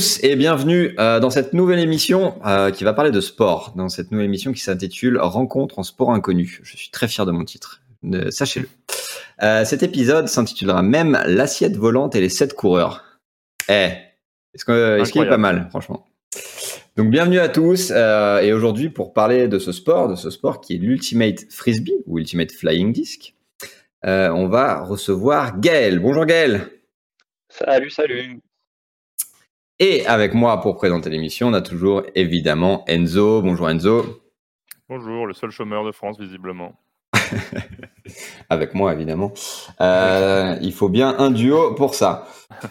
tous et bienvenue euh, dans cette nouvelle émission euh, qui va parler de sport. Dans cette nouvelle émission qui s'intitule Rencontre en sport inconnu. Je suis très fier de mon titre, euh, sachez-le. Euh, cet épisode s'intitulera même l'assiette volante et les sept coureurs. Eh, est-ce qu'il est Incroyable. pas mal, franchement? Donc bienvenue à tous euh, et aujourd'hui pour parler de ce sport, de ce sport qui est l'Ultimate Frisbee ou Ultimate Flying Disc, euh, on va recevoir Gaël. Bonjour Gaël. Salut, salut. Et avec moi pour présenter l'émission, on a toujours évidemment Enzo. Bonjour Enzo. Bonjour, le seul chômeur de France, visiblement. Avec moi évidemment. Euh, il faut bien un duo pour ça.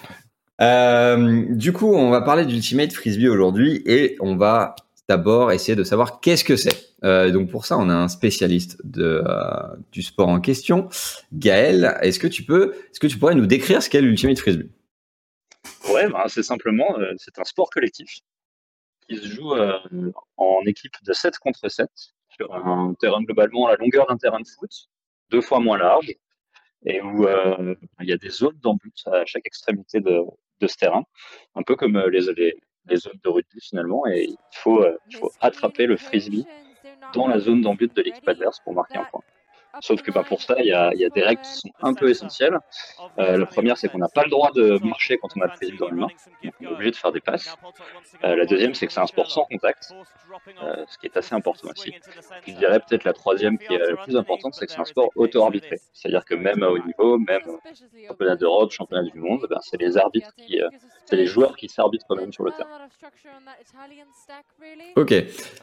Euh, du coup, on va parler d'Ultimate Frisbee aujourd'hui et on va d'abord essayer de savoir qu'est-ce que c'est. Euh, donc pour ça, on a un spécialiste de, du sport en question, Gaël. Est-ce que tu peux, est-ce que tu pourrais nous décrire ce qu'est l'Ultimate Frisbee? Ouais, ben, c'est simplement, euh, c'est un sport collectif qui se joue euh, en équipe de 7 contre 7 sur un terrain globalement à la longueur d'un terrain de foot, deux fois moins large, et où euh, il y a des zones d'embut à chaque extrémité de, ce terrain, un peu comme les, les, zones de rugby finalement, et il faut, il faut attraper le frisbee dans la zone d'embut de l'équipe adverse pour marquer un point. Sauf que bah, pour ça, il y a, des règles qui sont un peu essentielles. Euh, la première, c'est qu'on n'a pas le droit de marcher quand on a le frisbee dans les mains. Donc, on est obligé de faire des passes. Euh, la deuxième, c'est que c'est un sport sans contact, euh, ce qui est assez important aussi. Je dirais peut-être la troisième qui est la plus importante, c'est que c'est un sport auto-arbitré. C'est-à-dire que même à haut niveau, même championnat d'Europe, championnat du monde, ben, c'est les arbitres qui, c'est les joueurs qui s'arbitrent eux-mêmes sur le terrain. Ok.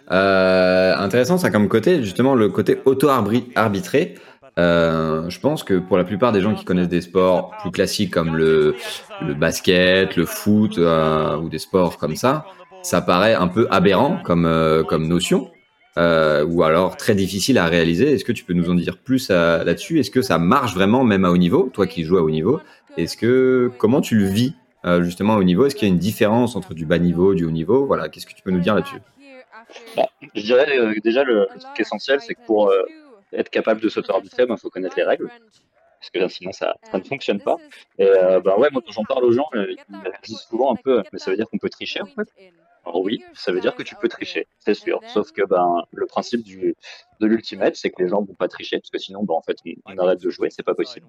Intéressant ça comme côté, justement le côté auto-arbitré. Euh, je pense que pour la plupart des gens qui connaissent des sports plus classiques comme le, basket, le foot euh, ou des sports comme ça, ça paraît un peu aberrant comme, euh, comme notion. ou alors très difficile à réaliser. Est-ce que tu peux nous en dire plus là-dessus? Est-ce que ça marche vraiment même à haut niveau, toi qui joues à haut niveau Est-ce que comment tu le vis justement à haut niveau? Est-ce qu'il y a une différence entre du bas niveau, du haut niveau? Voilà, qu'est-ce que tu peux nous dire là-dessus? Bah, je dirais déjà le, truc essentiel, c'est que pour être capable de s'auto-arbitrer, il faut connaître les règles. Parce que sinon, ça, ça ne fonctionne pas. Et euh, bah ouais, moi, quand j'en parle aux gens, euh, ils me disent souvent un peu, mais ça veut dire qu'on peut tricher en fait Alors oui, ça veut dire que tu peux tricher, c'est sûr. Sauf que ben, le principe du, de l'ultimate, c'est que les gens vont pas tricher, parce que sinon, ben, en fait, on, on arrête de jouer, c'est pas possible.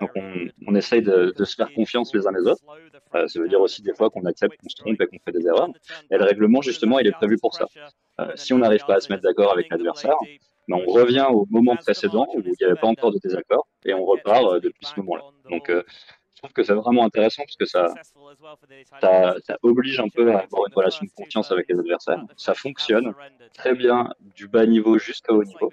Donc on, on essaye de, de se faire confiance les uns les autres. Euh, ça veut dire aussi des fois qu'on accepte qu'on se trompe et qu'on fait des erreurs. Et le règlement, justement, il est prévu pour ça. Euh, si on n'arrive pas à se mettre d'accord avec l'adversaire, ben, on revient au moment précédent où il n'y avait pas encore de désaccord et on repart euh, depuis ce moment-là. Donc euh, je trouve que c'est vraiment intéressant parce que ça, ça, ça oblige un peu à avoir une relation de confiance avec les adversaires. Ça fonctionne très bien du bas niveau jusqu'à haut niveau.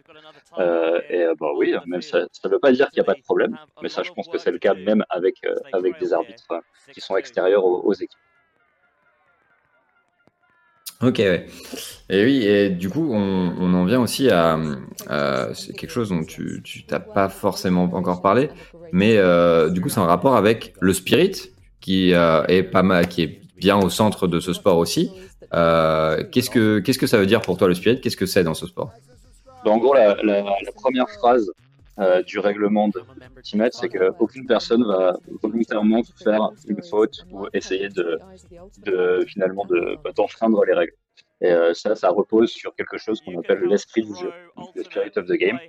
Euh, et euh, bah oui, même ça ne veut pas dire qu'il n'y a pas de problème, mais ça je pense que c'est le cas même avec, euh, avec des arbitres euh, qui sont extérieurs aux, aux équipes. Ok. Et oui, et du coup, on, en vient aussi à, à- quelque chose dont tu t'as pas forcément encore parlé, mais euh, du coup, c'est en rapport avec le spirit qui euh, est pas mal, qui est bien au centre de ce sport aussi. Euh, qu'est-ce que que ça veut dire pour toi le spirit? Qu'est-ce que c'est dans ce sport? En gros, la première phrase euh, du règlement de Ultimate, c'est qu'aucune personne va volontairement faire une faute ou essayer de, de finalement de bah, d'enfreindre les règles. Et euh, ça, ça repose sur quelque chose qu'on appelle l'esprit du jeu, le spirit of the game,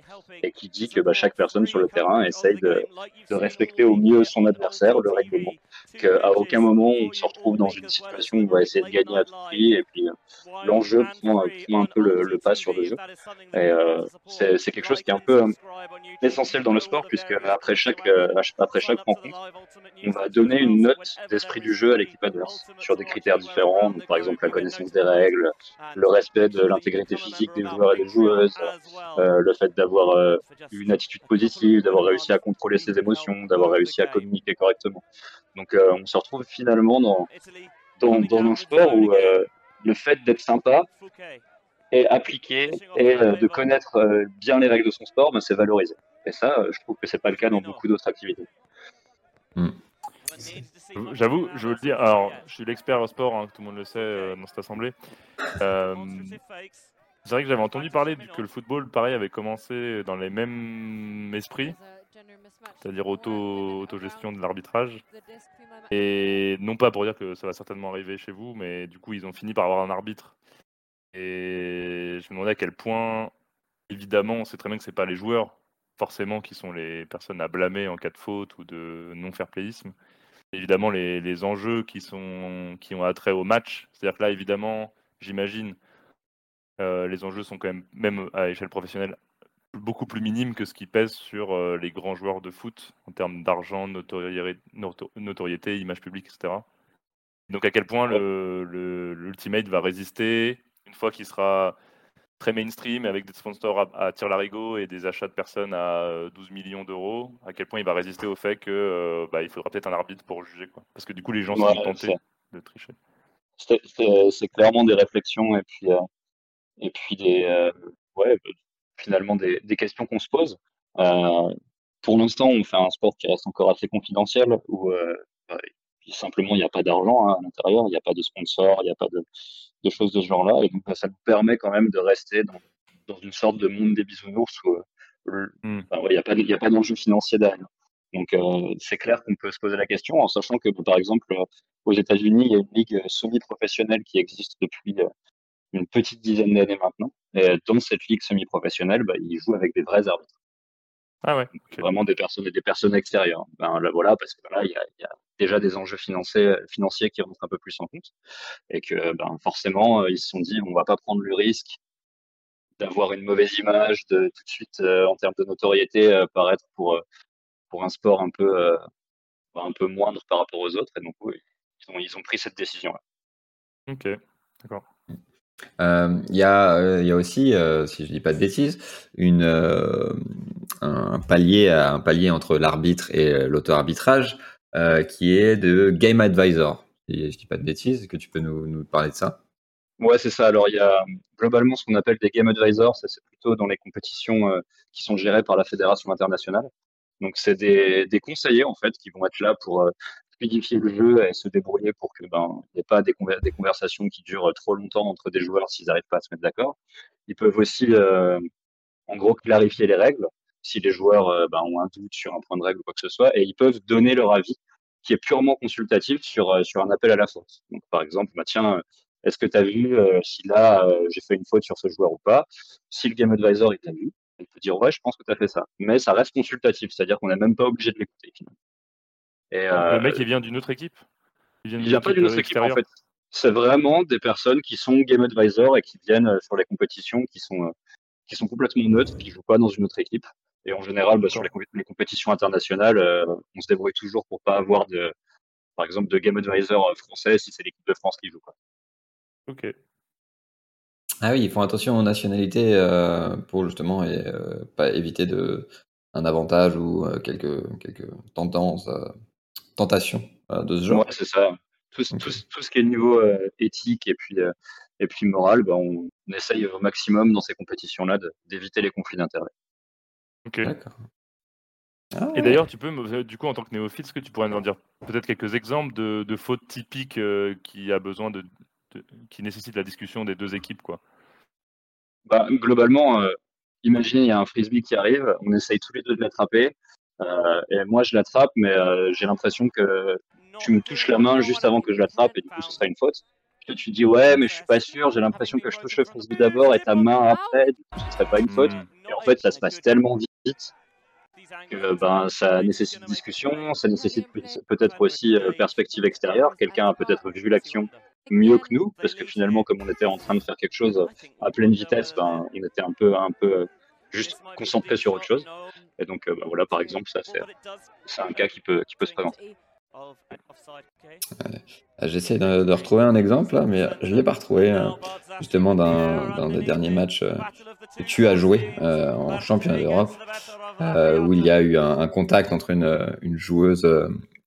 et qui dit que bah, chaque personne sur le terrain essaye de, de respecter au mieux son adversaire, le règlement, qu'à aucun moment on se retrouve dans une situation où on va essayer de gagner à tout prix, et puis euh, l'enjeu prend, prend un peu le, le pas sur le jeu. Et euh, c'est quelque chose qui est un peu essentiel dans le sport, puisque après chaque, après chaque rencontre, on va donner une note d'esprit du jeu à l'équipe adverse sur des critères différents, donc par exemple la connaissance des règles, le respect de l'intégrité physique des joueurs et des joueuses, euh, le fait d'avoir euh, une attitude positive, d'avoir réussi à contrôler ses émotions, d'avoir réussi à communiquer correctement. Donc euh, on se retrouve finalement dans, dans, dans un sport où euh, le fait d'être sympa et appliqué et euh, de connaître euh, bien les règles de son sport, ben, c'est valorisé. Et ça, je trouve que c'est pas le cas dans beaucoup d'autres activités. J'avoue, je veux le dire, alors je suis l'expert au sport, hein, tout le monde le sait euh, dans cette assemblée. Euh, C'est vrai que j'avais entendu parler que le football, pareil, avait commencé dans les mêmes esprits, c'est-à-dire auto, autogestion de l'arbitrage. Et non pas pour dire que ça va certainement arriver chez vous, mais du coup, ils ont fini par avoir un arbitre. Et je me demandais à quel point, évidemment, on sait très bien que c'est pas les joueurs forcément qui sont les personnes à blâmer en cas de faute ou de non-fair-playisme. Évidemment, les, les, enjeux qui, sont, qui ont attrait au match. C'est-à-dire que là, évidemment, j'imagine, euh, les enjeux sont quand même, même à échelle professionnelle, beaucoup plus minimes que ce qui pèse sur euh, les grands joueurs de foot en termes d'argent, notoriété, notoriété, image publique, etc. Donc à quel point l'Ultimate va résister une fois qu'il sera très mainstream avec des sponsors à, à tir larigot et des achats de personnes à 12 euh, millions d'euros, à quel point il va résister au fait que euh, bah, il faudra peut-être un arbitre pour juger quoi. Parce que du coup les gens sont tentés de tricher. C'est clairement des réflexions et puis euh, et puis des ouais finalement des, des questions qu'on se pose. pour l'instant, on fait un sport qui reste encore assez confidentiel où bah, simplement il n'y a pas d'argent hein, à l'intérieur, il n'y a pas de sponsor, il n'y a pas de des choses de ce genre-là. Et donc, bah, ça nous permet quand même de rester dans, dans une sorte de monde des bisounours où euh, hmm. il n'y a pas, a pas d'enjeu financier derrière. Donc, euh, c'est clair qu'on peut se poser la question en sachant que, par exemple, euh, aux États-Unis, il y a une ligue semi-professionnelle qui existe depuis une petite dizaine d'années maintenant. Et dans cette ligue semi-professionnelle, bah, ils jouent avec des vrais arbitres. Ah ouais. Vraiment des personnes, des personnes extérieures. Ben là, voilà, parce que là, il y a, y a, déjà des enjeux financiers, financiers qui rentrent un peu plus en compte, et que ben forcément, euh, ils se sont dit, on va pas prendre le risque d'avoir une mauvaise image, de tout de suite euh, en termes de notoriété euh, paraître pour pour un sport un peu un peu moindre par rapport aux autres, et donc oui, ils ont, ils ont pris cette décision. -là. Ok, d'accord. Euh, il y, a, aussi, euh, si je dis pas de bêtises, euh, un, palier, un palier entre l'arbitre et l'auto-arbitrage qui est de Game Advisor. Si je dis pas de bêtises, est-ce que tu peux nous, parler de ça? Ouais, c'est ça. Alors, il y a globalement ce qu'on appelle des Game Advisors, ça c'est plutôt dans les compétitions qui sont gérées par la Fédération internationale. Donc, c'est des, des, conseillers en fait qui vont être là pour fluidifier le jeu et se débrouiller pour que ben il n'y ait pas des, conversations qui durent trop longtemps entre des joueurs s'ils n'arrivent pas à se mettre d'accord. Ils peuvent aussi, euh, en gros, clarifier les règles si les joueurs euh, ben, ont un doute sur un point de règle ou quoi que ce soit, et ils peuvent donner leur avis qui est purement consultatif sur euh, sur un appel à la faute. Donc, par exemple, bah, tiens, est-ce que tu as vu si là j'ai fait une faute sur ce joueur ou pas? Si le game advisor il t'a vu, il peut dire ouais, je pense que tu as fait ça, mais ça reste consultatif, c'est-à-dire qu'on n'est même pas obligé de l'écouter finalement. Et, le mec, il vient d'une autre équipe Il vient, vient pas d'une autre équipe, en fait. C'est vraiment des personnes qui sont game advisor et qui viennent euh, sur les compétitions, qui sont, euh, qui sont complètement neutres, qui jouent pas dans une autre équipe. Et en général, bah, sur les, les, compétitions internationales, euh, on se débrouille toujours pour pas avoir de, par exemple, de game advisor français si c'est l'équipe de France qui joue. Quoi. Ok. Ah oui, ils font attention aux nationalités euh, pour justement et, euh, pas éviter de, un avantage ou euh, quelques, quelques tendances tentation euh, de ce genre. Ouais, c'est ça. Tout, tout, tout, ce qui est niveau euh, éthique et puis, euh, et puis moral, bah, on, on, essaye au maximum dans ces compétitions-là d'éviter les conflits d'intérêts. Ok. D'accord. Ah, et d'ailleurs, tu peux, du coup, en tant que néophyte, est-ce que tu pourrais nous en dire peut-être quelques exemples de, de fautes typiques euh, qui a besoin de, de, qui nécessitent la discussion des deux équipes, quoi? Bah, Globalement, euh, imaginez, il y a un frisbee qui arrive, on essaye tous les deux de l'attraper, et moi je l'attrape, mais euh, j'ai l'impression que tu me touches la main juste avant que je l'attrape, et du coup ce sera une faute. Puis tu dis ouais, mais je suis pas sûr, j'ai l'impression que je touche le frisbee d'abord et ta main après, du coup ce serait pas une faute. Et en fait, ça se passe tellement vite que ben ça nécessite discussion, ça nécessite peut-être aussi euh, perspective extérieure. Quelqu'un a peut-être vu l'action mieux que nous, parce que finalement, comme on était en train de faire quelque chose à pleine vitesse, ben on était un peu un peu juste concentré sur autre chose. Et donc, euh, bah, voilà, par exemple, ça, c'est un cas qui peut, qui peut se présenter. J'essaie de, de, retrouver un exemple, là, mais je ne l'ai pas retrouvé, euh, justement, dans des derniers matchs euh, que tu as joué euh, en championnat d'Europe, euh, où il y a eu un, un contact entre une, une, joueuse,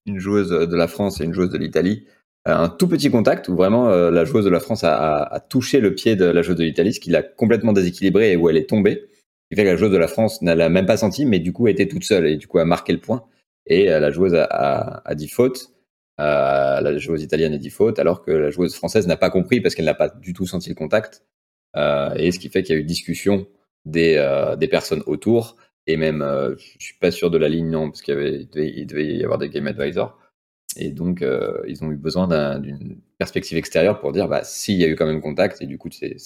une joueuse de la France et une joueuse de l'Italie. Un tout petit contact où vraiment la joueuse de la France a, a, a touché le pied de la joueuse de l'Italie, ce qui l'a complètement déséquilibré et où elle est tombée qui fait que la joueuse de la France n'a même pas senti, mais du coup était toute seule et du coup a marqué le point. Et euh, la joueuse a, a, a dit faute, euh, la joueuse italienne a dit faute, alors que la joueuse française n'a pas compris parce qu'elle n'a pas du tout senti le contact. Euh, et ce qui fait qu'il y a eu discussion des, personnes autour. Et même, je suis pas sûr de la ligne, non, parce qu'il devait, devait y avoir des game advisors. Et donc, ils ont eu besoin d'un- d'une perspective extérieure pour dire bah, s'il y a eu quand même contact. Et du coup, c'est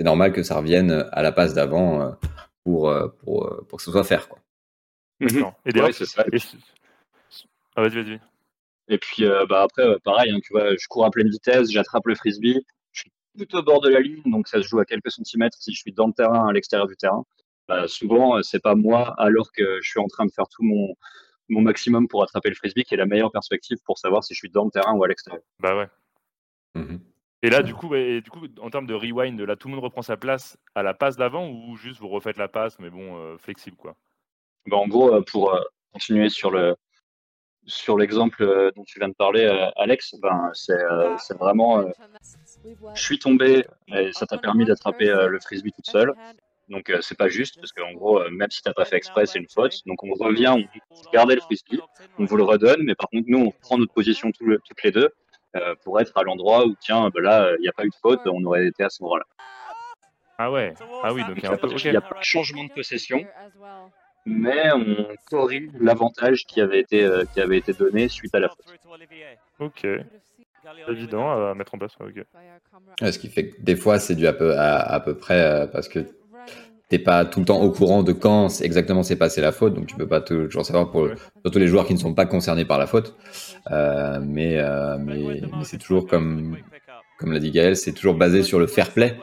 normal que ça revienne à la passe d'avant pour, euh, pour, euh, pour que ce soit faire. Quoi. Non. Et d'ailleurs, Ouais, c'est ça. et- Ah, vas-y, vas-y. Et puis euh, bah après, euh, pareil, hein, tu vois, je cours à pleine vitesse, j'attrape le frisbee, je suis tout au bord de la ligne, donc ça se joue à quelques centimètres si je suis dans le terrain, à l'extérieur du terrain. Bah, souvent, euh, c'est pas moi, alors que je suis en train de faire tout mon, mon maximum pour attraper le frisbee, qui est la meilleure perspective pour savoir si je suis dans le terrain ou à l'extérieur. Bah ouais. Mhm. Et là, du coup, et du coup, en termes de rewind, là, tout le monde reprend sa place à la passe d'avant ou juste vous refaites la passe, mais bon, euh, flexible, quoi? Bah, en gros, euh, pour euh, continuer sur le sur l'exemple dont tu viens de parler, Alex, ben c'est euh, c'est vraiment, euh, je suis tombé et ça t'a permis d'attraper euh, le frisbee toute seule. Donc euh, c'est pas juste parce qu'en gros, euh, même si t'as pas fait exprès, c'est une faute. Donc on revient, on gardait le frisbee, on vous le redonne, mais par contre nous on prend notre position tout le- toutes les deux euh, pour être à l'endroit où tiens, ben là il n'y a pas eu de faute, on aurait été à ce moment-là. Ah ouais. Ah oui, donc il y a un peu. Il n'y a pas de changement de possession, mais on corrige l'avantage qui avait été euh, qui avait été donné suite à la faute. Ok. Évident à mettre en place. ouais, Ok. Ouais, ce qui fait que des fois, c'est dû à peu, à, à peu près euh, parce que t'es pas tout le temps au courant de quand c'est- exactement s'est passé la faute, donc tu peux pas toujours savoir pour surtout les joueurs qui ne sont pas concernés par la faute. Euh, mais euh, mais, mais c'est toujours comme comme l'a dit Gaël, c'est toujours basé sur le fair play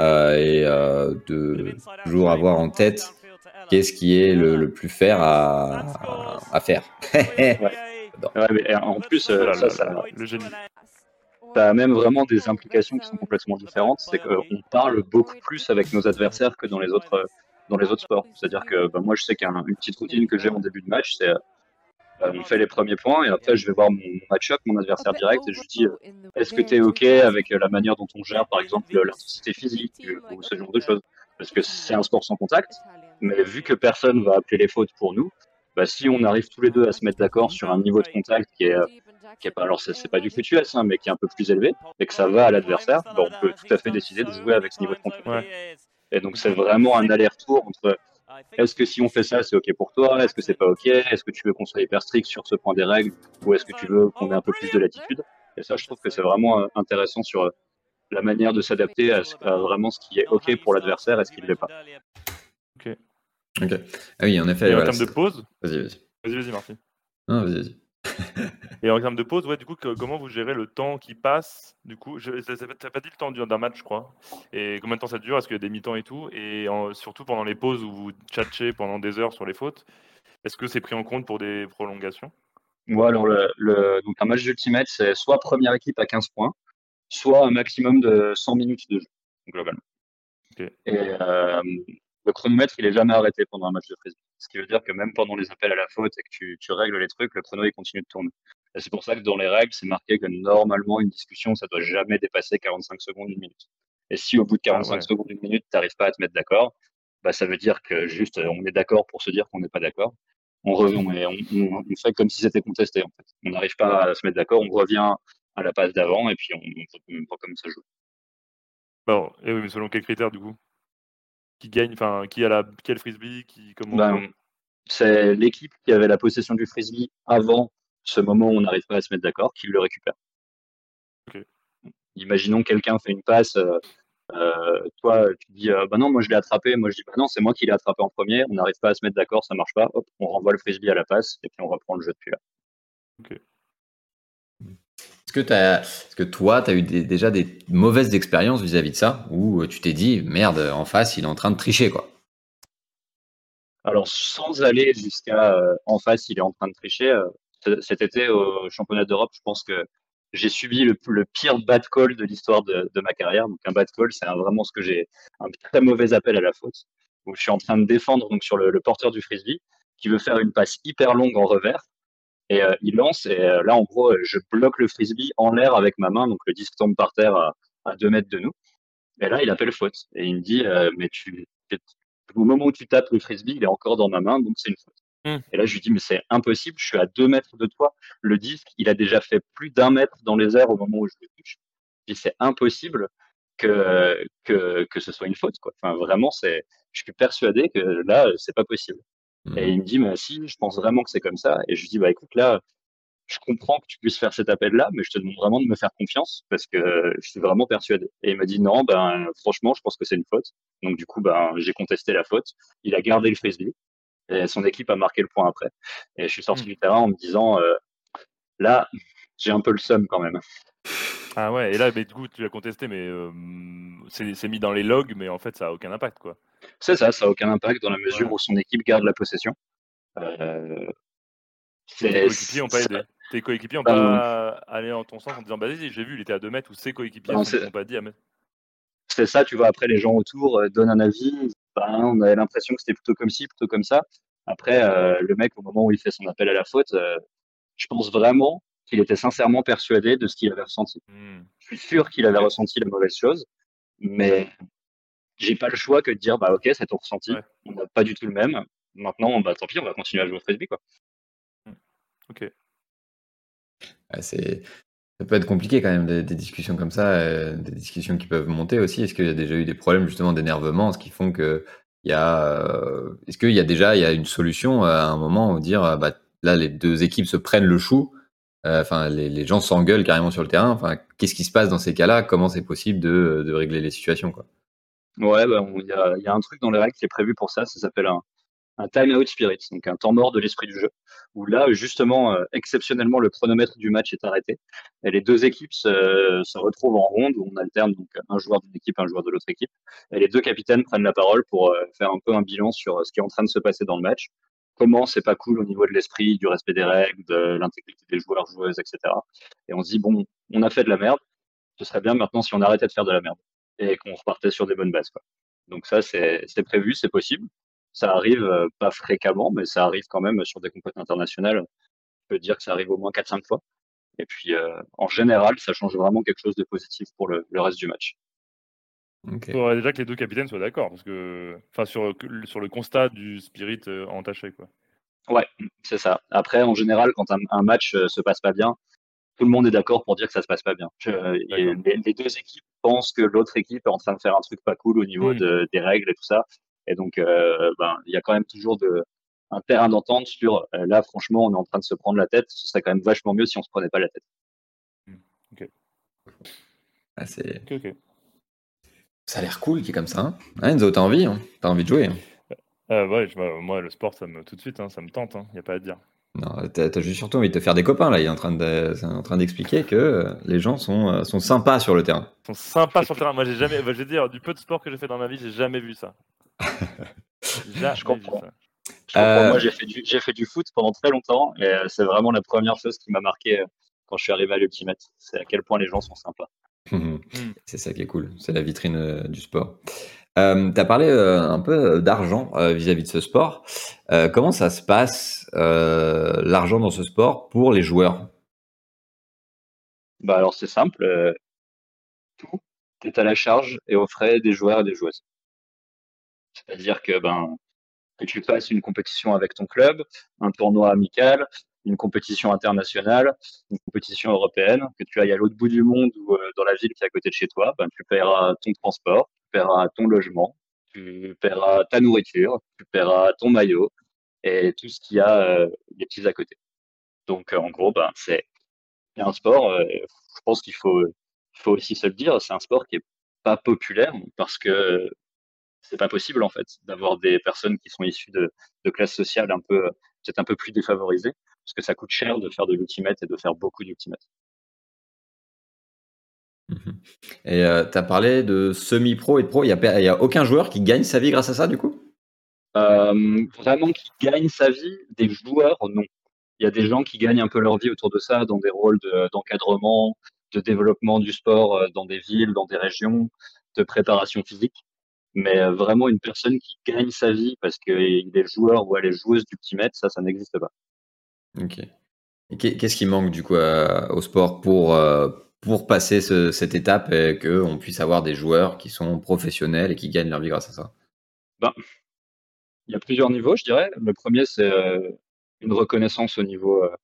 euh, et euh, de toujours avoir en tête qu'est-ce qui est le, le plus fair à, à faire. Ouais, mais en plus, Oh là ça, là ça, là, le génie. Ça a même vraiment des implications qui sont complètement différentes. C'est qu'on parle beaucoup plus avec nos adversaires que dans les autres, euh, dans les autres sports. C'est-à-dire que bah, moi, je sais qu'une petite routine que j'ai en début de match, c'est euh, euh, on fait les premiers points et après, je vais voir mon, match-up, mon adversaire direct, et je lui dis est-ce que tu es OK avec la manière dont on gère, par exemple, l'intensité physique ou ce genre de choses Parce que c'est un sport sans contact, mais vu que personne va appeler les fautes pour nous, bah, si on arrive tous les deux à se mettre d'accord sur un niveau de contact qui est, euh, qui est pas, alors c'est pas du QS, hein, mais qui est un peu plus élevé, et que ça va à l'adversaire, bah, on peut tout à fait décider de jouer avec ce niveau de contact. Ouais. Et donc c'est vraiment un aller-retour entre est-ce que si on fait ça, c'est OK pour toi Est-ce que c'est pas OK Est-ce que tu veux qu'on soit hyper strict sur ce point des règles Ou est-ce que tu veux qu'on ait un peu plus de latitude? Et ça, je trouve que c'est vraiment euh, intéressant sur euh, la manière de s'adapter à, à vraiment ce qui est OK pour l'adversaire et ce qui ne l'est pas. Ok. Ah oui, en effet. Et en termes de pause, Vas-y, vas-y. vas-y, vas-y, Marty. Non, vas-y, vas-y. Et en termes de pause, ouais, du coup, que- comment vous gérez le temps qui passe Du coup, je, t'as pas dit le temps du- d'un match, je crois. Et combien de temps ça dure Est-ce qu'il y a des mi-temps et tout Et en- surtout pendant les pauses où vous tchatchez pendant des heures sur les fautes, est-ce que c'est pris en compte pour des prolongations? Moi, alors, le, le- donc un match d'ultimate, c'est soit première équipe à 15 points, soit un maximum de 100 minutes de jeu, globalement. Ok. Et euh, le chronomètre, il est jamais arrêté pendant un match de frisbee. Ce qui veut dire que même pendant les appels à la faute et que tu, tu règles les trucs, le chrono, il continue de tourner. Et c'est pour ça que dans les règles, c'est marqué que normalement, une discussion, ça doit jamais dépasser 45 secondes, une minute. Et si au bout de 45 Ah ouais. secondes, une minute, tu n'arrives pas à te mettre d'accord, bah, ça veut dire que juste, euh, on est d'accord pour se dire qu'on n'est pas d'accord. On, revient, on, est- on, on- on fait comme si c'était contesté, en fait. On n'arrive pas à se mettre d'accord, on revient à la passe d'avant et puis on, on voit comment ça joue. Bon, et oui, mais selon quels critères, du coup? Qui gagne Enfin, qui a, la, le frisbee qui, comment, Ben, c'est l'équipe qui avait la possession du frisbee avant ce moment où on n'arrive pas à se mettre d'accord qui le récupère. Imaginons quelqu'un fait une passe, euh, euh, toi tu dis euh, bah non moi je l'ai attrapé, moi je dis bah non c'est moi qui l'ai attrapé en premier, on n'arrive pas à se mettre d'accord, ça marche pas, hop on renvoie le frisbee à la passe et puis on reprend le jeu depuis là. Est-ce que, toi, tu as eu déjà des mauvaises expériences vis-à-vis de ça Où euh, tu t'es dit, merde, en face, il est en train de tricher, quoi? Alors sans aller jusqu'à euh, en face il est en train de tricher, euh, cet été au championnat d'Europe je pense que j'ai subi le, pire bad call de l'histoire de, ma carrière. Donc un bad call, c'est vraiment ce que j'ai un très mauvais appel à la faute où je suis en train de défendre donc sur le porteur du frisbee qui veut faire une passe hyper longue en revers et euh, il lance et euh, là en gros euh, je bloque le frisbee en l'air avec ma main donc le disque tombe par terre à, à deux mètres de nous et là il appelle faute et il me dit mais tu au moment où tu tapes le frisbee il est encore dans ma main donc c'est une faute Hmm. et là je lui dis mais c'est impossible je suis à deux mètres de toi le disque il a déjà fait plus d'un mètre dans les airs au moment où je le touche je dis c'est impossible que, que, que ce soit une faute. Quoi. Enfin, vraiment, c'est, je suis persuadé que là, c'est pas possible. Et Mhm. il me dit, mais si, je pense vraiment que c'est comme ça. Et je lui dis, bah écoute, là, je comprends que tu puisses faire cet appel-là, mais je te demande vraiment de me faire confiance parce que je suis vraiment persuadé. Et il m'a dit, non, ben franchement, je pense que c'est une faute. Donc du coup, ben j'ai contesté la faute. Il a gardé le frisbee et son équipe a marqué le point après. Et je suis sorti Mm. du terrain en me disant, euh, là, j'ai un peu le seum quand même. Ah ouais, et là, mais du coup, tu l'as contesté, mais euh, c'est mis dans les logs, mais en fait, ça a aucun impact, quoi. C'est ça, ça a aucun impact dans la mesure Ouais. où son équipe garde la possession. Euh, Tes coéquipiers n'ont pas aidé. Tes coéquipiers n'ont pas allé en ton sens en disant, bah vas-y, j'ai vu, il était à 2 mètres, ou ses coéquipiers Non, n'ont pas dit, ah, mais... c'est ça, tu vois, après les gens autour euh, donnent un avis, ben, on avait l'impression que c'était plutôt comme ci, plutôt comme ça. Après, le mec, au moment où il fait son appel à la faute, je pense vraiment qu'il était sincèrement persuadé de ce qu'il avait ressenti. Hmm. Je suis sûr qu'il avait Ok. ressenti la mauvaise chose, mais j'ai pas le choix que de dire, bah ok, c'est ton ressenti, Ouais. on n'a pas du tout le même. Maintenant, bah tant pis, on va continuer à jouer au frisbee, quoi. Ok. Ouais, c'est ça peut être compliqué quand même des, des discussions comme ça, euh, des discussions qui peuvent monter aussi. Est-ce qu'il y a déjà eu des problèmes justement d'énervement, ce qui font que il y a, euh, est-ce qu'il y a déjà il y a une solution à un moment où dire euh, bah, là les deux équipes se prennent le chou, euh, enfin les, gens s'engueulent carrément sur le terrain. Enfin qu'est-ce qui se passe dans ces cas-là? Comment c'est possible de, régler les situations Ouais, bah, il y a, il y a un truc dans les règles qui est prévu pour ça, ça s'appelle un, time out spirit, donc un temps mort de l'esprit du jeu, où là, justement, euh, exceptionnellement, le chronomètre du match est arrêté, et les deux équipes se, retrouvent en ronde, où on alterne donc un joueur d'une équipe, un joueur de l'autre équipe, et les deux capitaines prennent la parole pour euh, faire un peu un bilan sur euh, ce qui est en train de se passer dans le match, comment c'est pas cool au niveau de l'esprit, du respect des règles, de l'intégrité des joueurs, joueuses, etc. Et on se dit, bon, on a fait de la merde, ce serait bien maintenant si on arrêtait de faire de la merde et qu'on repartait sur des bonnes bases. Donc ça, c'est prévu, c'est possible. Ça arrive euh, pas fréquemment, mais ça arrive quand même sur des compétitions internationales. Je peux dire que ça arrive au moins 4-5 fois. Et puis, euh, en général, ça change vraiment quelque chose de positif pour le reste du match. Ok. Il faudrait déjà que les deux capitaines soient d'accord, parce que, enfin, sur, sur le constat du spirit euh, entaché, quoi. Ouais, c'est ça. Après, en général, quand un, un match euh, se passe pas bien, tout le monde est d'accord pour dire que ça se passe pas bien. Et D'accord. les, les deux équipes pensent que l'autre équipe est en train de faire un truc pas cool au niveau Mm. de, des règles et tout ça. Et donc, euh, ben, il y a quand même toujours de, un terrain d'entente sur euh, là, franchement, on est en train de se prendre la tête. Ce serait quand même vachement mieux si on se prenait pas la tête. Ah, c'est- Ok, ok. Ça a l'air cool qui est comme ça. Hein Enzo, t'as envie, hein t'as envie de jouer. hein Euh, ouais, je- moi, le sport, ça me, tout de suite, hein, ça me tente, il n'y a pas à dire. Non, t'as juste surtout envie de te faire des copains là. Il est en train de, c'est en train d'expliquer que euh, les gens sont, euh, sont sympas sur le terrain. Ils sont sympas sur le terrain. Moi, j'ai jamais, bah, je vais dire, du peu de sport que j'ai fait dans ma vie, j'ai jamais vu ça. Jamais Je comprends. vu ça. Je comprends. Euh, Moi, j'ai fait du, j'ai fait du foot pendant très longtemps et c'est vraiment la première chose qui m'a marqué quand je suis arrivé à l'Ultimate. C'est à quel point les gens sont sympas. C'est ça qui est cool. C'est la vitrine euh, du sport. Euh, t'as parlé euh, un peu d'argent vis-à-vis de ce sport. Comment ça se passe l'argent dans ce sport pour les joueurs? Bah alors c'est simple, tout est à la charge et aux frais des joueurs et des joueuses. C'est-à-dire que ben que tu fasses une compétition avec ton club, un tournoi amical, une compétition internationale, une compétition européenne, que tu ailles à l'autre bout du monde ou euh, dans la ville qui est à côté de chez toi, ben tu paieras ton transport, tu paieras ton logement, tu paieras ta nourriture, tu paieras ton maillot et tout ce qu'il y a euh, des petits à côté. Donc euh, en gros ben c'est un sport, je pense qu'il faut, faut aussi se le dire, c'est un sport qui est pas populaire parce que c'est pas possible en fait d'avoir des personnes qui sont issues de, de classes sociales un peu, peut-être un peu plus défavorisées, parce que ça coûte cher de faire de l'ultimate et de faire beaucoup d'ultimate. Mhm. Et euh, t'as parlé de semi-pro et de pro. Il y a, aucun joueur qui gagne sa vie grâce à ça du coup? Euh, vraiment qui gagne sa vie, des joueurs, non. Il y a des gens qui gagnent un peu leur vie autour de ça, dans des rôles de- d'encadrement, de, développement du sport euh, dans des villes, dans des régions, de préparation physique. Mais vraiment une personne qui gagne sa vie parce qu'il est joueur ou elle est joueuse d'ultimate, ça, ça n'existe pas. Ok. Qu'est-ce qui manque du coup au sport pour, euh, pour passer ce- cette étape et qu'on puisse avoir des joueurs qui sont professionnels et qui gagnent leur vie grâce à ça? Ben, il y a plusieurs niveaux, je dirais. Le premier, c'est euh, une reconnaissance au niveau, euh,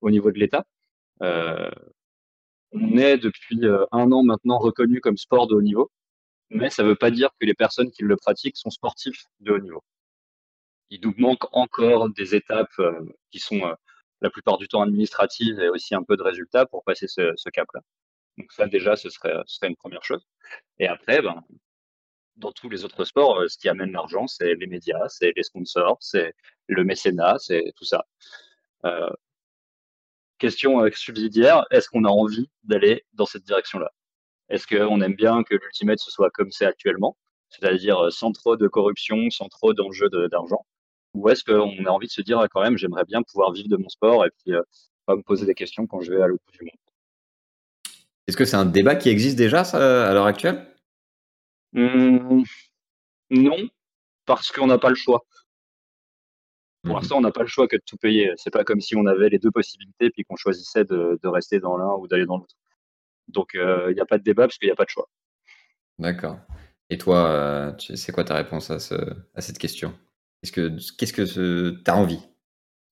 au niveau de l'État. On est depuis un an maintenant reconnu comme sport de haut niveau, mais ça ne veut pas dire que les personnes qui le pratiquent sont sportifs de haut niveau. Il nous manque encore des étapes qui sont la plupart du temps administratives et aussi un peu de résultats pour passer ce, cap-là. Donc ça déjà, ce serait, une première chose. Et après, ben, dans tous les autres sports, ce qui amène l'argent, c'est les médias, c'est les sponsors, c'est le mécénat, c'est tout ça. Euh, question euh, subsidiaire, est-ce qu'on a envie d'aller dans cette direction-là? Est-ce qu'on aime bien que l'Ultimate ce soit comme c'est actuellement, c'est-à-dire euh, sans trop de corruption, sans trop d'enjeux d'argent? Ou est-ce qu'on a envie de se dire ah, quand même j'aimerais bien pouvoir vivre de mon sport et puis pas me poser des questions quand je vais à l'autre bout du monde? Est-ce que c'est un débat qui existe déjà à l'heure actuelle? Mmh, Non, parce qu'on n'a pas le choix. Pour Mhm. l'instant, on n'a pas le choix que de tout payer. C'est pas comme si on avait les deux possibilités puis qu'on choisissait de, de rester dans l'un ou d'aller dans l'autre. Donc, il n'y a pas de débat parce qu'il n'y a pas de choix. D'accord. Et toi, euh, c'est quoi ta réponse à, ce, à cette question? Qu'est-ce que qu'est-ce que tu as envie?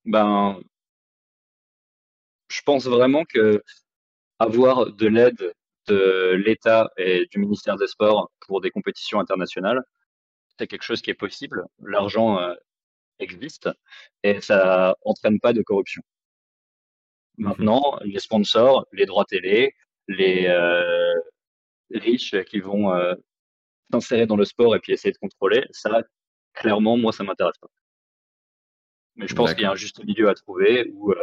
Ben, je pense vraiment que avoir de l'aide de l'État et du ministère des Sports pour des compétitions internationales, c'est quelque chose qui est possible. L'argent euh, existe et ça entraîne pas de corruption. Maintenant, les sponsors, les droits télé, les euh, riches qui vont euh, s'insérer dans le sport et puis essayer de contrôler, ça, clairement, moi, ça m'intéresse pas. Mais je pense qu'il y a un juste milieu à trouver où euh,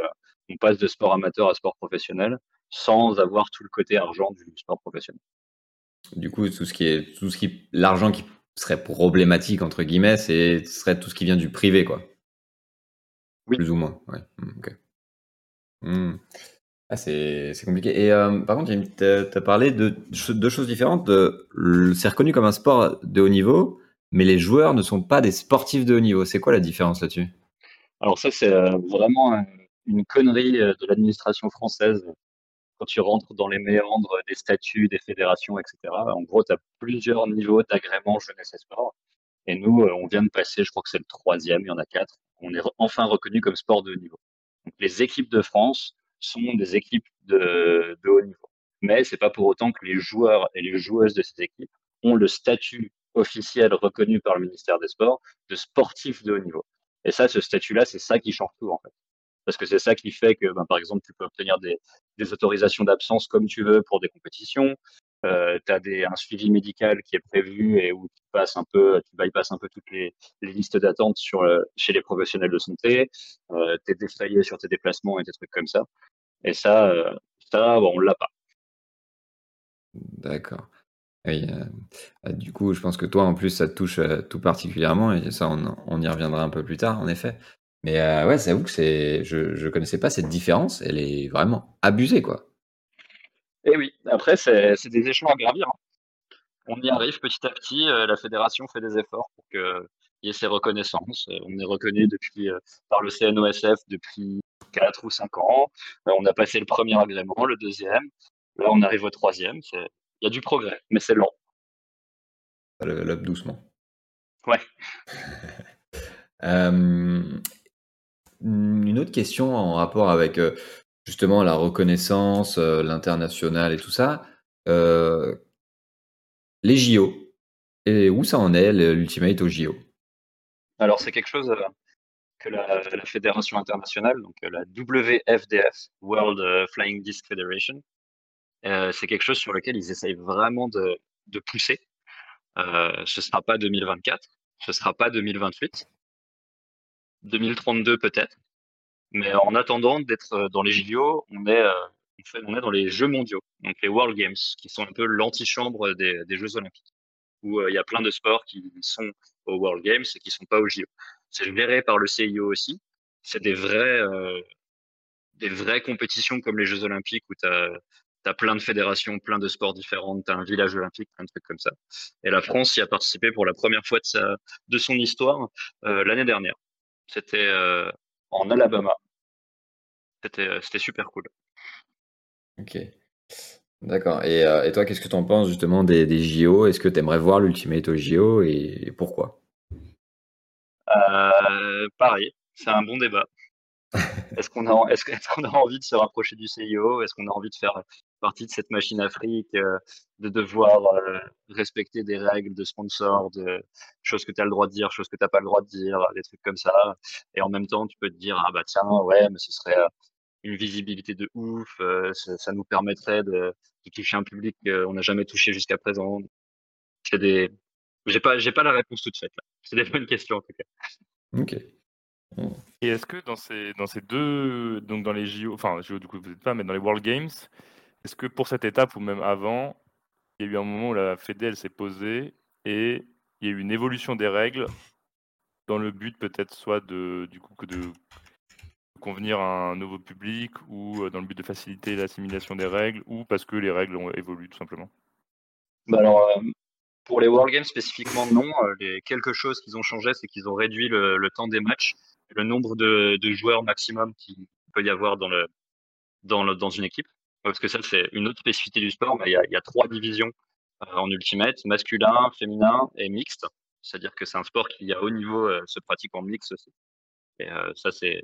on passe de sport amateur à sport professionnel sans avoir tout le côté argent du sport professionnel. Du coup, tout ce qui est tout ce qui l'argent qui serait problématique entre guillemets, c'est ce serait tout ce qui vient du privé, quoi. Oui. Plus ou moins. Ouais. Mmh. Mmh. Ah, c'est compliqué. Et euh, par contre, tu as parlé de deux choses différentes. C'est reconnu comme un sport de haut niveau, mais les joueurs ne sont pas des sportifs de haut niveau. C'est quoi la différence là-dessus? Alors ça, c'est euh, vraiment une connerie euh, de l'administration française quand tu rentres dans les méandres des statuts, des fédérations, etc. En gros, tu as plusieurs niveaux d'agrément jeunesse et sport. Et nous, on vient de passer, je crois que c'est le troisième, il y en a quatre. On est enfin reconnu comme sport de haut niveau. Les équipes de France sont des équipes de, de haut niveau. Mais c'est pas pour autant que les joueurs et les joueuses de ces équipes ont le statut officiel reconnu par le ministère des Sports de sportifs de haut niveau. Et ça, ce statut-là, c'est ça qui change tout en fait parce que c'est ça qui fait que, ben, par exemple, tu peux obtenir des, autorisations d'absence comme tu veux pour des compétitions. Euh, tu as des, un suivi médical qui est prévu et où tu passes un peu, tu bypasses un peu toutes les, les listes d'attente sur euh, chez les professionnels de santé. Euh, tu es défrayé sur tes déplacements et des trucs comme ça. Et ça, euh, ça, bon, on l'a pas. D'accord. Oui, euh, du coup, je pense que toi, en plus, ça te touche euh, tout particulièrement, et ça, on, y reviendra un peu plus tard, en effet. Mais euh, ouais, c'est vous que je, je connaissais pas cette différence. Elle est vraiment abusée, quoi. Et oui. Après, c'est des échelons à gravir. Hein. On y arrive petit à petit. Euh, la fédération fait des efforts pour qu'il y ait ces reconnaissances. Euh, on est reconnu depuis par le CNOSF depuis 4 ou 5 ans. on a passé le premier agrément, le deuxième. Là, on arrive au troisième. Il y a du progrès, mais c'est lent. Ça level up doucement. Ouais. euh, une autre question en rapport avec euh, justement la reconnaissance, euh, l'international et tout ça. Euh, les JO. Et où ça en est, l'Ultimate au JO Alors, c'est quelque chose que la, la, fédération internationale, donc la WFDF, World Flying Disc Federation, c'est quelque chose sur lequel ils essayent vraiment de, de pousser. ce ne sera pas 2024, ce ne sera pas 2028, 2032 peut-être. Mais en attendant d'être dans les JO, on est, euh, on est dans les Jeux mondiaux, donc les World Games, qui sont un peu l'antichambre des, des Jeux olympiques, où il y a plein de sports qui sont aux World Games et qui sont pas aux JO. C'est géré par le CIO aussi. C'est des euh, des vraies compétitions comme les Jeux olympiques où tu as, as, plein de fédérations, plein de sports différents, tu as un village olympique, plein de trucs comme ça. Et la France y a participé pour la première fois de, sa, de son histoire euh, l'année dernière. C'était euh, en Alabama. C'était super cool. Ok. D'accord. Et, euh, et, toi, qu'est-ce que tu en penses justement des, des JO Est-ce que tu aimerais voir l'Ultimate au JO et, et pourquoi? Euh, Pareil, c'est un bon débat. Est-ce qu'on a, est-ce a envie de se rapprocher du CIO Est-ce qu'on a envie de faire partie de cette machine Afrique, euh, de devoir euh, respecter des règles de sponsor, de choses que tu as le droit de dire, choses que tu n'as pas le droit de dire, des trucs comme ça? Et en même temps, tu peux te dire, ah bah tiens, ouais, mais ce serait euh, une visibilité de ouf, ça, nous permettrait de, toucher un public qu'on n'a jamais touché jusqu'à présent. C'est des, j'ai pas, pas la réponse toute faite là. C'est des bonnes questions en tout cas. Ok. Et est-ce que dans ces, deux, donc dans les JO, enfin JO du coup vous n'êtes pas, mais dans les World Games, est-ce que pour cette étape ou même avant, il y a eu un moment où la Fédé s'est posée et il y a eu une évolution des règles dans le but peut-être soit de du coup de convenir à un nouveau public ou euh, dans le but de faciliter l'assimilation des règles ou parce que les règles ont évolué tout simplement? Bah euh, pour les World Games spécifiquement, non. Euh, les quelques choses qu'ils ont changé, c'est qu'ils ont réduit le, temps des matchs, le nombre de, joueurs maximum qu'il peut y avoir dans, une équipe. Parce que ça, c'est une autre spécificité du sport. Il, y a, il y a trois divisions en ultimate masculin, féminin et mixte. C'est-à-dire que c'est un sport qui, à haut niveau, se pratique en mix aussi. Et ça, c'est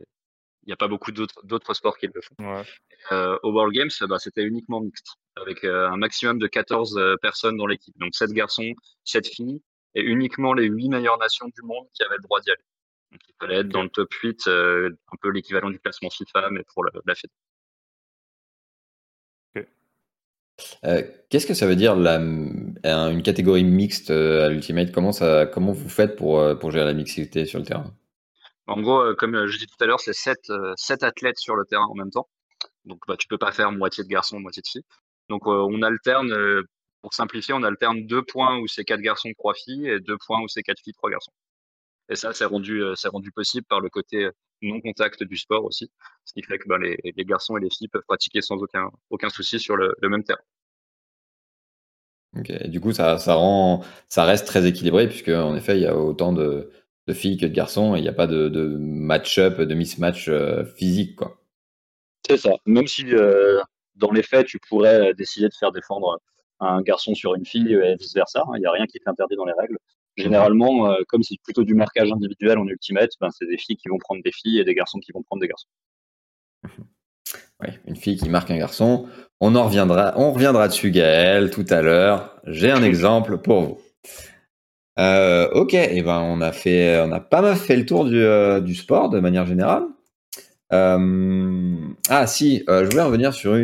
n'y a pas beaucoup d'autres sports qui le font. Euh, au World Games, bah, c'était uniquement mixte, avec euh, un maximum de 14 euh, personnes dans l'équipe. Donc 7 garçons, 7 filles, et uniquement les 8 meilleures nations du monde qui avaient le droit d'y aller. Donc il fallait être dans le top 8, un peu l'équivalent du classement FIFA, mais pour la, fête. Qu'est-ce que ça veut dire la, une catégorie mixte à l'Ultimate? Comment, comment vous faites pour, pour gérer la mixité sur le terrain? En gros, euh, comme euh, je disais tout à l'heure, c'est sept, euh, sept athlètes sur le terrain en même temps. Donc, bah, tu peux pas faire moitié de garçons, moitié de filles. Donc, on alterne, pour simplifier, on alterne deux points où c'est quatre garçons, trois filles, et deux points où c'est quatre filles, trois garçons. Et ça, c'est rendu, possible par le côté non contact du sport aussi, ce qui fait que bah, les, garçons et les filles peuvent pratiquer sans aucun, souci sur le, même terrain. Ok, du coup, ça, ça rend, ça reste très équilibré puisque en effet, il y a autant de, de filles que de garçons et il n'y a pas de, de match-up, de mismatch euh, physique. quoi. C'est ça. Même si euh, dans les faits, tu pourrais décider de faire défendre un garçon sur une fille et vice-versa, hein, il n'y a rien qui est interdit dans les règles. Généralement, euh, comme c'est plutôt du marquage individuel en ultimate, ben, c'est des filles qui vont prendre des filles et des garçons qui vont prendre des garçons. Oui, une fille qui marque un garçon. On en reviendra, on reviendra dessus, Gaël, tout à l'heure. J'ai un exemple pour vous. Euh, ok, et eh ben on a fait, on a pas mal fait le tour du, euh, du sport de manière générale. Euh, ah si, je voulais revenir sur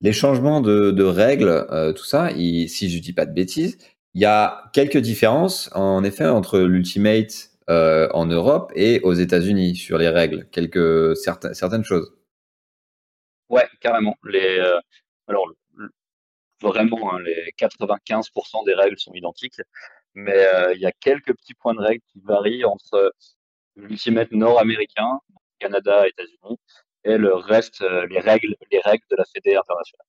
les changements de, de règles, tout ça. si je dis pas de bêtises, il y a quelques différences en effet entre l'ultimate en Europe et aux États-Unis sur les règles, quelques certaines certaines choses. Ouais, carrément. Les alors vraiment hein, les 95% des règles sont identiques mais euh, il y a quelques petits points de règle qui varient entre l'ultimate nord-américain, Canada, États-Unis, et le reste, euh, les règles, les règles de la Fédé internationale.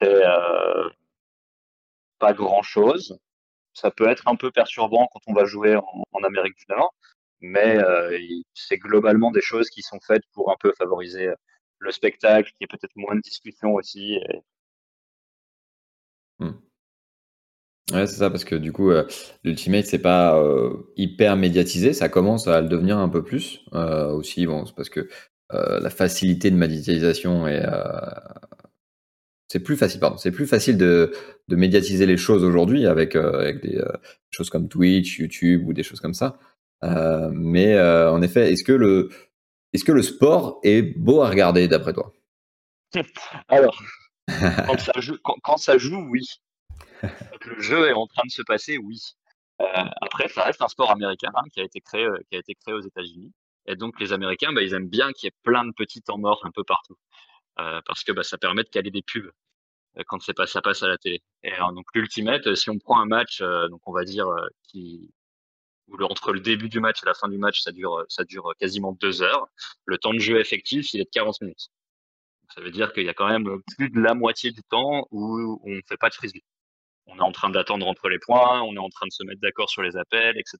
C'est euh, pas grand-chose. Ça peut être un peu perturbant quand on va jouer en, Amérique du Nord, mais c'est globalement des choses qui sont faites pour un peu favoriser le spectacle, qui est peut-être moins de discussion aussi. Hmm. Ouais, c'est ça, parce que du coup, euh, l'Ultimate, c'est pas euh, hyper médiatisé, ça commence à le devenir un peu plus. Euh, aussi, bon, c'est parce que la facilité de médiatisation est. c'est plus facile, pardon, c'est plus facile de, de médiatiser les choses aujourd'hui avec, avec des choses comme Twitch, YouTube ou des choses comme ça. mais en effet, est-ce que, le, est-ce que le sport est beau à regarder d'après toi? Alors, quand ça joue, quand ça joue oui le jeu est en train de se passer, oui. Euh, après, ça reste un sport américain qui a été créé, euh, qui a été créé aux États-Unis. Et donc, les Américains, bah, ils aiment bien qu'il y ait plein de petits temps morts un peu partout, euh, parce que bah, ça permet de caler des pubs quand ça passe à la télé. Et donc, l'ultimate, si on prend un match, donc on va dire qui où entre le début du match et la fin du match, ça dure, ça dure quasiment deux heures. Le temps de jeu effectif, il est de 40 minutes. ça veut dire qu'il y a quand même plus de la moitié du temps où on ne fait pas de frisbee on est en train d'attendre entre les points, on est en train de se mettre d'accord sur les appels, etc.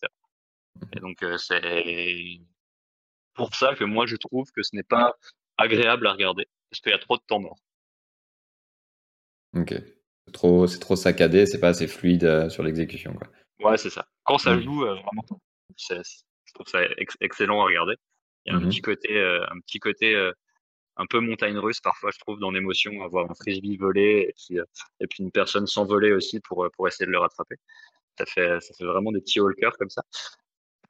Et donc euh, c'est pour ça que moi je trouve que ce n'est pas agréable à regarder parce qu'il y a trop de temps mort. Ok. C'est trop, c'est trop saccadé, c'est pas assez fluide euh, sur l'exécution. Ouais, c'est ça. Quand ça joue, euh, vraiment, je trouve ça excellent à regarder. Il y a un Mhm. petit côté, un petit côté un peu montagne russe parfois, je trouve, dans l'émotion, avoir un frisbee volé et puis, euh, et puis une personne s'envoler aussi pour, euh, pour essayer de le rattraper. Ça fait, ça fait vraiment des petits walkers comme ça.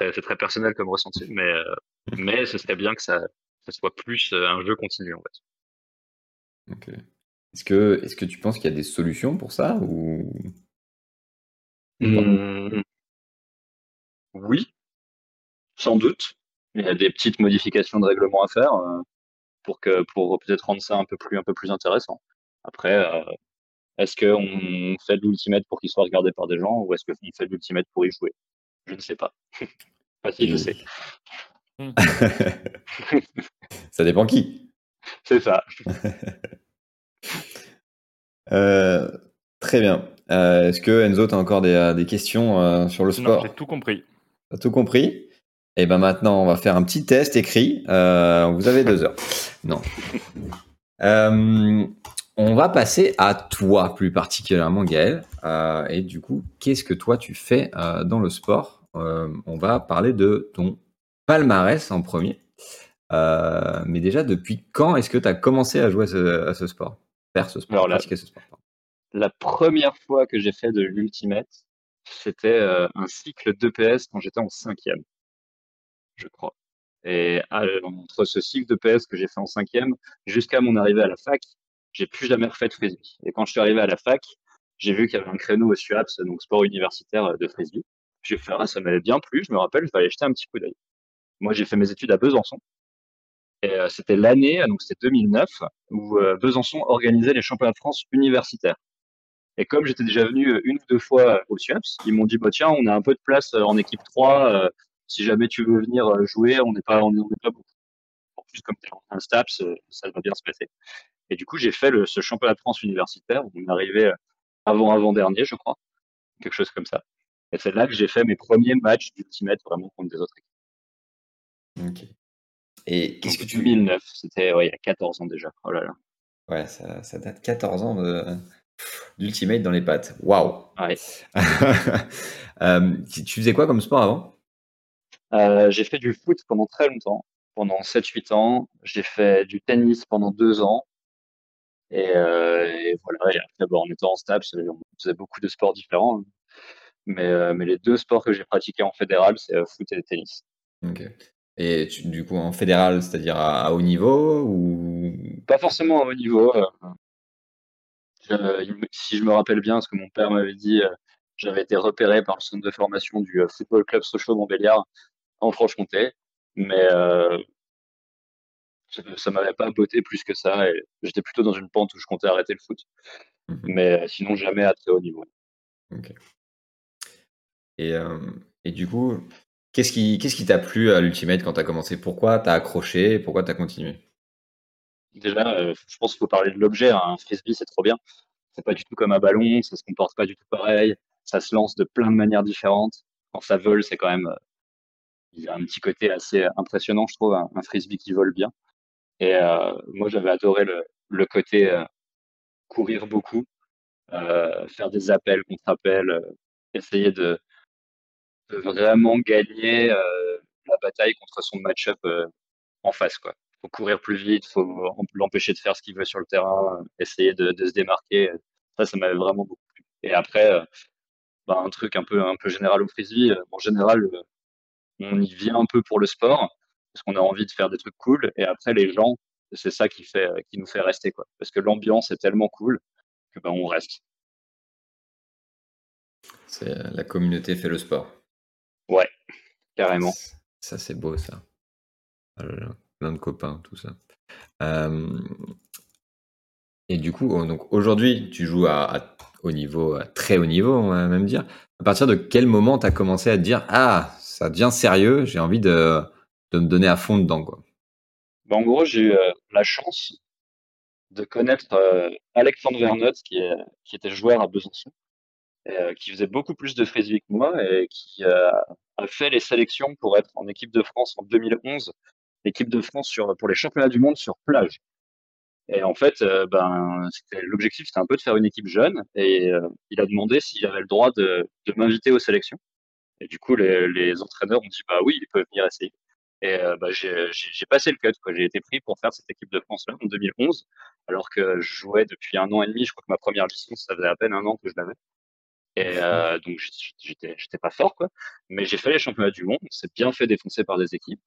Euh, C'est très personnel comme ressenti, mais, mais ce serait bien que ça, ça soit plus un jeu continu en fait. Ok. Est-ce que, tu penses qu'il y a des solutions pour ça ou? Mmh. Oui, sans doute. Il y a des petites modifications de règlement à faire pour que pour peut-être rendre ça un peu plus un peu plus intéressant. Après, euh, est-ce qu'on fait de l'ultimate pour qu'il soit regardé par des gens ou est-ce qu'on fait de l'ultimate pour y jouer? Je ne sais pas. Enfin, si, je sais. Ça dépend qui. C'est ça. Euh, très bien. Euh, est-ce que Enzo, tu as encore des, des questions euh, sur le sport? j'ai tout compris. T'as tout compris? Et ben maintenant, on va faire un petit test écrit. Euh, vous avez deux heures. Non. Euh, on va passer à toi plus particulièrement, Gaël. Euh, et du coup, qu'est-ce que toi tu fais dans le sport? On va parler de ton palmarès en premier. Mais déjà, depuis quand est-ce que tu as commencé à jouer à ce, à ce sport? Faire ce sport Alors pratiquer ce sport. La première fois que j'ai fait de l'ultimate, c'était un cycle d'EPS quand j'étais en cinquième, je crois. Et à- entre ce cycle d'EPS que j'ai fait en cinquième jusqu'à mon arrivée à la fac, j'ai plus jamais refait de frisbee. Et quand je suis arrivé à la fac, j'ai vu qu'il y avait un créneau au SUAPS, donc sport universitaire euh, de frisbee. J'ai fait, ah, ça m'avait bien plu, je me rappelle, je vais aller jeter un petit coup d'œil. Moi, j'ai fait mes études à Besançon. Et euh, c'était l'année, donc c'était 2009, où euh, Besançon organisait les championnats de France universitaires. Et comme j'étais déjà venu euh, une ou deux fois au SUAPS, ils m'ont dit, bah, tiens, on a un peu de place euh, en équipe 3, euh, si jamais tu veux venir euh, jouer, on n'est pas, on n'est pas beaucoup. En plus, comme tu es un STAPS, ça va bien se passer. Et du coup, j'ai fait le, ce championnat de France universitaire. On est arrivé euh, avant avant-dernier, je crois. Quelque chose comme ça. Et c'est là que j'ai fait mes premiers matchs d'ultimate vraiment contre des autres équipes. Ok. Et qu'est-ce que tu 2009, c'était ouais, il y a 14 ans déjà. Oh là là. Ouais, ça, ça date 14 ans de d'Ultimate dans les pattes. Waouh. Ouais. Euh, tu faisais quoi comme sport avant? Euh, j'ai fait du foot pendant très longtemps, pendant 7-8 ans. J'ai fait du tennis pendant deux ans. Et, euh, et voilà, et après, bon, en étant en STAPS, on faisait beaucoup de sports différents. hein. Mais, euh, mais les deux sports que j'ai pratiqués en fédéral, c'est foot et tennis. Et tu- du coup en fédéral, c'est-à-dire à, à haut niveau ou? Pas forcément à haut niveau. je- si je me rappelle bien, ce que mon père m'avait dit, j'avais été repéré par le centre de formation du Football Club Sochaux-Montbéliard en Franche-Comté. Mais euh, ça, m'avait pas botté plus que ça. Et j'étais plutôt dans une pente où je comptais arrêter le foot. Mhm. Mais euh, sinon, jamais à très haut niveau. et, euh, et du coup, qu'est-ce qui t'a plu à l'Ultimate quand t'as commencé? Pourquoi t'as accroché? Pourquoi t'as continué? Déjà, euh, je pense qu'il faut parler de l'objet. hein. Un frisbee, c'est trop bien. C'est pas du tout comme un ballon, ça se comporte pas du tout pareil. Ça se lance de plein de manières différentes. Quand ça vole, c'est quand même, il a un petit côté assez impressionnant, je trouve, un, frisbee qui vole bien. Et euh, moi, j'avais adoré le, le côté euh, courir beaucoup, euh, faire des appels contre appels, euh, essayer de, vraiment gagner la bataille contre son match-up en face, quoi. Faut courir plus vite, faut l'empêcher de faire ce qu'il veut sur le terrain, essayer de, se démarquer. Ça, ça m'avait vraiment beaucoup plu. Et après, bah, un truc un peu un peu général au frisbee. En général, on y vient un peu pour le sport parce qu'on a envie de faire des trucs cool. Et après, les gens, c'est ça qui fait qui nous fait rester, quoi. Parce que l'ambiance est tellement cool que ben on reste. C'est euh, la communauté fait le sport. Ouais, carrément. Ça, c'est beau, ça. Ah Plein de copains, tout ça. Euh, Et du coup, donc aujourd'hui, tu joues à, à haut niveau, à très haut niveau, on va même dire. À partir de quel moment tu as commencé à te dire Ah, ça devient sérieux, j'ai envie de, de me donner à fond dedans, quoi. En gros, j'ai eu euh, la chance de connaître euh, Alexandre Vernot, qui, est, qui était joueur à Besançon, euh, qui faisait beaucoup plus de frisbee que moi et qui a fait les sélections pour être en équipe de France en 2011, l'équipe de France sur, pour les championnats du monde sur plage. Et en fait, ben, l'objectif, c'était un peu de faire une équipe jeune, et il a demandé s'il avait le droit de, de m'inviter aux sélections. Et du coup, les, les entraîneurs ont dit bah oui, il peut venir essayer. Et euh, bah, j'ai passé le cut. quoi. J'ai été pris pour faire cette équipe de France-là en 2011, alors que je jouais depuis un an et demi. Je crois que ma première licence, ça faisait à peine un an que je l'avais. Et euh, donc j'étais pas fort, quoi. Mais j'ai fait les championnats du monde. On s'est bien fait défoncer par des équipes.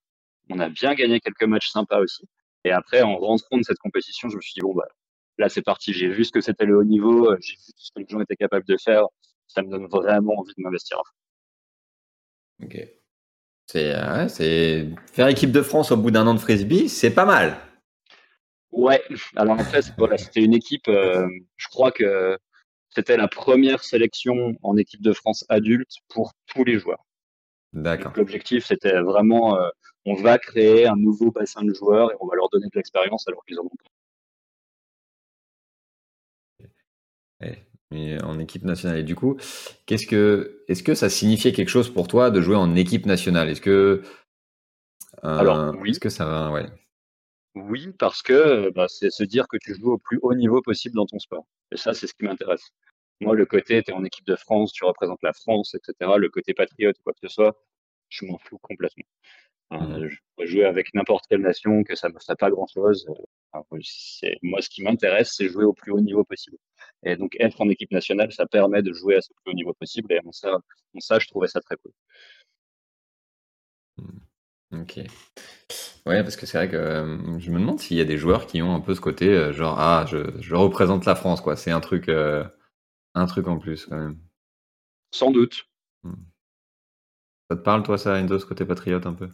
On a bien gagné quelques matchs sympas aussi. Et après, en rentrant de cette compétition, je me suis dit bon bah là c'est parti. J'ai vu ce que c'était le haut niveau. J'ai vu ce que les gens étaient capables de faire. Ça me donne vraiment envie de m'investir. Ok. C'est euh, c'est faire équipe de France au bout d'un an de frisbee, c'est pas mal. Ouais. Alors en fait, voilà, c'était une équipe. euh, je crois que c'était la première sélection en équipe de France adulte pour tous les joueurs. D'accord. Donc, L'objectif, c'était vraiment, euh, on va créer un nouveau bassin de joueurs et on va leur donner de l'expérience alors qu'ils en ont pas. Mais en équipe nationale. Et du coup, qu'est-ce que, est-ce que ça signifiait quelque chose pour toi de jouer en équipe nationale? Est-ce que, euh, Alors, oui. est-ce que ça va, ouais. Oui, parce que bah, c'est se dire que tu joues au plus haut niveau possible dans ton sport. Et ça, c'est ce qui m'intéresse. Moi, le côté, tu es en équipe de France, tu représentes la France, etc. Le côté patriote, quoi que ce soit, je m'en fous complètement. Euh, Mhm. je pourrais jouer avec n'importe quelle nation, que ça me ferait pas grand-chose. Euh, moi, ce qui m'intéresse, c'est jouer au plus haut niveau possible. Et donc, être en équipe nationale, ça permet de jouer à ce plus haut niveau possible. Et en ça, ça je trouvais ça très cool. Ok. Ouais, parce que c'est vrai que euh, je me demande s'il y a des joueurs qui ont un peu ce côté, euh, genre, ah, je, je représente la France, quoi. C'est un truc, un truc en plus, quand même. Sans doute. Ça te parle, toi, ça, Enzo, ce côté patriote, un peu?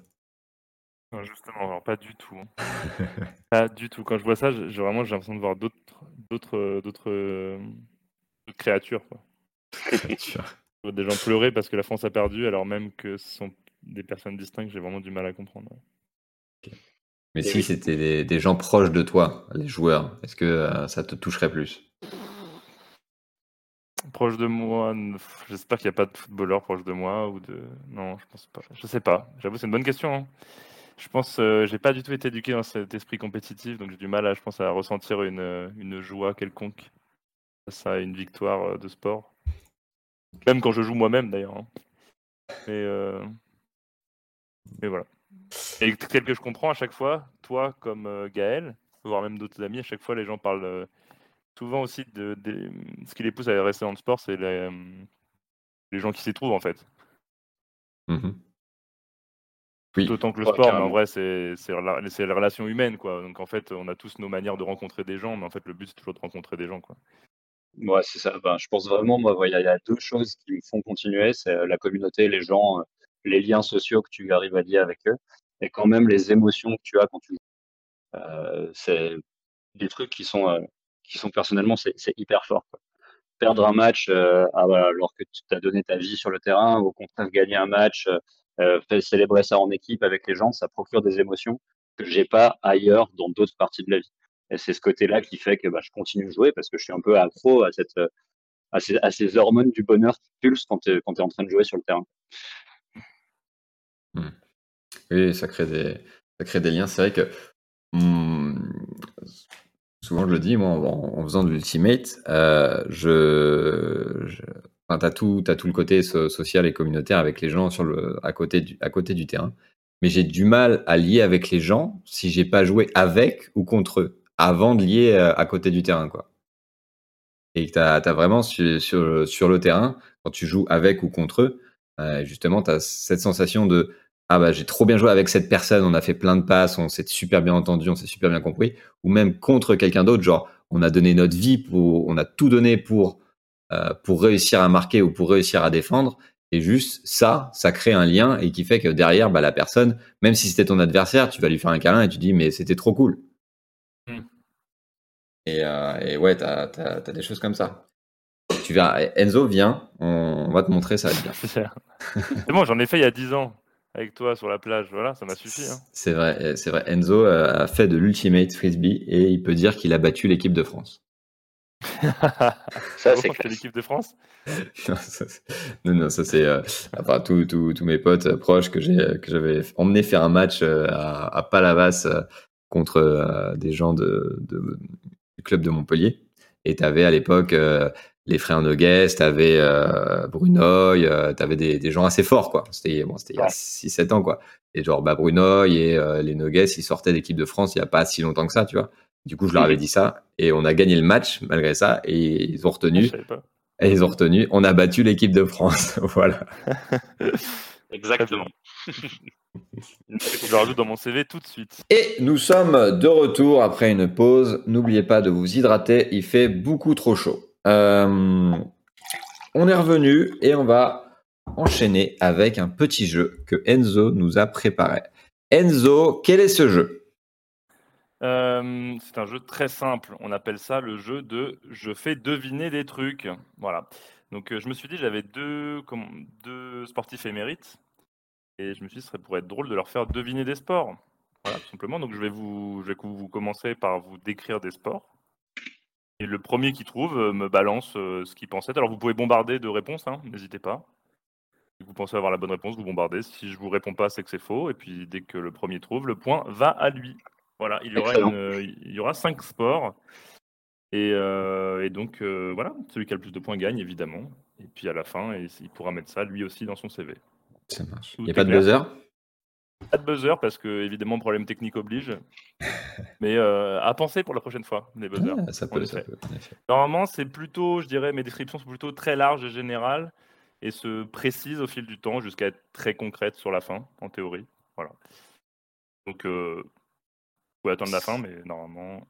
Non, justement, alors pas du tout. pas du tout. Quand je vois ça, j'ai vraiment j'ai l'impression de voir d'autres d'autres euh, d'autres euh, créatures. Quoi. Tu vois. Je vois Des gens pleurer parce que la France a perdu, alors même que ce sont des personnes distinctes, j'ai vraiment du mal à comprendre. Mais Et si oui. c'était des, des gens proches de toi, les joueurs, est-ce que euh, ça te toucherait plus? Proche de moi, j'espère qu'il n'y a pas de footballeur proche de moi ou de. Non, je pense pas. Je sais pas. J'avoue, c'est une bonne question. hein. Je pense, euh, j'ai pas du tout été éduqué dans cet esprit compétitif, donc j'ai du mal à, je pense, à ressentir une, euh, une joie quelconque face à une victoire euh, de sport. Même quand je joue moi-même d'ailleurs. hein. Mais, euh, mais voilà. Et tel que je comprends à chaque fois, toi comme Gaël, voire même d'autres amis, à chaque fois les gens parlent souvent aussi de, ce qui les pousse à rester dans le sport, c'est les, gens qui s'y trouvent en fait. Mhm. Oui. Tout autant que le Ouais, sport, mais en vrai, c'est c'est rela- c'est les relations humaines, quoi. Donc en fait, on a tous nos manières de rencontrer des gens, mais en fait, le but, c'est toujours de rencontrer des gens, quoi. Ouais, c'est ça. Ben, je pense vraiment, moi, il y, a il y a deux choses qui me font continuer, c'est euh, la communauté, les gens, euh, les liens sociaux que tu arrives à lier avec eux, et quand même les émotions que tu as quand tu joues. Euh, c'est des trucs qui sont, euh, qui sont personnellement, c'est hyper fort. quoi. Perdre un match euh, ah, alors que tu t'as donné ta vie sur le terrain, ou au contraire gagner un match, euh, faire célébrer ça en équipe avec les gens, ça procure des émotions que j'ai pas ailleurs dans d'autres parties de la vie. Et c'est ce côté-là qui fait que bah, je continue de jouer parce que je suis un peu accro à cette à ces, hormones du bonheur qui pulsent quand tu es, es en train de jouer sur le terrain. Oui, ça crée des, ça crée des liens. C'est vrai que hum, souvent je le dis, moi, en, faisant de l'ultimate, euh, je t'as tout, tout le côté so- social et communautaire avec les gens sur le, à côté du, à côté du terrain. Mais j'ai du mal à lier avec les gens si j'ai pas joué avec ou contre eux avant de lier euh, à côté du terrain, quoi. Et t'as, t'as vraiment sur, le terrain, quand tu joues avec ou contre eux, euh, justement, t'as cette sensation de ah bah j'ai trop bien joué avec cette personne, on a fait plein de passes, on s'est super bien entendu, on s'est super bien compris, ou même contre quelqu'un d'autre, genre on a donné notre vie pour, on a tout donné pour euh, pour réussir à marquer ou pour réussir à défendre, et juste ça, ça crée un lien et qui fait que derrière bah la personne, même si c'était ton adversaire, tu vas lui faire un câlin et tu dis mais c'était trop cool. Mm. Et, euh, et ouais, t'as des choses comme ça. Tu verras, Enzo viens, on, va te montrer ça va être bien. c'est bon, j'en ai fait il y a 10 ans avec toi sur la plage. Voilà, ça m'a suffi. hein. C'est vrai, c'est vrai. Enzo euh, a fait de l'ultimate frisbee et il peut dire qu'il a battu l'équipe de France. Ça, c'est l'équipe de France. non, ça, c'est- non, non, ça c'est euh, enfin tous tous tous mes potes euh, proches que j'ai que j'avais emmené faire un match euh, à, à Palavas euh, contre euh, des gens de, de- du club de Montpellier. Et t'avais à l'époque euh, les frères Nogues, t'avais euh, Brunoy, euh, t'avais des, des gens assez forts, quoi. C'était bon, c'était il y a Ouais. 6-7 ans, quoi. Et genre, bah, Brunoy et euh, les Nogues, ils sortaient d'équipe de France il y a pas si longtemps que ça, tu vois. Du coup, je leur avais dit ça et on a gagné le match malgré ça et ils ont retenu. savais pas. Et ils ont retenu. On a battu l'équipe de France. voilà. Exactement. Je le rajoute dans mon CV tout de suite. Et nous sommes de retour après une pause. N'oubliez pas de vous hydrater, il fait beaucoup trop chaud. Euh, on est revenu et on va enchaîner avec un petit jeu que Enzo nous a préparé. Enzo, quel est ce jeu? Euh, c'est un jeu très simple. On appelle ça le jeu de je fais deviner des trucs. Voilà. Donc euh, je me suis dit j'avais deux, deux sportifs émérites et je me suis dit ce serait pour être drôle de leur faire deviner des sports. Voilà, tout simplement. Donc je vais vous, je vais vous commencer par vous décrire des sports. Et le premier qui trouve euh, me balance ce qu'il pensait. Alors vous pouvez bombarder de réponses, hein, n'hésitez pas. Si vous pensez avoir la bonne réponse, vous bombardez. Si je vous réponds pas, c'est que c'est faux. Et puis dès que le premier trouve, le point va à lui. Voilà, il y aura, Excellent. une, il y aura cinq sports. Et, euh, et donc, euh, voilà, celui qui a le plus de points gagne, évidemment. Et puis à la fin, il pourra mettre ça lui aussi dans son CV. Ça marche. Tout Il n'y a pas de buzzer? Pas de buzzer parce que, évidemment, problème technique oblige. Mais euh, à penser pour la prochaine fois, les buzzers. Ah, Ça en peut, ça effet. peut. en effet. Normalement, c'est plutôt, je dirais, mes descriptions sont plutôt très larges et générales et se précisent au fil du temps jusqu'à être très concrètes sur la fin, en théorie. Voilà. Donc, pouvez attendre la fin, mais normalement,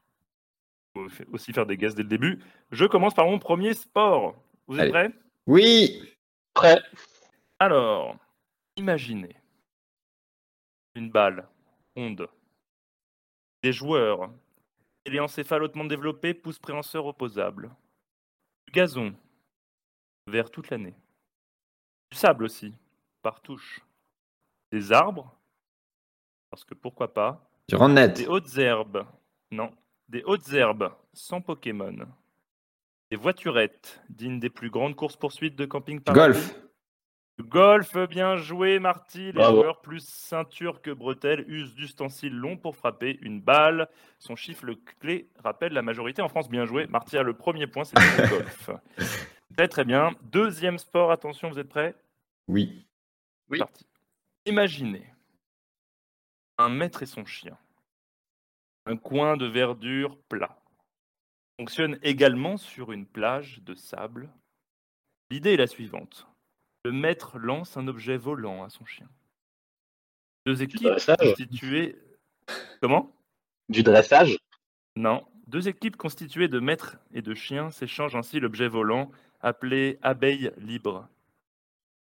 il faut aussi faire des guesses dès le début. Je commence par mon premier sport. Vous êtes Allez. prêts? Oui. Prêt. Alors, imaginez une balle, onde, des joueurs, téléencéphale hautement développé, pouce préhenseur opposable, du gazon, vert toute l'année, du sable aussi, par touche, des arbres, parce que pourquoi pas, Tu rentres net. des hautes herbes, non, des hautes herbes sans Pokémon, des voiturettes, dignes des plus grandes courses-poursuites de camping par Golf. Golf, bien joué, Marty. Les Bravo. joueurs plus ceinture que bretelle usent d'ustensiles longs pour frapper une balle. Son chiffre clé rappelle la majorité en France. Bien joué. Marty a le premier point, c'est le golf. Très très bien. Deuxième sport, attention, vous êtes prêts? Oui. Oui. Parti. Imaginez un maître et son chien. Un coin de verdure plat. Fonctionne également sur une plage de sable. L'idée est la suivante. Le maître lance un objet volant à son chien. Deux équipes constituées. Comment? Du dressage Non. Deux équipes constituées de maîtres et de chiens s'échangent ainsi l'objet volant appelé abeille libre.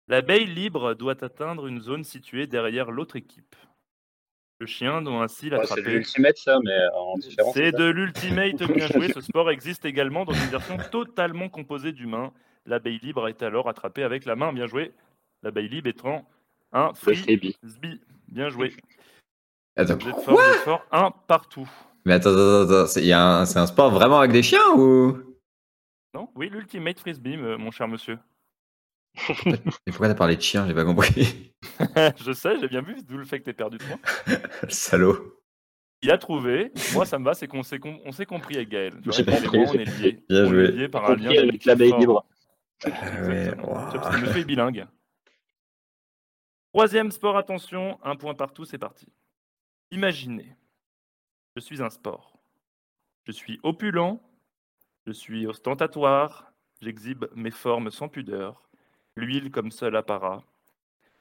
L'abeille libre doit atteindre une zone située derrière l'autre équipe. Le chien doit ainsi Ouais, C'est de l'attraper. l'ultimate, ça, mais en différent. C'est de l'ultimate bien joué. Ce sport existe également dans une version totalement composée d'humains. L'abeille libre est alors attrapée avec la main. Bien joué. L'abeille libre étant un frisbee. freebie. Bien joué. Attends. Vous êtes fort, vous êtes fort. Un partout. Mais attends, attends, attends. C'est il y a un, c'est un sport vraiment avec des chiens ou? Non? Oui, l'ultimate frisbee, mon cher monsieur. Mais pourquoi t'as parlé de chiens J'ai pas compris. Je sais, j'ai bien vu, d'où le fait que t'aies perdu de points. Le Salaud. Il a trouvé. Moi, ça me va, c'est qu'on s'est com- compris avec Gaël. Tu vois, compris, moi, on est liés. Bien on joué. est liés par un lien avec fort. libre. Ouais, Exactement. wow. Monsieur est bilingue. Troisième sport, attention, un point partout, c'est parti. Imaginez, je suis un sport. Je suis opulent, je suis ostentatoire, j'exhibe mes formes sans pudeur, l'huile comme seul apparat.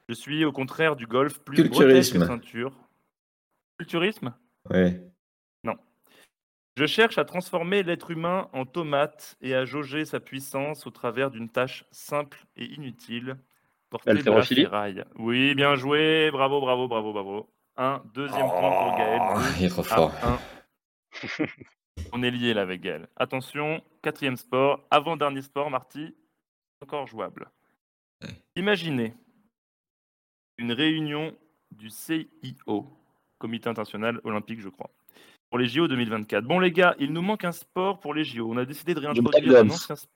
Je suis au contraire du golf plus bretelle que Culturisme. ceinture. Culturisme? Ouais. Je cherche à transformer l'être humain en tomate et à jauger sa puissance au travers d'une tâche simple et inutile. Porter de la ferraille. Oui, bien joué. Bravo, bravo, bravo, bravo. Un deuxième point pour Gaël. Oh, il est trop fort. On est lié là avec Gaël. Attention, quatrième sport, avant-dernier sport, Marty, encore jouable. Imaginez une réunion du CIO, Comité international olympique, je crois, pour les JO 2024. Bon les gars, il nous manque un sport pour les JO. On a décidé de réintroduire un ancien sport.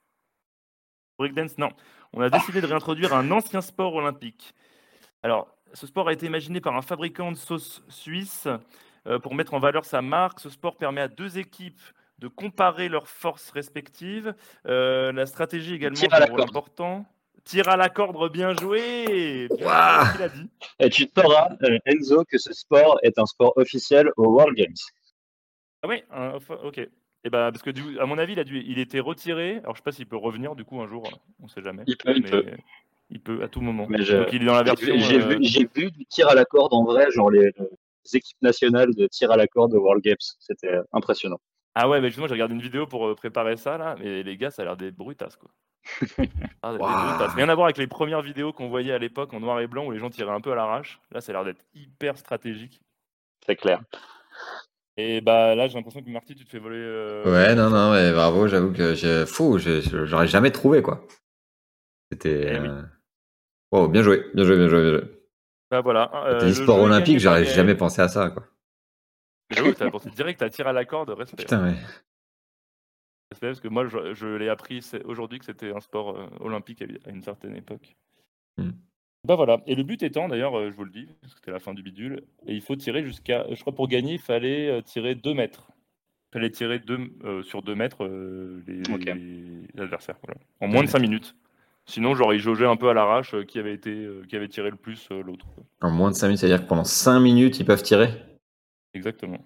Breakdance, non. On a décidé de réintroduire un ancien sport olympique. Alors, ce sport a été imaginé par un fabricant de sauces suisse euh, pour mettre en valeur sa marque. Ce sport permet à deux équipes de comparer leurs forces respectives. Euh, la stratégie également Tir à la est un rôle corde. important. Tir à la corde, bien joué. Bien Ouah. joué, il a dit. Et tu sauras, euh, Enzo, que ce sport est un sport officiel aux World Games. Ah oui, ok. Et bah, parce que du, à mon avis, il a dû, il était retiré. Alors je sais pas s'il peut revenir du coup un jour. On sait jamais. Il peut, il mais peut. il peut à tout moment. Mais je- Donc il est dans la J'ai version. j'ai euh, vu- j'ai vu du tir à la corde en vrai, genre les, les équipes nationales de tir à la corde aux World Games. C'était euh, impressionnant. Ah ouais, mais justement, j'ai regardé une vidéo pour euh, préparer ça là, mais les gars, ça a l'air des brutasses quoi. Ah, des Waouh. brutasses. Rien à voir avec les premières vidéos qu'on voyait à l'époque en noir et blanc où les gens tiraient un peu à l'arrache. Là, ça a l'air d'être hyper stratégique. C'est clair. Et bah là, j'ai l'impression que Marty, tu te fais voler. euh, Ouais, non, non, ouais, bravo, j'avoue que je, fou, j'aurais jamais trouvé, quoi. C'était. Eh oui. euh, Oh, bien joué, bien joué, bien joué, bien joué. Bah voilà. euh, le sport olympique, j'aurais jamais pensé à ça, quoi. Que t'as pensé direct à tir à la corde, respect. Putain, ouais. Respect, parce que moi, je, je l'ai appris aujourd'hui que c'était un sport euh, olympique à, une certaine époque. Hmm. Bah voilà. Et le but étant, d'ailleurs, euh, je vous le dis, parce que c'était la fin du bidule, et il faut tirer jusqu'à. Je crois pour gagner, il fallait euh, tirer 2 mètres. Il fallait tirer deux, euh, sur 2 mètres euh, les, adversaires. Voilà. En moins de 5 minutes. Sinon, genre, ils jaugeaient un peu à l'arrache euh, qui avait été, euh, qui avait tiré le plus euh, l'autre. En moins de 5 minutes, c'est-à-dire que pendant 5 minutes, ils peuvent tirer? Exactement.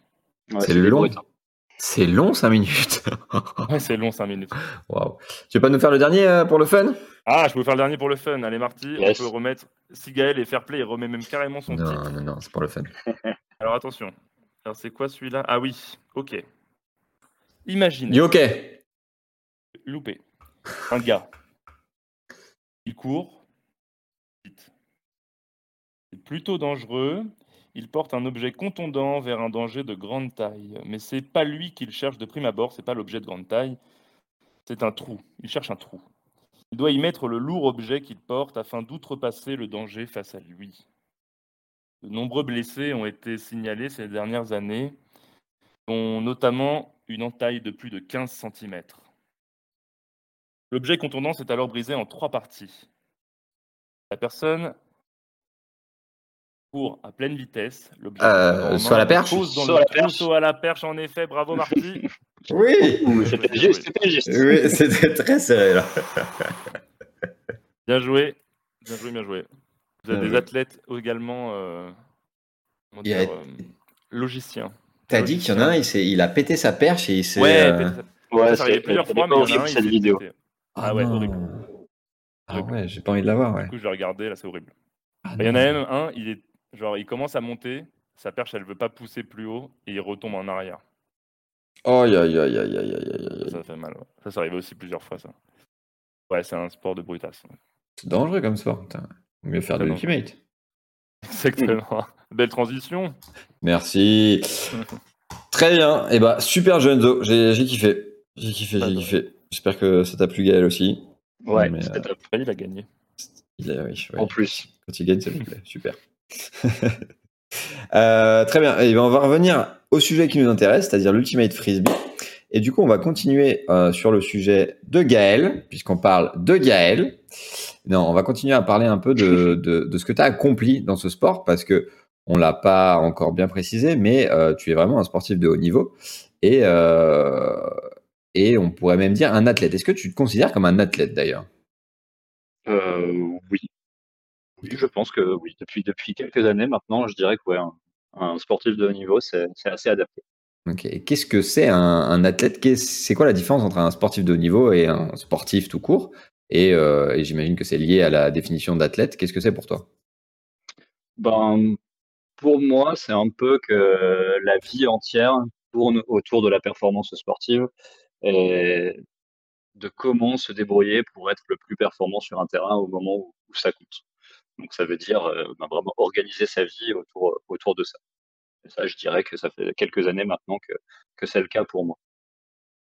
Ouais, C'est long. hein. C'est long, 5 minutes. Ouais, c'est long, 5 minutes. Waouh. Tu veux pas nous faire le dernier euh, pour le fun? Ah, je peux faire le dernier pour le fun. Allez, Marty, Yes. on peut remettre. Si Gaël est fair play, il remet même carrément son Non, titre. non, non, c'est pour le fun. Alors attention. Alors c'est quoi celui-là? Ah oui, ok. Imagine, hockey. loupé. Un gars. Il court. C'est plutôt dangereux. Il porte un objet contondant vers un danger de grande taille. Mais c'est pas lui qu'il cherche de prime abord, c'est pas l'objet de grande taille. C'est un trou. Il cherche un trou. Il doit y mettre le lourd objet qu'il porte afin d'outrepasser le danger face à lui. De nombreux blessés ont été signalés ces dernières années, dont notamment une entaille de plus de 15 cm. L'objet contondant s'est alors brisé en trois parties. La personne court à pleine vitesse. L'objet Euh, à la perche à la perche. saut à la perche, en effet. Bravo, Marty. Oui. C'était juste, c'était juste. Oui, c'était très serré, là. Bien joué. Bien joué, bien joué. Vous avez Bien des joué. athlètes également euh, a- euh, logiciens. T'as dit qu'il y en a un, il, s'est- il a pété sa perche et il s'est. Ouais, euh, Ouais, ça, c'est plusieurs fois, mais il y en a horrible un, il cette vidéo. Ah, Ah ouais, horrible. Ah ouais, j'ai pas envie de l'avoir, ouais. Du coup, je l'ai regardé, là, c'est horrible. Ah Il y en a même un, il est genre, il commence à monter, sa perche, elle veut pas pousser plus haut et il retombe en arrière. Oh, aïe, aïe, aïe, aïe, aïe, aïe, aïe. Ça, ça fait mal. ouais. Ça, ça arrive aussi plusieurs fois, ça. Ouais, c'est un sport de brutasse. C'est dangereux comme sport. Putain. Vaut mieux faire de l'ultimate. Exactement. Belle transition. Merci. Très bien. Et bah, super Genzo. J'ai j'ai kiffé. J'ai kiffé, j'ai kiffé. J'espère que ça t'a plu, Gaël aussi. Ouais, Mais, c'était euh, top. Il a gagné. Il a- oui, oui. En plus. Quand il gagne, ça lui plaît. Super. Euh, très bien. Et ben, on va revenir au sujet qui nous intéresse, c'est-à-dire l'Ultimate Frisbee. Et du coup, on va continuer euh, sur le sujet de Gaël, puisqu'on parle de Gaël. Non, on va continuer à parler un peu de, de, de ce que tu as accompli dans ce sport, parce que on l'a pas encore bien précisé, mais euh, tu es vraiment un sportif de haut niveau. Et, et on pourrait même dire un athlète. Est-ce que tu te considères comme un athlète d'ailleurs? Oui. Oui, je pense que oui. Depuis, depuis quelques années maintenant, je dirais que ouais, un, un sportif de haut niveau, c'est assez adapté. Ok. Et Qu'est-ce que c'est un, un athlète? C'est quoi la différence entre un sportif de haut niveau et un sportif tout court? Et, euh, et j'imagine que c'est lié à la définition d'athlète. Qu'est-ce que c'est pour toi? Ben, pour moi, c'est un peu que la vie entière tourne autour de la performance sportive et de comment se débrouiller pour être le plus performant sur un terrain au moment où, où ça compte. Donc ça veut dire euh, ben, vraiment organiser sa vie autour, autour de ça. Et ça, je dirais que ça fait quelques années maintenant que, que c'est le cas pour moi.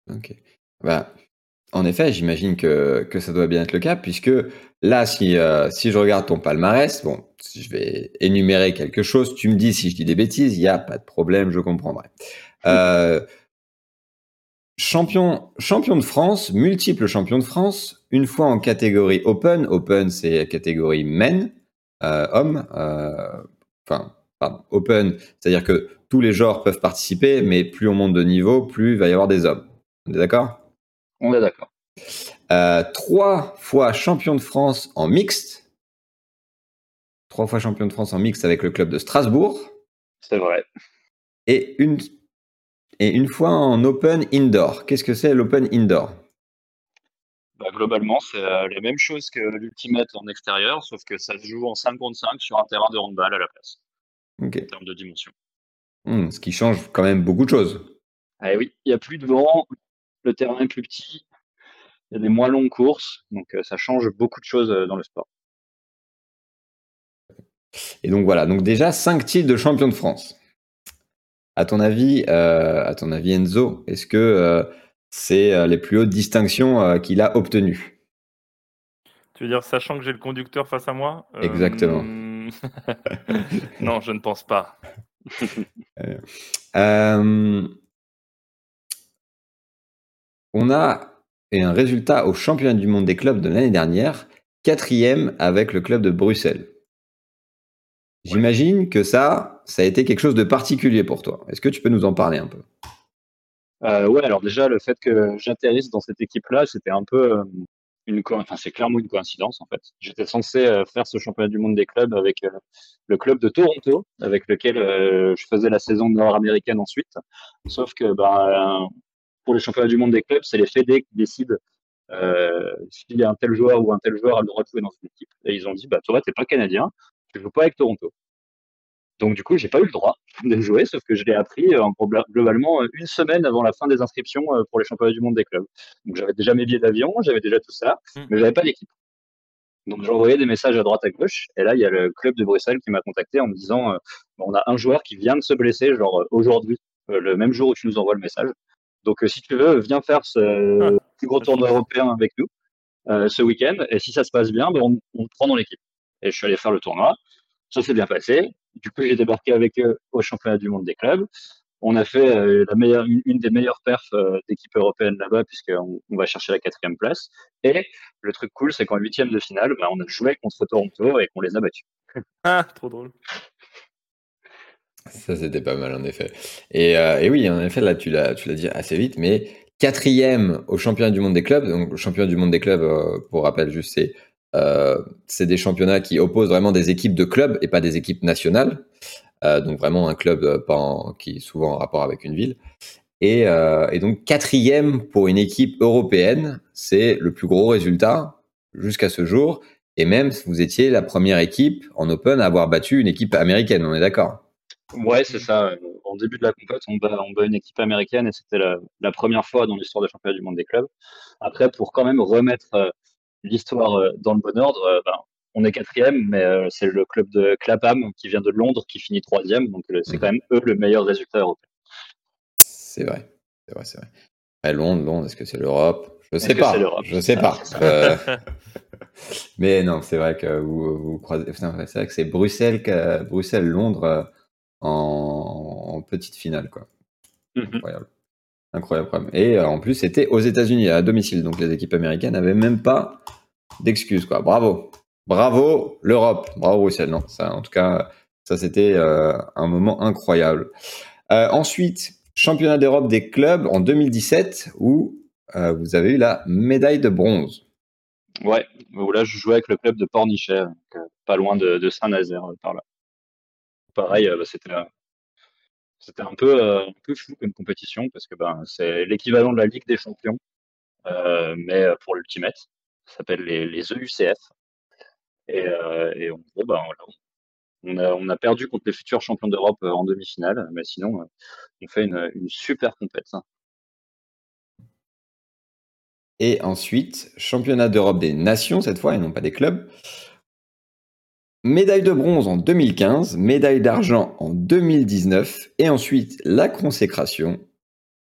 Ok. Bah, en effet, j'imagine que, que ça doit bien être le cas, puisque là, si, euh, si je regarde ton palmarès, bon, si je vais énumérer quelque chose, tu me dis si je dis des bêtises, il n'y a pas de problème, je comprendrai. Euh, champion, champion de France, multiple champion de France, une fois en catégorie Open. Open, c'est la catégorie men, euh, homme. euh, Enfin, pardon, Open, c'est-à-dire que tous les genres peuvent participer, mais plus on monte de niveau, plus il va y avoir des hommes. On est d'accord? On est d'accord. Euh, trois fois champion de France en mixte. Trois fois champion de France en mixte avec le club de Strasbourg. C'est vrai. Et une, et une fois en open indoor. Qu'est-ce que c'est l'open indoor? Bah, globalement, c'est euh, la même chose que l'Ultimate en extérieur, sauf que ça se joue en 5 contre 5 sur un terrain de handball à la place, en termes de dimension. Hmm, ce qui change quand même beaucoup de choses. Ah oui, il n'y a plus de vent, le terrain est plus petit, il y a des moins longues courses, donc euh, ça change beaucoup de choses euh, dans le sport. Et donc voilà, donc déjà cinq titres de champion de France. À ton avis, euh, à ton avis Enzo, est-ce que euh, c'est euh, les plus hautes distinctions euh, qu'il a obtenues Tu veux dire, sachant que j'ai le conducteur face à moi Euh, Exactement. non, je ne pense pas. Euh, On a un résultat au championnat du monde des clubs de l'année dernière, quatrième avec le club de Bruxelles. J'imagine que ça, ça a été quelque chose de particulier pour toi. Est-ce que tu peux nous en parler un peu? Euh, ouais, alors déjà, le fait que j'atterrisse dans cette équipe-là, c'était un peu euh, une enfin, c'est clairement une coïncidence en fait. J'étais censé euh, faire ce championnat du monde des clubs avec euh, le club de Toronto, avec lequel je faisais la saison nord-américaine ensuite. Sauf que ben, pour les championnats du monde des clubs, c'est les fédés qui décident s'il y a un tel joueur ou un tel joueur a le droit de jouer dans une équipe. Et ils ont dit, bah toi, t'es pas canadien, tu joues pas avec Toronto. Donc du coup, j'ai pas eu le droit de jouer, sauf que je l'ai appris euh, en globalement euh, une semaine avant la fin des inscriptions euh, pour les championnats du monde des clubs. Donc j'avais déjà mes billets d'avion, j'avais déjà tout ça, Mm. mais j'avais pas d'équipe. Donc envoyé des messages à droite à gauche, et là il y a le club de Bruxelles qui m'a contacté en me disant, euh, on a un joueur qui vient de se blesser, genre aujourd'hui, euh, le même jour où tu nous envoies le message. Donc euh, si tu veux, viens faire ce plus gros tournoi européen avec nous ce week-end, et si ça se passe bien, ben, on, on te prend dans l'équipe. Et je suis allé faire le tournoi. Ça s'est bien passé. Du coup, j'ai débarqué avec eux au championnat du monde des clubs. On a fait euh, la meilleure, une, une des meilleures perfs euh, d'équipe européenne là-bas, puisqu'on on va chercher la quatrième place. Et le truc cool, c'est qu'en huitième de finale, ben, on a joué contre Toronto et qu'on les a battus. Ah, trop drôle. Ça, c'était pas mal, en effet. Et, euh, et oui, en effet, là, tu l'as, tu l'as dit assez vite, mais quatrième au championnat du monde des clubs. Donc, le championnat du monde des clubs, euh, pour rappel, juste, c'est, c'est des championnats qui opposent vraiment des équipes de clubs et pas des équipes nationales. Euh, donc, vraiment un club euh, qui est souvent en rapport avec une ville. Et, euh, donc, quatrième pour une équipe européenne, c'est le plus gros résultat jusqu'à ce jour. Et même, vous étiez la première équipe en Open à avoir battu une équipe américaine, on est d'accord? Ouais, c'est ça. En début de la compète, on bat, une équipe américaine et c'était la, première fois dans l'histoire des championnats du monde des clubs. Après, pour quand même remettre euh, l'histoire euh, dans le bon ordre, euh, ben, on est quatrième, mais euh, c'est le club de Clapham qui vient de Londres qui finit troisième, donc c'est Mhm. quand même eux le meilleur résultat européen. C'est vrai, c'est vrai, c'est vrai. Londres, Londres, est-ce que c'est l'Europe? Je sais pas. Je sais Ah, pas. Euh, mais non, c'est vrai que vous, vous croisez. c'est vrai que c'est Bruxelles, Bruxelles, Londres en, en petite finale, quoi. Mhm. Incroyable, incroyable. Et euh, en plus, c'était aux États-Unis à domicile, donc les équipes américaines n'avaient même pas d'excuses, quoi. Bravo, bravo l'Europe, bravo Bruxelles. Non, ça, en tout cas, ça c'était euh, un moment incroyable. Euh, ensuite, championnat d'Europe des clubs en 2017 où vous avez eu la médaille de bronze. Ouais, là je jouais avec le club de Pornichet, pas loin de, Saint-Nazaire par là. Pareil, bah, c'était c'était un peu euh, un peu fou comme compétition parce que ben c'est l'équivalent de la Ligue des Champions, euh, mais euh, pour l'Ultimate. Ça s'appelle les, les EUCF. Et, en gros, ben, on a, on a perdu contre les futurs champions d'Europe en demi-finale, mais sinon, on fait une, une super compétition. Et ensuite, championnat d'Europe des nations cette fois et non pas des clubs. Médaille de bronze en 2015, médaille d'argent en 2019 et ensuite la consécration,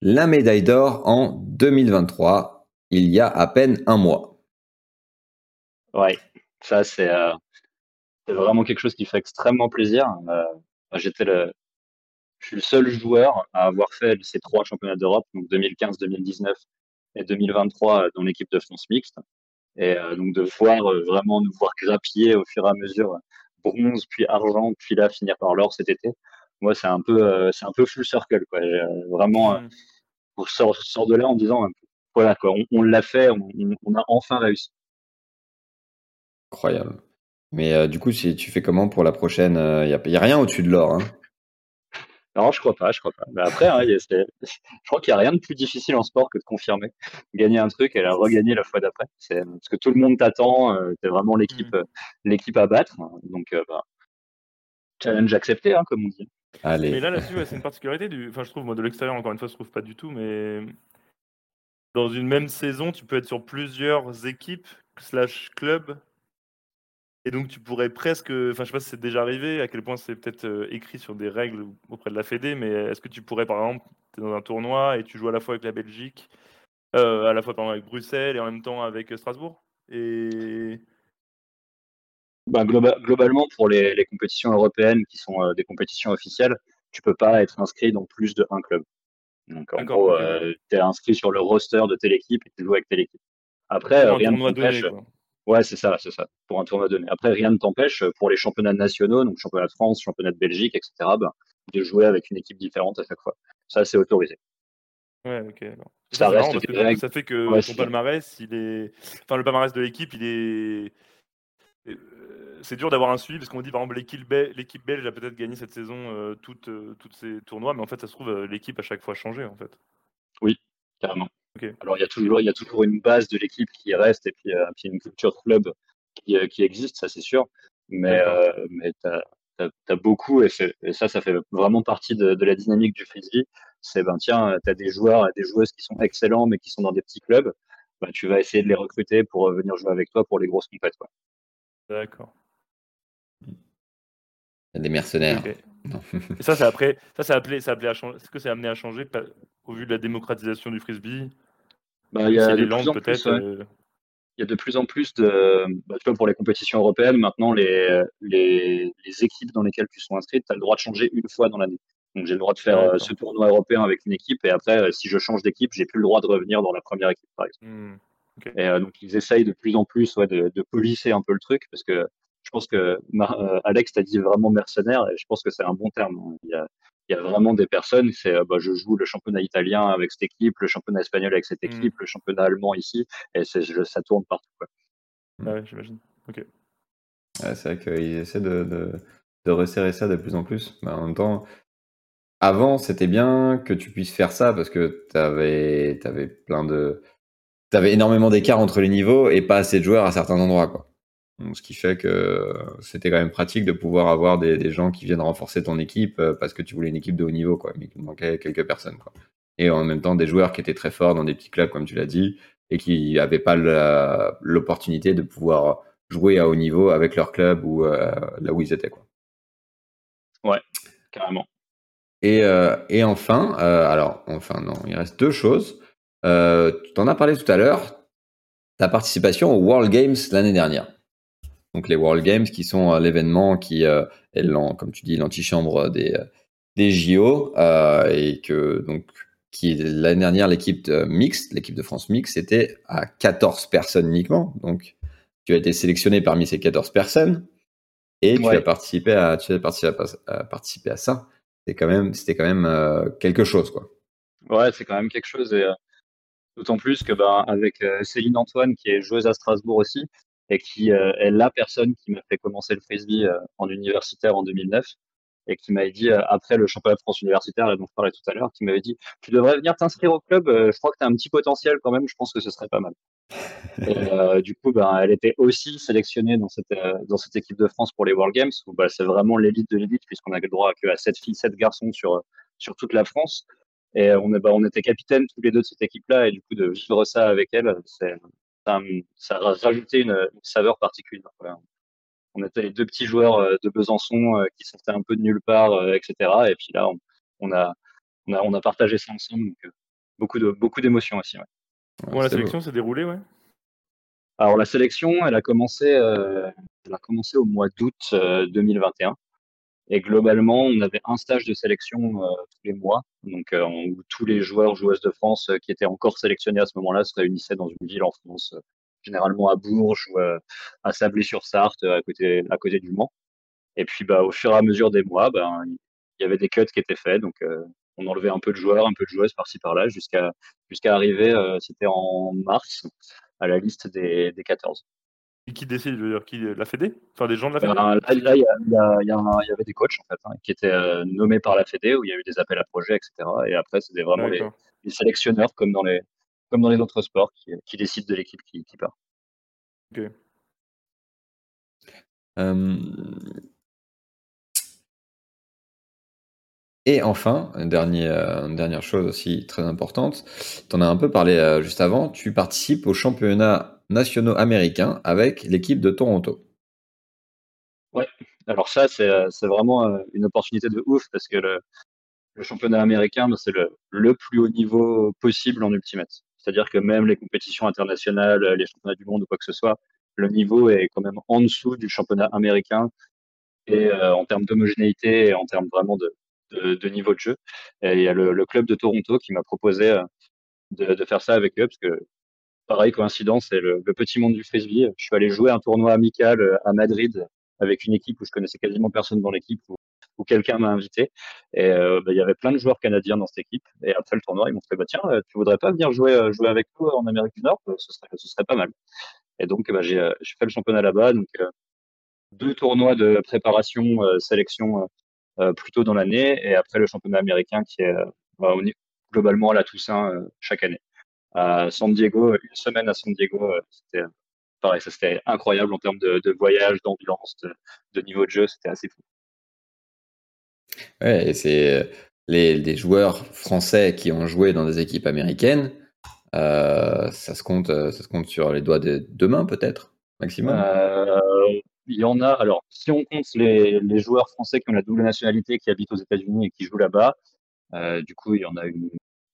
la médaille d'or en 2023, il y a à peine un mois. Ouais, ça c'est euh, vraiment quelque chose qui fait extrêmement plaisir. Euh, J'étais le, je suis le seul joueur à avoir fait ces trois championnats d'Europe, donc 2015, 2019 et 2023 dans l'équipe de France mixte. Et euh, donc de voir euh, vraiment nous voir grappiller au fur et à mesure euh, bronze, puis argent, puis là finir par l'or cet été. Moi, c'est un peu, euh, c'est un peu full circle, quoi. Euh, vraiment, euh, Mm. on sort, sort de là en disant voilà quoi, on, on l'a fait, on, on, a enfin réussi. Incroyable. Mais euh, du coup, si tu fais comment pour la prochaine Il n'y a, y a, rien au-dessus de l'or. Hein? Non, je crois pas, je crois pas. Mais après, hein, y a, je crois qu'il n'y a rien de plus difficile en sport que de confirmer. Gagner un truc et la regagner la fois d'après. C'est parce que tout le monde t'attend, euh, t'es vraiment l'équipe, mmh. l'équipe à battre. Donc, euh, bah, challenge accepté, hein, comme on dit. Allez. Mais là, là-dessus, ouais, c'est une particularité du. Enfin, je trouve, moi, de l'extérieur, encore une fois, je trouve pas du tout, mais dans une même saison, tu peux être sur plusieurs équipes slash clubs et donc tu pourrais presque, enfin je sais pas si c'est déjà arrivé, à quel point c'est peut-être euh, écrit sur des règles auprès de la Fédé, mais est-ce que tu pourrais par exemple, tu es dans un tournoi et tu joues à la fois avec la Belgique, euh, à la fois avec Bruxelles et en même temps avec Strasbourg? Et... Bah, globalement, pour les, compétitions européennes qui sont euh, des compétitions officielles, tu peux pas être inscrit dans plus de un club. Donc en gros, tu es inscrit sur le roster de telle équipe et tu joues avec telle équipe. Après, rien ne t'empêche. Ouais, c'est ça, c'est ça, pour un tournoi donné. Après, rien ne t'empêche pour les championnats nationaux, donc championnat de France, championnat de Belgique, etc., ben, de jouer avec une équipe différente à chaque fois. Ça, c'est autorisé. Ouais, ok. Ça, reste ça fait que ouais, ton palmarès, il est. Enfin, le palmarès de l'équipe, il est. Euh, c'est dur d'avoir un suivi parce qu'on dit par exemple l'équipe belge a peut-être gagné cette saison euh, toutes, euh, toutes ces tournois, mais en fait ça se trouve l'équipe a chaque fois changé en fait. Oui, carrément. Alors il y a toujours il y a toujours une base de l'équipe qui reste et puis, euh, puis une culture club qui, euh, qui existe, ça c'est sûr. Mais euh, mais t'as as, beaucoup et, ça ça fait vraiment partie de, de la dynamique du frisbee. C'est ben tiens t'as des joueurs et des joueuses qui sont excellents mais qui sont dans des petits clubs. Ben, tu vas essayer de les recruter pour venir jouer avec toi pour les grosses compètes. D'accord. Des mercenaires. et ça, c'est après, ça, c'est appelé, ça appelé à changer. Est-ce que c'est amené à changer au vu de la démocratisation du frisbee bah, il y a de plus en plus, euh, Il y a de plus en plus de, bah, tu vois, pour les compétitions européennes, maintenant, les, les, les équipes dans lesquelles tu sois inscrit, tu as le droit de changer une fois dans l'année. Donc, j'ai le droit de faire euh, ce tournoi européen avec une équipe, et après, euh, si je change d'équipe, j'ai plus le droit de revenir dans la première équipe, par exemple. Mmh. Et donc, ils essayent de plus en plus ouais, de, de polisser un peu le truc, parce que je pense que Alex t'a dit vraiment mercenaire, et je pense que c'est un bon terme. Hein. Il y a, il y a vraiment des personnes, c'est euh, bah, je joue le championnat italien avec cette équipe, le championnat espagnol avec cette mmh. équipe, le championnat allemand ici, et ça tourne partout. Quoi. Ah ouais, j'imagine. Ok. c'est vrai qu'ils essaient de, de, de, resserrer ça de plus en plus. Mais en même temps, avant, c'était bien que tu puisses faire ça parce que tu avais, avais plein de. Tu avais énormément d'écart entre les niveaux et pas assez de joueurs à certains endroits. Quoi ce qui fait que c'était quand même pratique de pouvoir avoir des, gens qui viennent renforcer ton équipe euh, parce que tu voulais une équipe de haut niveau, quoi, mais il manquait quelques personnes. Quoi. Et en même temps, des joueurs qui étaient très forts dans des petits clubs, comme tu l'as dit, et qui n'avaient pas l'opportunité de pouvoir jouer à haut niveau avec leur club ou euh, là où ils étaient. Quoi. Ouais, carrément. Et, euh, et enfin, alors, enfin, non, il reste deux choses. tu t'en as parlé tout à l'heure, ta participation aux World Games l'année dernière donc les World Games qui sont euh, l'événement qui euh, est, comme tu dis, l'antichambre des, euh, des JO et que donc qui l'année dernière l'équipe mixte, l'équipe de France mixte, c'était à 14 personnes uniquement. Donc tu as été sélectionné parmi ces 14 personnes et tu as participé à tu as participé à, participer à ça. C'était quand même c'était quand même quelque chose quoi. Ouais, c'est quand même quelque chose et d'autant plus que ben avec Céline Antoine qui est joueuse à Strasbourg aussi, et qui euh, est la personne qui m'a fait commencer le frisbee euh, en universitaire en 2009 et qui m'avait dit euh, après le championnat de France universitaire dont je parlais tout à l'heure, qui m'avait dit tu devrais venir t'inscrire au club, je crois que tu as un petit potentiel quand même, je pense que ce serait pas mal. Et du coup, ben, elle était aussi sélectionnée dans cette dans cette équipe de France pour les World Games où bah, c'est vraiment l'élite de l'élite puisqu'on a le droit que à sept filles, sept garçons sur sur toute la France. Et on, est, bah, on était capitaine tous les deux de cette équipe-là et du coup de vivre ça avec elle, c'est ça, a rajouté une, saveur particulière. On était les deux petits joueurs euh, de Besançon euh, qui sortaient un peu de nulle part, euh, etc. Et puis là, on, a, on, a, partagé ça ensemble. Donc, beaucoup de beaucoup d'émotions aussi. la sélection s'est déroulée, ouais. Alors la sélection, elle a commencé, elle a commencé au mois d'août 2021. Et globalement, on avait un stage de sélection tous les mois, donc où tous les joueurs, joueuses de France qui étaient encore sélectionnés à ce moment-là se réunissaient dans une ville en France, généralement à Bourges ou à Sablé-sur-Sarthe, à côté, à côté du Mans. Et puis, bah, au fur et à mesure des mois, ben, il y avait des cuts qui étaient faits, donc on enlevait un peu de joueurs, un peu de joueuses par-ci par-là, jusqu'à jusqu'à arriver, c'était en mars, à la liste des 14. Qui décide, je veux dire, qui, la Fédé? Enfin, des gens de la Fédé? Là, là, il y, y, avait des coachs, en fait, hein, qui étaient nommés par la Fédé, où il y a eu des appels à projets, etc. Et après, c'était vraiment les, les, sélectionneurs, comme dans les, comme dans les autres sports, qui, qui décident de l'équipe qui, qui, part. Ok. Et enfin, une dernière, une dernière chose aussi très importante, tu en as un peu parlé euh, juste avant, tu participes aux championnats nationaux américains avec l'équipe de Toronto. Ouais, alors ça, c'est vraiment euh, une opportunité de ouf parce que le, championnat américain, bah, c'est le, le, plus haut niveau possible en ultimate. C'est-à-dire que même les compétitions internationales, les championnats du monde ou quoi que ce soit, le niveau est quand même en dessous du championnat américain et euh, en termes d'homogénéité et en termes vraiment de, de, niveau de jeu. Et il y a le, club de Toronto qui m'a proposé euh, de, de, faire ça avec eux parce que pareil coïncidence c'est le, petit monde du frisbee. Je suis allé jouer un tournoi amical euh, à Madrid avec une équipe où je connaissais quasiment personne dans l'équipe où, où quelqu'un m'a invité. Et euh, bah, il y avait plein de joueurs canadiens dans cette équipe. Et après le tournoi ils m'ont fait bah tiens tu voudrais pas venir jouer jouer avec nous en Amérique du Nord? Ce serait ce serait pas mal. Et donc bah, j'ai fait le championnat là-bas. Donc deux tournois de préparation sélection euh, plus tôt dans l'année, et après le championnat américain qui est bah, globalement à la Toussaint euh, chaque année. À San Diego, une semaine à San Diego, euh, c'était pareil, ça c'était incroyable en termes de, de voyage, d'ambiance, de, de, niveau de jeu, c'était assez fou. Ouais, et c'est les, les, joueurs français qui ont joué dans des équipes américaines, euh, ça se compte, ça se compte sur les doigts de deux mains peut-être, maximum? Euh, il y en a. Alors, si on compte les, les, joueurs français qui ont la double nationalité, qui habitent aux États-Unis et qui jouent là-bas, euh, du coup, il y en a eu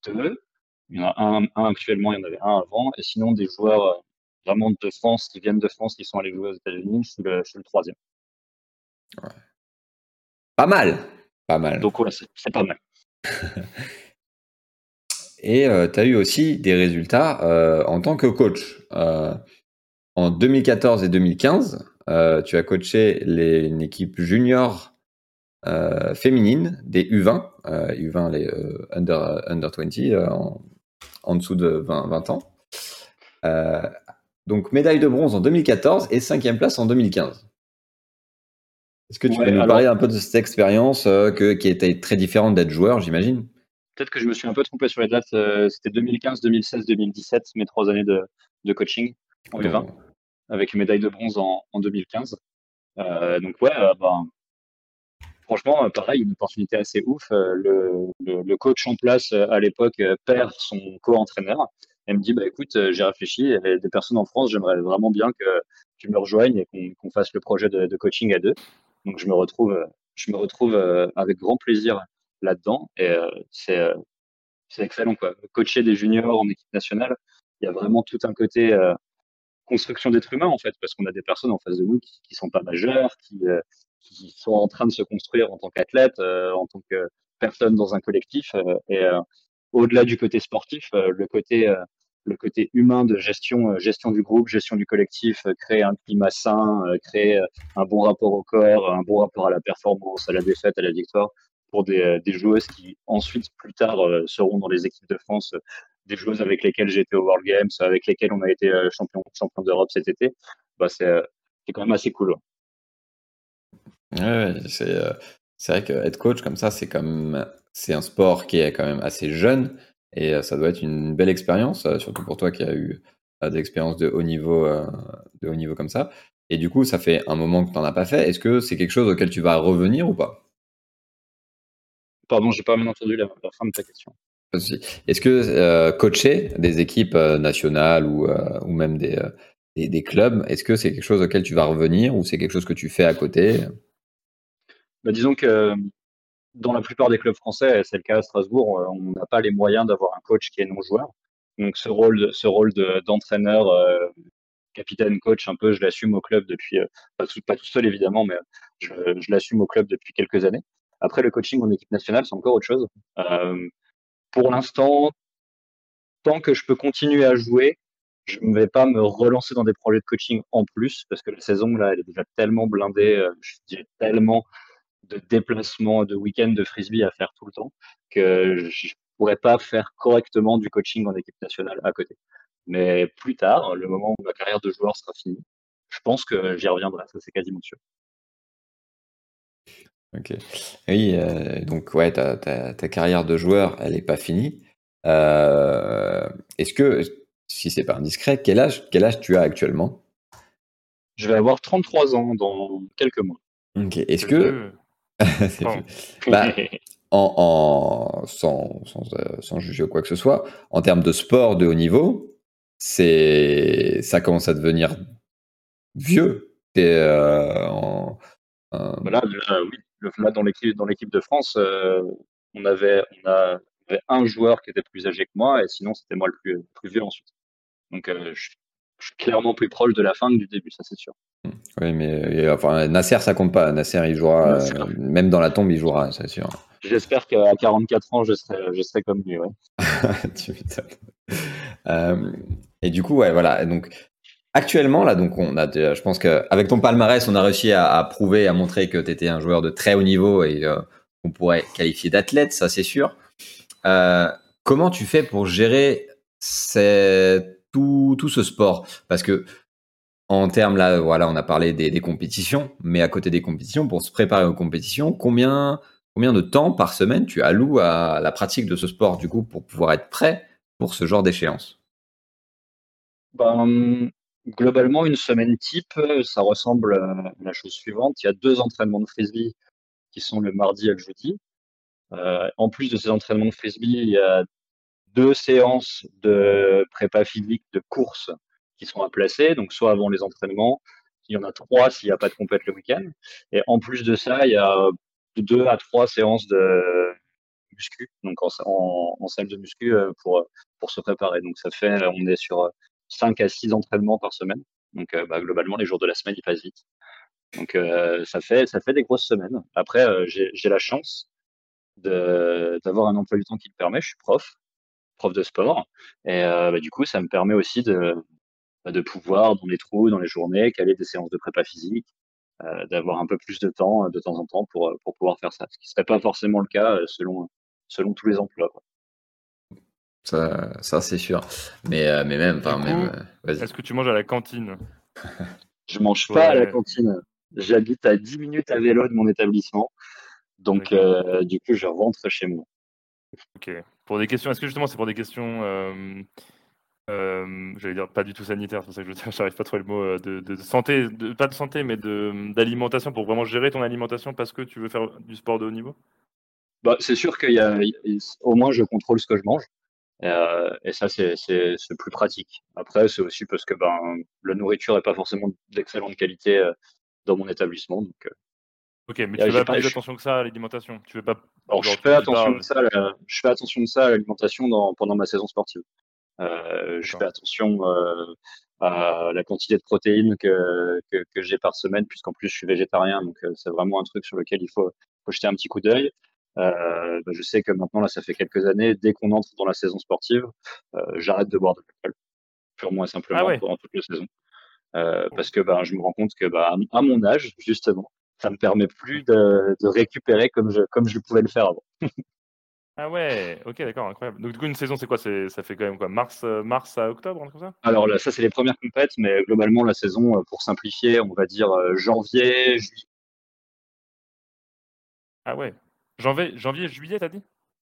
deux. Il y en a un, un, actuellement, il y en avait un avant. Et sinon, des joueurs euh, vraiment de France, qui viennent de France, qui sont allés jouer aux États-Unis, c'est le, le, troisième. Ouais. Pas mal. Pas mal. Donc, ouais, c'est pas mal. et euh, tu as eu aussi des résultats euh, en tant que coach. Euh, en 2014 et 2015, euh, tu as coaché les, une équipe junior féminine des U20, euh, U20 les under, under 20 euh, en, en, dessous de 20, 20 ans. donc médaille de bronze en 2014 et cinquième place en 2015. Est-ce que tu ouais, peux nous alors... parler un peu de cette expérience que, qui était très différente d'être joueur, j'imagine? Peut-être que je me suis un peu trompé sur les dates. C'était 2015, 2016, 2017, mes trois années de, de coaching en U20 avec une médaille de bronze en, en 2015. Euh, donc ouais, euh, ben, franchement, pareil, une opportunité assez ouf. Euh, le, coach en place à l'époque perd son co-entraîneur et me dit bah écoute, j'ai réfléchi, il y a des personnes en France, j'aimerais vraiment bien que tu me rejoignes et qu'on qu fasse le projet de, coaching à deux. Donc je me retrouve, je me retrouve avec grand plaisir là-dedans et c'est excellent quoi. Coacher des juniors en équipe nationale, il y a vraiment tout un côté construction d'être humain en fait, parce qu'on a des personnes en face de nous qui, qui sont pas majeures, qui, euh, qui sont en train de se construire en tant qu'athlète, euh, en tant que personne dans un collectif. Euh, et euh, au-delà du côté sportif, le côté le côté humain de gestion, gestion du groupe, gestion du collectif, créer un climat sain, créer un bon rapport au corps, un bon rapport à la performance, à la défaite, à la victoire, pour des, des joueuses qui ensuite, plus tard, seront dans les équipes de France des joueuses avec lesquelles j'ai été au World Games, avec lesquelles on a été champion, champion d'Europe cet été, bah c'est quand même assez cool. Ouais, c'est euh, c'est vrai qu'être coach comme ça, c'est comme c'est un sport qui est quand même assez jeune et ça doit être une belle expérience, surtout pour toi qui as eu des expériences de haut niveau, de haut niveau comme ça. Et du coup, ça fait un moment que tu n'en as pas fait. Est-ce que c'est quelque chose auquel tu vas revenir ou pas? Pardon, j'ai pas bien entendu la, la fin de ta question. Est-ce que euh, coacher des équipes euh, nationales ou, euh, ou même des, euh, des, des, clubs, est-ce que c'est quelque chose auquel tu vas revenir ou c'est quelque chose que tu fais à côté? Bah, Disons que dans la plupart des clubs français, c'est le cas à Strasbourg, on n'a pas les moyens d'avoir un coach qui est non-joueur. Donc ce rôle, ce rôle d'entraîneur, capitaine, coach, un peu, je l'assume au club depuis, pas tout, pas tout seul évidemment, mais je, l'assume au club depuis quelques années. Après, le coaching en équipe nationale, c'est encore autre chose. Euh, pour l'instant, tant que je peux continuer à jouer, je ne vais pas me relancer dans des projets de coaching en plus parce que la saison là, elle est déjà tellement blindée, euh, je dirais tellement de déplacements de week-end de frisbee à faire tout le temps que je pourrais pas faire correctement du coaching en équipe nationale à côté. Mais plus tard, le moment où ma carrière de joueur sera finie, je pense que j'y reviendrai, ça c'est quasiment sûr. Ok. Oui, euh, donc ouais, ta, ta, ta, carrière de joueur, elle n'est pas finie. Euh, Est-ce que, si c'est pas indiscret, quel âge, quel âge tu as actuellement? Je vais avoir 33 ans dans quelques mois. Ok. Est-ce que, bah, en, en, sans, sans, euh, sans juger ou quoi que ce soit, en termes de sport de haut niveau, c'est ça commence à devenir vieux. Euh, en. Voilà, là, oui, là, dans l'équipe dans l'équipe de France, euh, on avait on a, avait un joueur qui était plus âgé que moi et sinon c'était moi le plus, plus vieux ensuite. Donc je, je, suis clairement plus proche de la fin que du début, ça c'est sûr. Oui, mais enfin, Nasser, ça compte pas. Nasser, il jouera, Nasser. Euh, même dans la tombe, il jouera, c'est sûr. J'espère qu'à 44 ans, je serai, je serai comme lui, ouais. tu m'étonnes. Euh, et du coup, ouais, voilà. Donc, actuellement, là, donc, on a, je pense qu'avec ton palmarès, on a réussi à, à prouver, à montrer que tu étais un joueur de très haut niveau et euh, qu'on pourrait qualifier d'athlète, ça, c'est sûr. Euh, comment tu fais pour gérer tout, ce sport Parce que en termes là, voilà, on a parlé des, des, compétitions, mais à côté des compétitions, pour se préparer aux compétitions, combien, combien de temps par semaine tu alloues à la pratique de ce sport du coup pour pouvoir être prêt pour ce genre d'échéance? Ben, Globalement, une semaine type, ça ressemble à la chose suivante. Il y a deux entraînements de frisbee qui sont le mardi et le jeudi. Euh, en plus de ces entraînements de frisbee, il y a deux séances de prépa physique de course qui sont à placer, donc soit avant les entraînements, il y en a trois s'il n'y a pas de compète le week-end. Et en plus de ça, il y a deux à trois séances de muscu, donc en, salle de muscu pour, pour se préparer. Donc ça fait, on est sur cinq à six entraînements par semaine. Donc bah, globalement, les jours de la semaine, ils passent vite. Donc euh, ça fait ça fait des grosses semaines. Après, euh, j'ai la chance d'avoir un emploi du temps qui le permet. Je suis prof, prof de sport, et euh, bah, du coup, ça me permet aussi de de pouvoir, dans les trous, dans les journées, caler des séances de prépa physique, euh, d'avoir un peu plus de temps de temps en temps pour, pour pouvoir faire ça. Ce qui serait pas forcément le cas selon, selon tous les emplois. Quoi. Ça, ça c'est sûr. Mais, euh, mais même, enfin, même. Est-ce que tu manges à la cantine? Je mange pas ouais. à la cantine. J'habite à 10 minutes à vélo de mon établissement. Donc, euh, du coup, je rentre chez moi. Ok. Pour des questions, est-ce que justement c'est pour des questions euh, euh, j'allais dire pas du tout sanitaire, c'est pour ça que je n'arrive pas à trouver le mot euh, de, santé, de, pas de santé, mais d'alimentation pour vraiment gérer ton alimentation parce que tu veux faire du sport de haut niveau? Bah, C'est sûr qu'il y a, au moins je contrôle ce que je mange. Et ça, c'est plus pratique. Après, c'est aussi parce que ben, la nourriture n'est pas forcément d'excellente qualité dans mon établissement. Donc, ok, mais tu fais pas plus attention que ça à l'alimentation Tu veux pas Alors, je fais, attention de ça, la, je fais attention de ça à l'alimentation pendant ma saison sportive. Euh, je fais attention euh, à la quantité de protéines que, que, que j'ai par semaine, puisqu'en plus je suis végétarien, donc euh, c'est vraiment un truc sur lequel il faut, faut jeter un petit coup d'œil. Bah, je sais que maintenant, là, ça fait quelques années, dès qu'on entre dans la saison sportive, j'arrête de boire de l'alcool, purement et simplement ah ouais. pendant toute la saison. parce que bah, je me rends compte que bah, à mon âge, justement, ça me permet plus de, de récupérer comme je, comme je pouvais le faire avant. Ah ouais, ok, d'accord, incroyable. Donc du coup, une saison, c'est quoi? Ça fait quand même quoi? Mars, euh, mars à octobre, comme ça? Alors là, ça, c'est les premières compètes, mais globalement, la saison, pour simplifier, on va dire euh, janvier, juillet. Ah ouais, janvier, janvier juillet, t'as dit?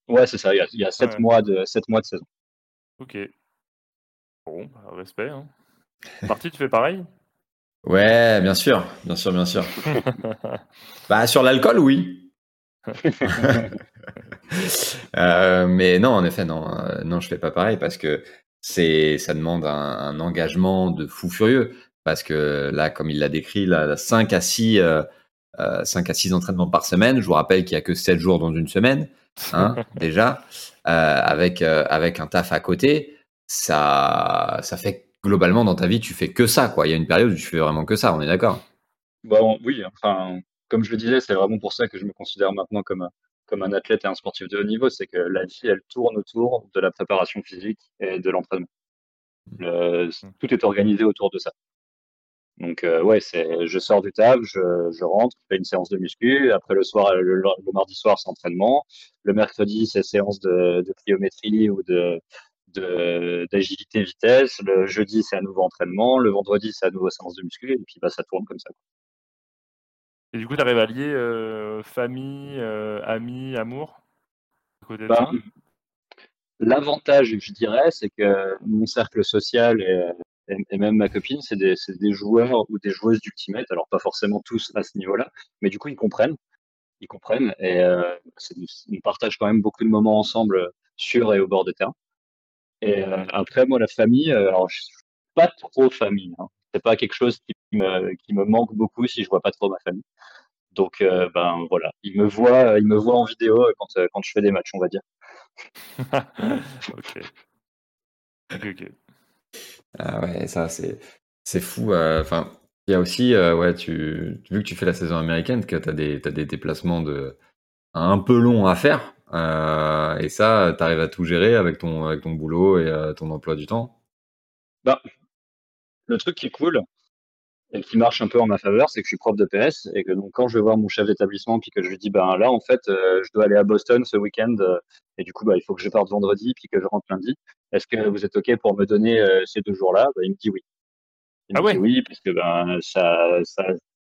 Ouais, c'est ça, il y a, il y a 7, ouais. mois de, 7 mois de saison. Ok. Bon, bah, respect. Hein. Parti, tu fais pareil? Ouais, bien sûr, bien sûr, bien sûr. bah, sur l'alcool, oui. euh, mais non, en effet, non, euh, non, je fais pas pareil parce que c'est, ça demande un, un, engagement de fou furieux. Parce que là, comme il l'a décrit, là, 5 à 6, euh, 5 à 6 entraînements par semaine. Je vous rappelle qu'il y a que 7 jours dans une semaine, hein, déjà, euh, avec, euh, avec un taf à côté. Ça, ça fait globalement dans ta vie, tu fais que ça, quoi. Il y a une période où tu fais vraiment que ça, on est d'accord? Bon, oui, enfin, comme je le disais, c'est vraiment pour ça que je me considère maintenant comme un, comme un athlète et un sportif de haut niveau, c'est que la vie, elle tourne autour de la préparation physique et de l'entraînement. tout est organisé autour de ça. Donc euh, ouais, c'est, je sors du table, je, je rentre, je fais une séance de muscu. Après le soir, le, le mardi soir, c'est entraînement. Le mercredi, c'est séance de, de pliométrie ou de d'agilité vitesse. Le jeudi, c'est un nouveau entraînement. Le vendredi, c'est à nouveau séance de muscu. Et puis bah, ça tourne comme ça. Et du coup, tu arrives à lier euh, famille, euh, amis, amour Bah, L'avantage, je dirais, c'est que mon cercle social et, même ma copine, c'est des, c'est des joueurs ou des joueuses d'Ultimate. Alors pas forcément tous à ce niveau-là, mais du coup ils comprennent, ils comprennent et euh, on partage quand même beaucoup de moments ensemble sur et au bord de terrain. Et euh, après moi la famille, euh, alors je suis pas trop famille. Hein. C'est pas quelque chose qui me, qui me manque beaucoup si je vois pas trop ma famille. Donc euh, ben voilà, ils me voient, ils me voient en vidéo quand quand je fais des matchs, on va dire. Ok. Ok, ok. Ah ouais, ça, c'est, c'est fou. euh, Enfin, il y a aussi, euh, ouais, tu, vu que tu fais la saison américaine, que tu as des, t'as des déplacements de, un peu longs à faire. euh, et ça, tu arrives à tout gérer avec ton, avec ton boulot et euh, ton emploi du temps. Ben, le truc qui est cool, et qui marche un peu en ma faveur, c'est que je suis prof de PS et que donc quand je vais voir mon chef d'établissement puis que je lui dis ben là en fait euh, je dois aller à Boston ce week-end euh, et du coup bah il faut que je parte vendredi puis que je rentre lundi. Est-ce que vous êtes ok pour me donner euh, ces deux jours-là? Ben, Il me dit oui. Il Ah me ouais? dit oui parce que ben ça ça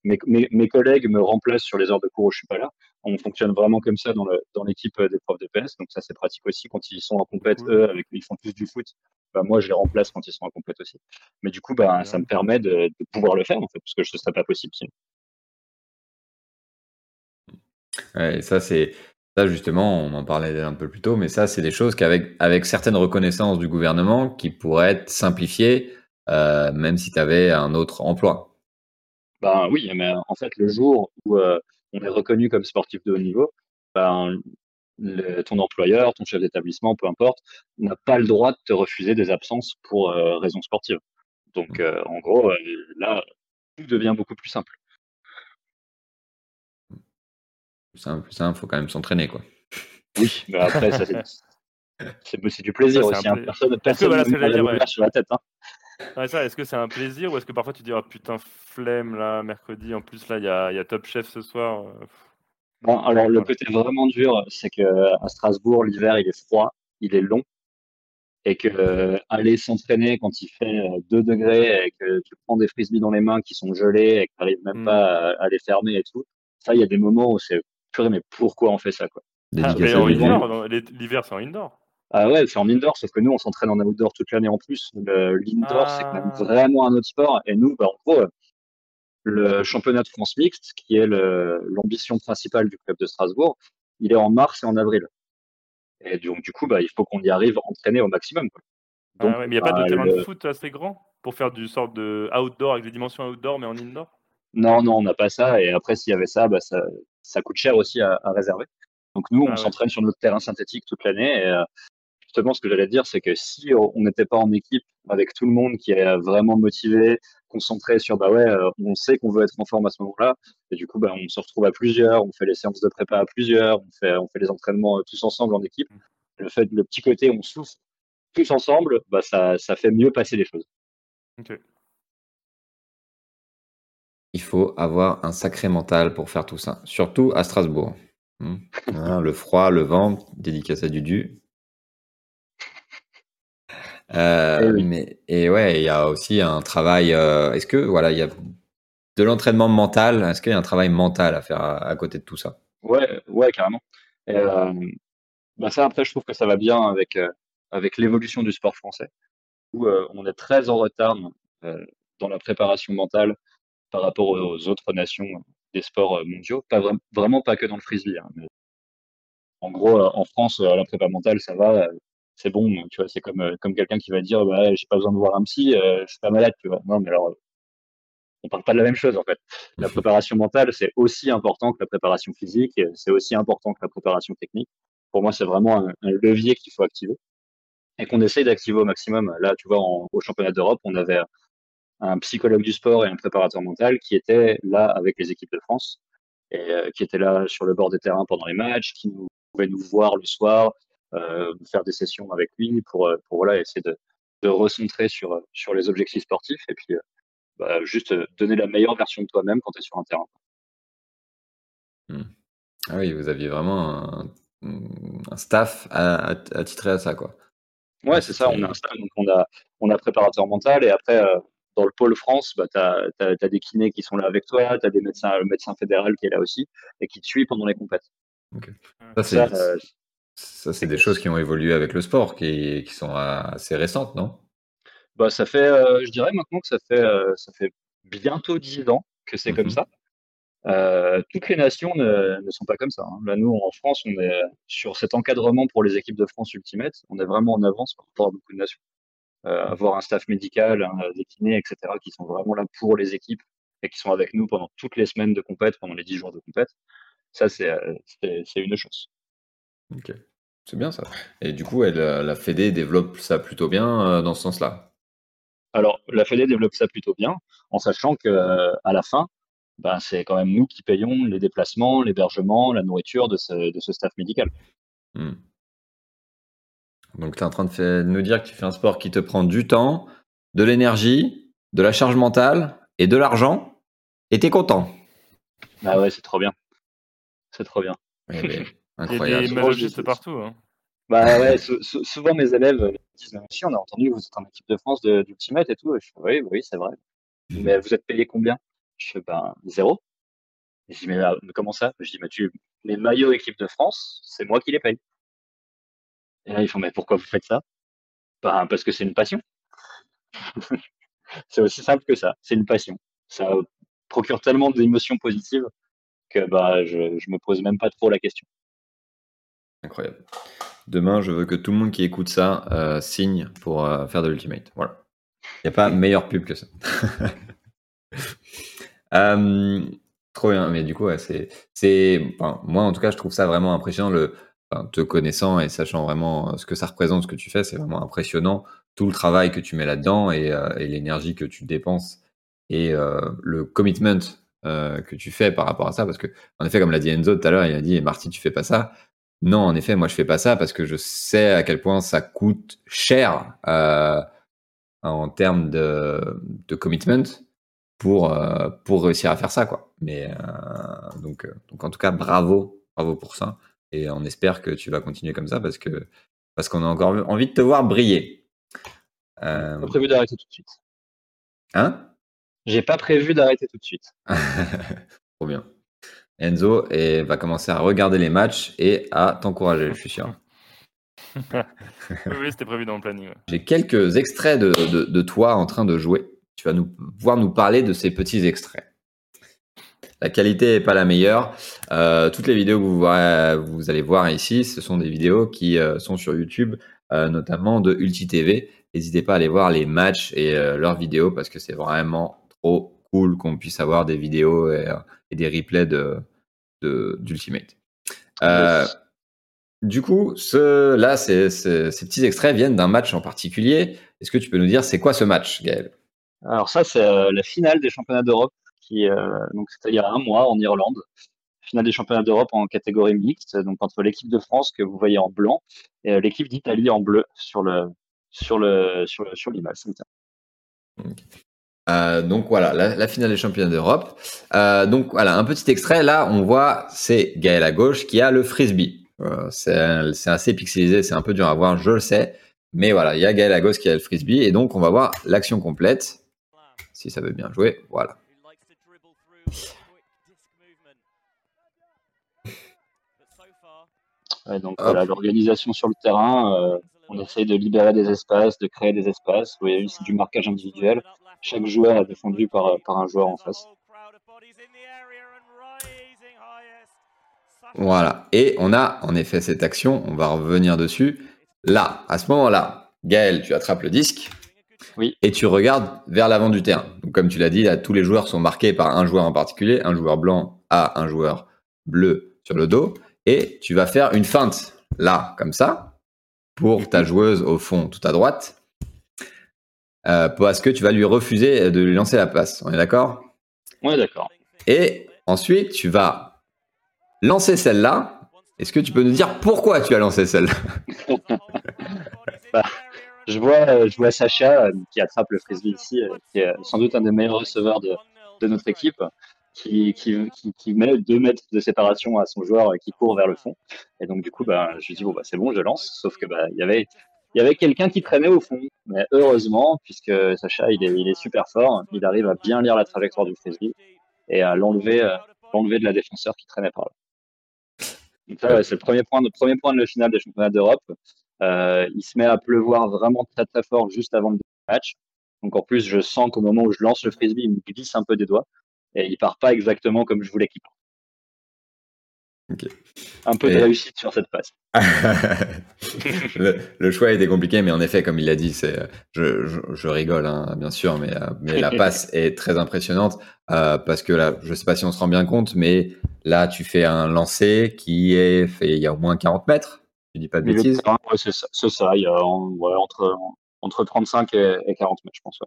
mes, mes, mes collègues me remplacent sur les heures de cours où je suis pas là. On fonctionne vraiment comme ça dans le dans l'équipe euh, des profs de PS donc ça c'est pratique aussi quand ils sont en compète Cool. eux avec ils font plus du foot. Ben, moi je les remplace quand ils sont en compète aussi. Mais du coup, ben, ça me permet de, de pouvoir le faire, en fait, parce que ce serait pas possible sinon. Ouais, ça, c'est, ça justement, on en parlait un peu plus tôt, mais ça, c'est des choses qu'avec, avec certaines reconnaissances du gouvernement qui pourraient être simplifiées, euh, même si tu avais un autre emploi. Ben oui, mais en fait, le jour où euh, on est reconnu comme sportif de haut niveau, ben, le- ton employeur, ton chef d'établissement, peu importe, n'a pas le droit de te refuser des absences pour euh, raisons sportives. Donc, euh, en gros, euh, là, tout devient beaucoup plus simple. Plus simple, plus simple, faut quand même s'entraîner, quoi. Oui, mais après, ça, c'est, c'est, c'est du plaisir aussi. Hein. Personne, personne voilà ne met la ouais. sur la tête. Hein. Ouais, ça, est-ce que c'est un plaisir ou est-ce que parfois tu dis ah putain flemme là mercredi en plus là il y a, il y a Top Chef ce soir euh. Bon, alors le côté vraiment dur, c'est que à Strasbourg, l'hiver, il est froid, il est long, et que euh, aller s'entraîner quand il fait euh, 2 degrés et que tu prends des frisbees dans les mains qui sont gelés et que tu n'arrives même Hmm. pas à, à les fermer et tout, ça, il y a des moments où c'est purée, mais pourquoi on fait ça, quoi? Ah, l'hiver c'est en indoor. Ah ouais, c'est en indoor, sauf que nous, on s'entraîne en outdoor toute l'année en plus. L'indoor, c'est quand même Ah. vraiment un autre sport, et nous, bah, en gros, euh, le championnat de France mixte, qui est l'ambition principale du club de Strasbourg, il est en mars et en avril. Et donc, du coup, bah, il faut qu'on y arrive entraîné au maximum. Quoi. Ah Donc, ouais, mais il n'y a pas bah, de terrain le- de foot assez grand pour faire du sort de outdoor avec des dimensions outdoor mais en indoor? Non, non, on n'a pas ça. Et après, s'il y avait ça, bah, ça, ça coûte cher aussi à, à réserver. Donc, nous, on Ah ouais. s'entraîne sur notre terrain synthétique toute l'année. Et euh, justement, ce que j'allais dire, c'est que si on n'était pas en équipe avec tout le monde qui est vraiment motivé, concentré sur, bah ouais, euh, on sait qu'on veut être en forme à ce moment-là. Et du coup, bah, on se retrouve à plusieurs, on fait les séances de prépa à plusieurs, on fait, on fait les entraînements euh, tous ensemble en équipe. Le fait, le petit côté, on souffle tous ensemble, bah, ça, ça fait mieux passer les choses. Il faut avoir un sacré mental pour faire tout ça, surtout à Strasbourg. Hmm. Hein, le froid, le vent, dédicace à Dudu. Euh, Eh oui. mais, et ouais, il y a aussi un travail. euh, Est-ce que voilà, il y a de l'entraînement mental Est-ce qu'il y a un travail mental à faire à, à côté de tout ça? Ouais, ouais, carrément. Et, euh, bah ça, après, je trouve que ça va bien avec, avec l'évolution du sport français, où on est très en retard dans la préparation mentale par rapport aux, autres nations des sports mondiaux. Pas vra- vraiment pas que dans le frisbee. hein, mais en gros, en France, la prépa mentale, ça va, c'est bon. Tu vois, c'est comme, euh, comme quelqu'un qui va dire, bah, j'ai pas besoin de voir un psy, euh, je suis pas malade, tu vois. Non, mais alors, on parle pas de la même chose en fait. La préparation mentale, c'est aussi important que la préparation physique, c'est aussi important que la préparation technique. Pour moi, c'est vraiment un, un levier qu'il faut activer et qu'on essaye d'activer au maximum. Là, tu vois, en- au championnat d'Europe, on avait un psychologue du sport et un préparateur mental qui étaient là avec les équipes de France et euh, qui étaient là sur le bord des terrains pendant les matchs, qui nous, pouvaient nous voir le soir, faire des sessions avec lui pour, euh, pour voilà, essayer de, de recentrer sur, sur les objectifs sportifs. Et puis, euh, bah, juste euh, donner la meilleure version de toi-même quand tu es sur un terrain. Ah oui, vous aviez vraiment un, un staff à, à, attitré à ça, quoi. Ouais, c'est ça. On a un staff, donc on a, on a préparateur mental et après, euh, dans le pôle France, bah, tu as, des kinés qui sont là avec toi, tu as des médecins, le médecin fédéral qui est là aussi et qui te suit pendant les compètes. Ça, c'est euh, ça, c'est des choses qui ont évolué avec le sport, qui, qui sont assez récentes, non? Bah, Ça fait, euh, je dirais maintenant que ça fait, ça fait bientôt 10 ans que c'est comme mhm. ça. Euh, toutes les nations ne, ne, sont pas comme ça. Hein. Là, nous, en France, on est sur cet encadrement pour les équipes de France Ultimate. On est vraiment en avance par rapport à beaucoup de nations. Euh, avoir un staff médical, des kinés, etc., qui sont vraiment là pour les équipes et qui sont avec nous pendant toutes les semaines de compète, pendant les 10 jours de compète, ça, c'est euh, une chance. Ok, c'est bien ça. Et du coup, elle, la Fédé développe ça plutôt bien euh, dans ce sens-là? Alors, la Fédé développe ça plutôt bien, en sachant que à la fin, ben, c'est quand même nous qui payons les déplacements, l'hébergement, la nourriture de ce, de ce staff médical. Hmm. Donc, tu es en train de, nous dire que tu fais un sport qui te prend du temps, de l'énergie, de la charge mentale et de l'argent, et tu es content. Ah ouais, c'est trop bien. C'est trop bien. incroyable. Il y a des partout. Hein. Bah ouais, souvent mes élèves disent Si, on a entendu que vous êtes en équipe de France d'Ultimate et tout. Je fais, oui, oui, c'est vrai. Mais vous êtes payé combien? Je fais, ben, zéro. je dis, mais, comment ça? Je dis, mais tu, les maillots équipe de France, c'est moi qui les paye. Et là, ils font, mais pourquoi vous faites ça? Ben, Parce que c'est une passion. c'est aussi simple que ça. C'est une passion. Ça procure tellement d'émotions positives que bah, je, ne me pose même pas trop la question. Incroyable. Demain, je veux que tout le monde qui écoute ça euh, signe pour euh, faire de l'Ultimate. Voilà. Il n'y a pas meilleure pub que ça. Euh, trop bien, mais du coup, c'est, c'est, moi en tout cas, je trouve ça vraiment impressionnant. Le, te connaissant et sachant vraiment euh, ce que ça représente, ce que tu fais, c'est vraiment impressionnant. Tout le travail que tu mets là-dedans et, euh, l'énergie que tu dépenses et le commitment que tu fais par rapport à ça. Parce que, en effet, comme l'a dit Enzo tout à l'heure, il a dit Marty, tu fais pas ça. Non, en effet, moi je fais pas ça parce que je sais à quel point ça coûte cher en termes de, de commitment pour, euh, pour réussir à faire ça. Quoi. Mais, euh, donc, euh, donc, en tout cas, bravo, bravo pour ça. Et on espère que tu vas continuer comme ça parce que parce qu'on a encore envie de te voir briller. Euh... Pas prévu d'arrêter tout de suite. Hein? J'ai pas prévu d'arrêter tout de suite. Trop bien. Enzo et va commencer à regarder les matchs et à t'encourager, je suis sûr. oui, c'était prévu dans le planning. J'ai quelques extraits de, de, de, toi en train de jouer tu vas nous voir nous parler de ces petits extraits. La qualité n'est pas la meilleure. Euh, toutes les vidéos que vous, vous, allez voir ici, ce sont des vidéos qui euh, sont sur YouTube, euh, notamment de Ulti TV. N'hésitez pas à aller voir les matchs et leurs vidéos parce que c'est vraiment trop cool qu'on puisse avoir des vidéos et, des replays de, d'Ultimate. Du coup, ce, là, ces petits extraits viennent d'un match en particulier. Est-ce que tu peux nous dire c'est quoi ce match, Gaël? Alors ça, c'est euh, la finale des championnats d'Europe, qui euh, donc c'était il y a un mois en Irlande. Finale des championnats d'Europe en catégorie mixte, donc entre l'équipe de France que vous voyez en blanc et euh, l'équipe d'Italie en bleu sur le sur le sur, sur l'image. Donc voilà, la, finale des championnats d'Europe. donc voilà, un petit extrait. Là, on voit, c'est Gaël à gauche qui a le frisbee. c'est assez pixelisé, c'est un peu dur à voir, je le sais. Mais voilà, il y a Gaël à gauche qui a le frisbee. Et donc, on va voir l'action complète si ça veut bien jouer. Voilà. donc voilà, l'organisation sur le terrain, euh, on essaye de libérer des espaces, de créer des espaces. Vous voyez, c'est du marquage individuel. Chaque joueur est défendu par, par un joueur en face. Voilà. Et on a en effet cette action, on va revenir dessus. Là, à ce moment-là, Gaël, tu attrapes le disque, oui. Et tu regardes vers l'avant du terrain. Donc, comme tu l'as dit, là, tous les joueurs sont marqués par un joueur en particulier. Un joueur blanc a un joueur bleu sur le dos. Et tu vas faire une feinte là, comme ça, pour ta joueuse au fond, tout à droite. Euh, parce que tu vas lui refuser de lui lancer la passe. On est d'accord? On est d'accord. Et ensuite, tu vas lancer celle-là. Est-ce que tu peux nous dire pourquoi tu as lancé celle-là? Bah, je vois, je vois Sacha qui attrape le frisbee ici, qui est sans doute un des meilleurs receveurs de, de notre équipe, qui, qui, qui, met deux mètres de séparation à son joueur qui court vers le fond. Et donc, du coup, bah, je lui dis, bon, bah, c'est bon, je lance. Sauf que, bah, il y avait, il y avait quelqu'un qui traînait au fond. Mais heureusement, puisque Sacha, il est, super fort, il arrive à bien lire la trajectoire du frisbee et à l'enlever, euh, de la défenseur qui traînait par là. Donc ça, c'est le premier point, le premier point de la finale des championnats d'Europe. Euh, il se met à pleuvoir vraiment très très fort juste avant le match. Donc en plus, je sens qu'au moment où je lance le frisbee, il me glisse un peu des doigts et il part pas exactement comme je voulais qu'il parte. Un peu de réussite sur cette passe. le, choix était compliqué, mais en effet, comme il l'a dit, c'est, je, rigole, hein, bien sûr, mais, euh, mais la passe est très impressionnante euh, parce que là, je sais pas si on se rend bien compte, mais là, tu fais un lancer qui est fait il y a au moins 40 mètres. Tu dis pas de bêtises. c'est ça, il y a entre, entre 35 et, 40 mètres, je pense.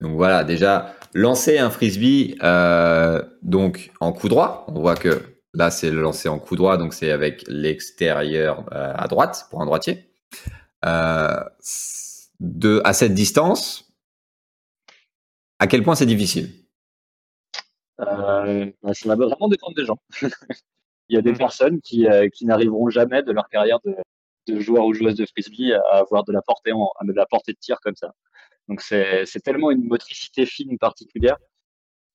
Donc voilà, déjà, lancer un frisbee euh, donc en coup droit. On voit que là, c'est le lancer en coup droit, donc c'est avec l'extérieur euh, à droite pour un droitier. Euh, de, à cette distance, à quel point c'est difficile? Bah, Ça va vraiment dépendre des gens. Il y a des personnes qui, qui n'arriveront jamais de leur carrière de, de joueur ou joueuse de frisbee à avoir de la portée, en, à de la portée de tir comme ça. Donc c'est tellement une motricité fine particulière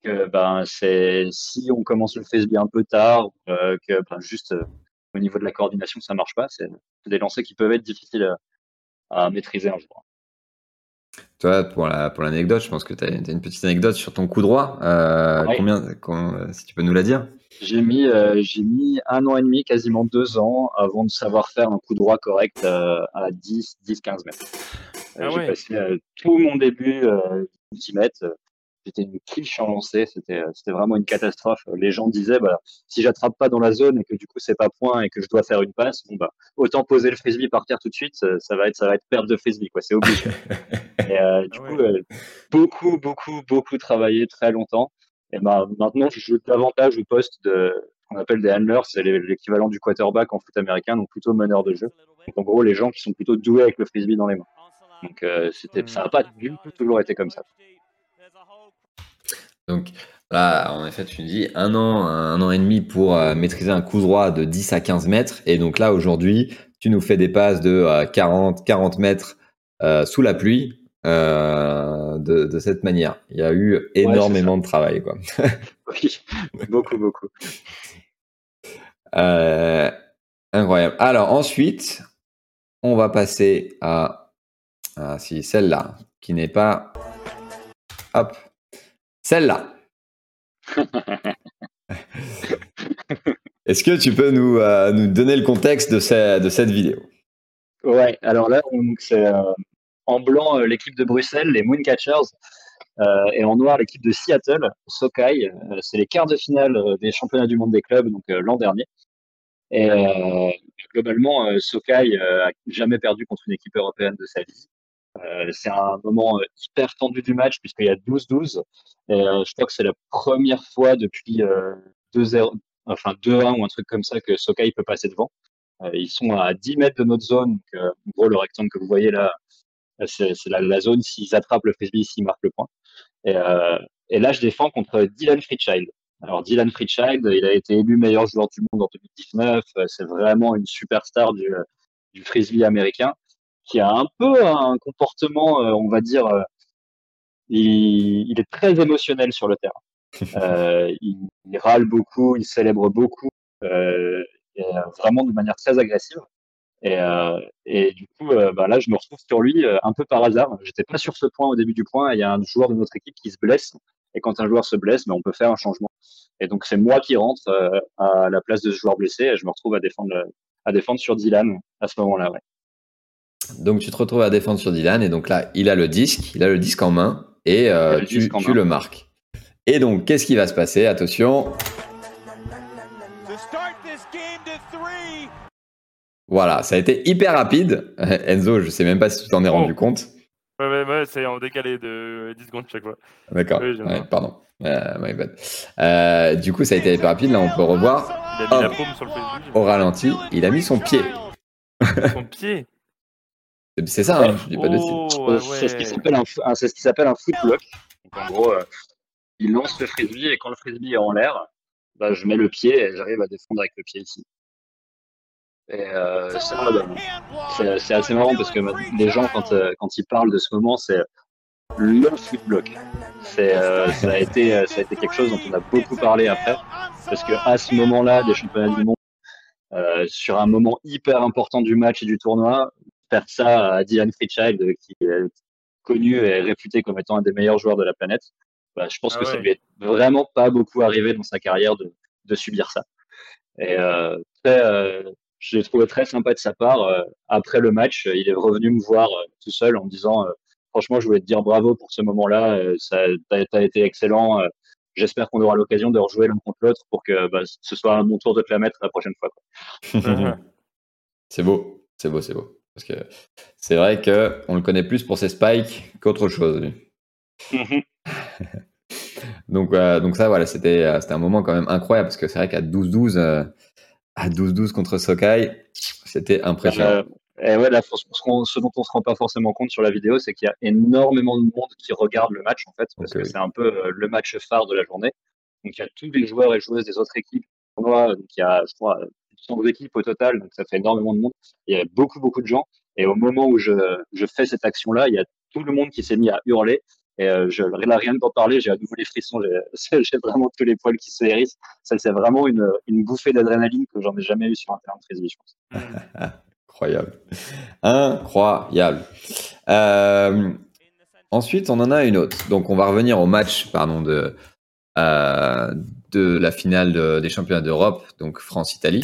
que ben c'est si on commence le frisbee un peu tard, euh, que ben, juste euh, au niveau de la coordination ça marche pas, c'est des lancers qui peuvent être difficiles à, maîtriser un jour. Toi, pour la pour l'anecdote, je pense que tu as, une petite anecdote sur ton coup droit. Euh, combien, si tu peux nous la dire? J'ai mis j'ai mis un an et demi, quasiment deux ans, avant de savoir faire un coup droit correct à 10 10 15 mètres. Ah j'ai passé euh, tout mon début euh, J'étais une quiche en lancé, c'était euh, c'était vraiment une catastrophe. Les gens disaient bah si j'attrape pas dans la zone et que du coup c'est pas point et que je dois faire une passe, bon bah autant poser le frisbee par terre tout de suite, ça, va être ça va être perte de frisbee quoi, c'est obligé. et euh, du ah coup beaucoup beaucoup beaucoup travaillé très longtemps. Et bah maintenant je joue davantage au poste de qu'on appelle des handlers, c'est l'équivalent du quarterback en foot américain, donc plutôt meneur de jeu. Donc en gros les gens qui sont plutôt doués avec le frisbee dans les mains. Donc euh, c'était, ça n'a pas du tout toujours été comme ça. Donc là, en effet, tu dis un an, un an et demi pour euh, maîtriser un coup droit de 10 à 15 mètres. Et donc là, aujourd'hui, tu nous fais des passes de 40, euh, 40 mètres sous la pluie de, cette manière. Il y a eu énormément de travail. Quoi. oui, beaucoup, beaucoup. incroyable. Alors ensuite, on va passer à si, celle-là, qui n'est pas. Hop. Celle-là. Est-ce que tu peux nous, euh, nous donner le contexte de, de cette vidéo? Ouais, alors là, c'est euh, en blanc euh, l'équipe de Bruxelles, les Mooncatchers, et en noir l'équipe de Seattle, Sokai. c'est les quarts de finale des championnats du monde des clubs, donc l'an dernier. Et globalement, Sokai a jamais perdu contre une équipe européenne de sa vie. Euh, c'est un moment euh, hyper tendu du match puisqu'il y a 12-12. Euh, je crois que c'est la première fois depuis 2-0, enfin 2-1 ou un truc comme ça que Sokai peut passer devant. ils sont à 10 mètres de notre zone. En gros, le rectangle que vous voyez là, c'est la, zone s'ils attrapent le frisbee, s'ils marquent le point. Et, là, je défends contre Dylan Friedchild. Alors Dylan Friedchild, il a été élu meilleur joueur du monde en 2019. C'est vraiment une superstar du frisbee américain qui a un peu un comportement, euh, on va dire, euh, il, il, est très émotionnel sur le terrain. Euh, il, râle beaucoup, il célèbre beaucoup, et, vraiment de manière très agressive. Et, euh, et du coup, bah là, je me retrouve sur lui un peu par hasard. J'étais pas sur ce point au début du point. Il y a un joueur de notre équipe qui se blesse. Et quand un joueur se blesse, bah, on peut faire un changement. Et donc, c'est moi qui rentre à la place de ce joueur blessé. Et je me retrouve à défendre, à défendre sur Dylan à ce moment-là. Ouais. Donc tu te retrouves à défendre sur Dylan et donc là il a le disque, il a le disque en main et euh, tu, le marques. Et donc qu'est-ce qui va se passer? Attention. Voilà, ça a été hyper rapide. Enzo, je sais même pas si tu t'en es rendu oh. compte. Ouais, ouais, ouais c'est en décalé de 10 secondes chaque fois. D'accord, pardon. Euh, du coup, ça a été hyper rapide. Là, on peut revoir. Il a mis la paume sur le Au ralenti, il a mis son pied. Son pied? C'est- ça, hein, je dis pas de. Oh, ouais, C'est ce qui s'appelle un, ce qui s'appelle un en gros, euh, il lance le frisbee et quand le frisbee est en l'air, bah, je mets le pied et j'arrive à défendre avec le pied ici. Et euh, ça, bah, c'est c'est assez marrant parce que bah, les gens, quand, euh, quand ils parlent de ce moment, c'est le foot block. C'est, euh, ça, a été, ça a été quelque chose dont on a beaucoup parlé après. Parce que à ce moment-là des championnats du monde, euh, sur un moment hyper important du match et du tournoi, faire ça à Diane Freechild, qui est connu et réputé comme étant un des meilleurs joueurs de la planète, bah, je pense Ah que ça lui est vraiment pas beaucoup arrivé dans sa carrière de, de subir ça. Et euh, très, euh, je l'ai trouvé très sympa de sa part. Euh, après le match, euh, il est revenu me voir euh, tout seul en me disant euh, Franchement, je voulais te dire bravo pour ce moment-là. Euh, ça, t'as, été excellent. Euh, J'espère qu'on aura l'occasion de rejouer l'un contre l'autre pour que bah, ce soit à mon tour de te la mettre la prochaine fois. c'est beau, c'est beau, c'est beau. Parce que c'est vrai que on le connaît plus pour ses spikes qu'autre chose. lui. Donc, euh, donc ça, voilà, c'était euh, c'était un moment quand même incroyable parce que c'est vrai qu'à 12-12, euh, à 12-12 contre Sokai, c'était impressionnant. Et ouais, là, ce, qu'on- dont on se rend pas forcément compte sur la vidéo, c'est qu'il y a énormément de monde qui regarde le match, en fait, parce que c'est un peu le match phare de la journée. Donc, il y a tous les joueurs et joueuses des autres équipes. Donc, il y a, je crois, 100 équipes au total, donc ça fait énormément de monde. Il y a beaucoup, beaucoup de gens. Et au moment où je, je fais cette action-là, il y a tout le monde qui s'est mis à hurler. Et euh, je, là, rien d'en parler, j'ai à nouveau les frissons, j'ai vraiment tous les poils qui se hérissent. Ça, c'est vraiment une, une bouffée d'adrénaline que j'en ai jamais eu sur un terrain de frisbee, je pense. Incroyable. Incroyable. Euh, ensuite, on en a une autre. Donc, on va revenir au match pardon, de, euh, de la finale de- des championnats d'Europe, donc France-Italie.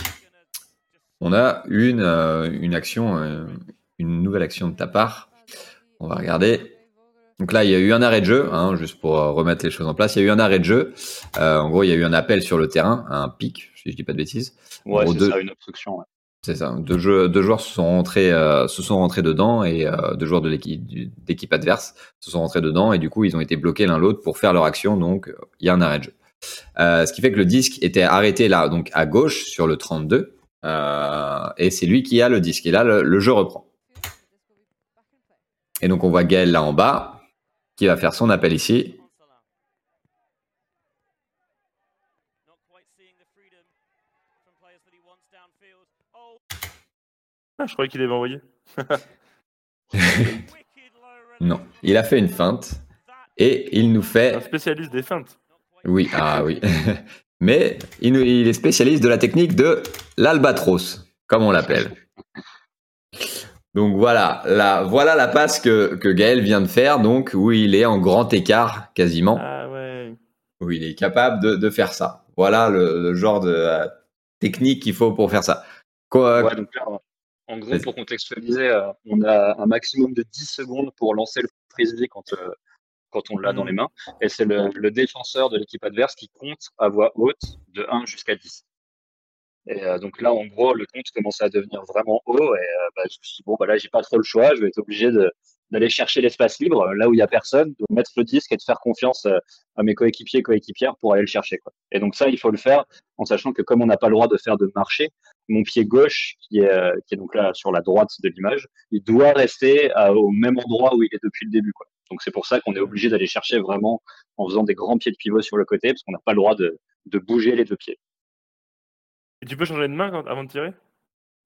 On a une, euh, une action, euh, une nouvelle action de ta part. On va regarder. Donc là, il y a eu un arrêt de jeu, hein, juste pour euh, remettre les choses en place. Il y a eu un arrêt de jeu. Euh, en gros, il y a eu un appel sur le terrain, un pic, si je dis pas de bêtises. Ouais, c'est deux- ça, une obstruction. ouais. C'est ça. Deux, jeux- deux joueurs se sont rentrés, euh, se sont rentrés dedans et euh, deux joueurs de l'équipe adverse se sont rentrés dedans et du coup ils ont été bloqués l'un l'autre pour faire leur action. Donc il y a un arrêt de jeu. Euh, ce qui fait que le disque était arrêté là, donc à gauche sur le 32 euh, et c'est lui qui a le disque. Et là le, le jeu reprend. Et donc on voit Gaël là en bas qui va faire son appel ici. Ah, je croyais qu'il avait envoyé. Non, il a fait une feinte et il nous fait Un spécialiste des feintes. Oui, ah oui. Mais il, est spécialiste de la technique de l'albatros, comme on l'appelle. Donc voilà, la, voilà la passe que, que Gaël vient de faire, donc où il est en grand écart quasiment, Ah ouais. où il est capable de, de faire ça. Voilà le, le genre de euh, technique qu'il faut pour faire ça. Quoi, Ouais, donc là, en gros, pour contextualiser, euh, on a un maximum de 10 secondes pour lancer le frisbee quand, euh, quand on l'a dans les mains. Et c'est le, le défenseur de l'équipe adverse qui compte à voix haute de 1 jusqu'à 10. Et euh, donc là, en gros, le compte commençait à devenir vraiment haut. Et euh, bah, je me suis dit, bon, bah là, j'ai pas trop le choix. Je vais être obligé d'aller chercher l'espace libre, euh, là où il y a personne, de mettre le disque et de faire confiance à mes coéquipiers et coéquipières pour aller le chercher. Quoi. Et donc ça, il faut le faire en sachant que comme on n'a pas le droit de faire de marché, mon pied gauche, qui est, qui est donc là sur la droite de l'image, il doit rester à- au même endroit où il est depuis le début. Quoi. Donc c'est pour ça qu'on est obligé d'aller chercher vraiment en faisant des grands pieds de pivot sur le côté, parce qu'on n'a pas le droit de, de bouger les deux pieds. Et tu peux changer de main quand- avant de tirer?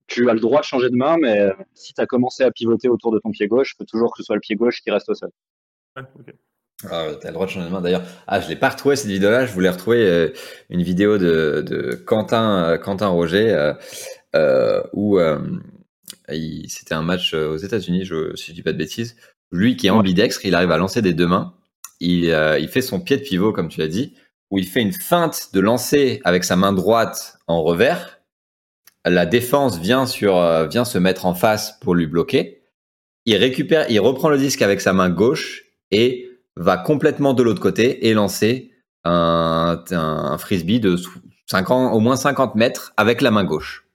Tu as le droit de changer de main, mais euh, si tu as commencé à pivoter autour de ton pied gauche, il faut toujours que ce soit le pied gauche qui reste au sol. Ouais, ok. Ah, t'as le droit de changer de main d'ailleurs. Ah, je l'ai pas retrouvé cette vidéo-là. Je voulais retrouver euh, une vidéo de, de Quentin, euh, Quentin Roger euh, euh, où euh, il- c'était un match aux États-Unis, je, si je dis pas de bêtises. Lui qui est ambidextre, il arrive à lancer des deux mains. Il, euh, il fait son pied de pivot, comme tu l'as dit, où il fait une feinte de lancer avec sa main droite en revers. La défense vient sur euh, vient se mettre en face pour lui bloquer. Il récupère, il reprend le disque avec sa main gauche et va complètement de l'autre côté et lancer un, un frisbee de 50, au moins 50 mètres avec la main gauche.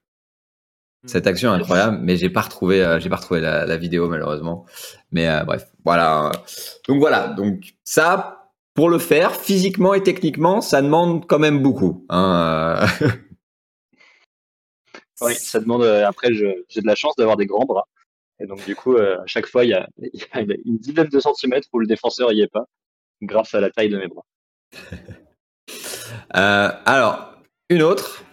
Cette action est incroyable, mais j'ai pas retrouvé, euh, j'ai pas retrouvé la, la vidéo malheureusement. Mais euh, bref, voilà. Donc voilà, donc ça, pour le faire, physiquement et techniquement, ça demande quand même beaucoup. Hein. euh. Oui, ça demande. euh, après, j'ai de la chance d'avoir des grands bras. Et donc, du coup, à chaque fois, il y, a, y a une dizaine de centimètres où le défenseur n'y est pas, grâce à la taille de mes bras. Alors, une autre.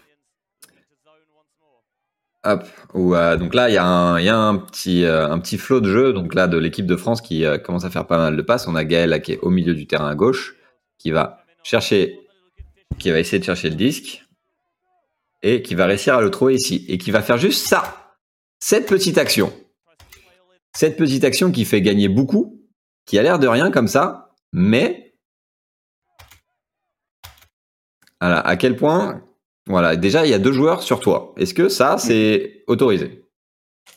Hop. Euh, donc là, il y a un, euh, petit flot de jeu. Donc là, de l'équipe de France qui euh, commence à faire pas mal de passes. On a Gaël là, qui est au milieu du terrain à gauche, qui va chercher, qui va essayer de chercher le disque et qui va réussir à le trouver ici et qui va faire juste ça, cette petite action, cette petite action qui fait gagner beaucoup, qui a l'air de rien comme ça, mais voilà, à quel point voilà, déjà, il y a deux joueurs sur toi. Est-ce que ça, c'est autorisé?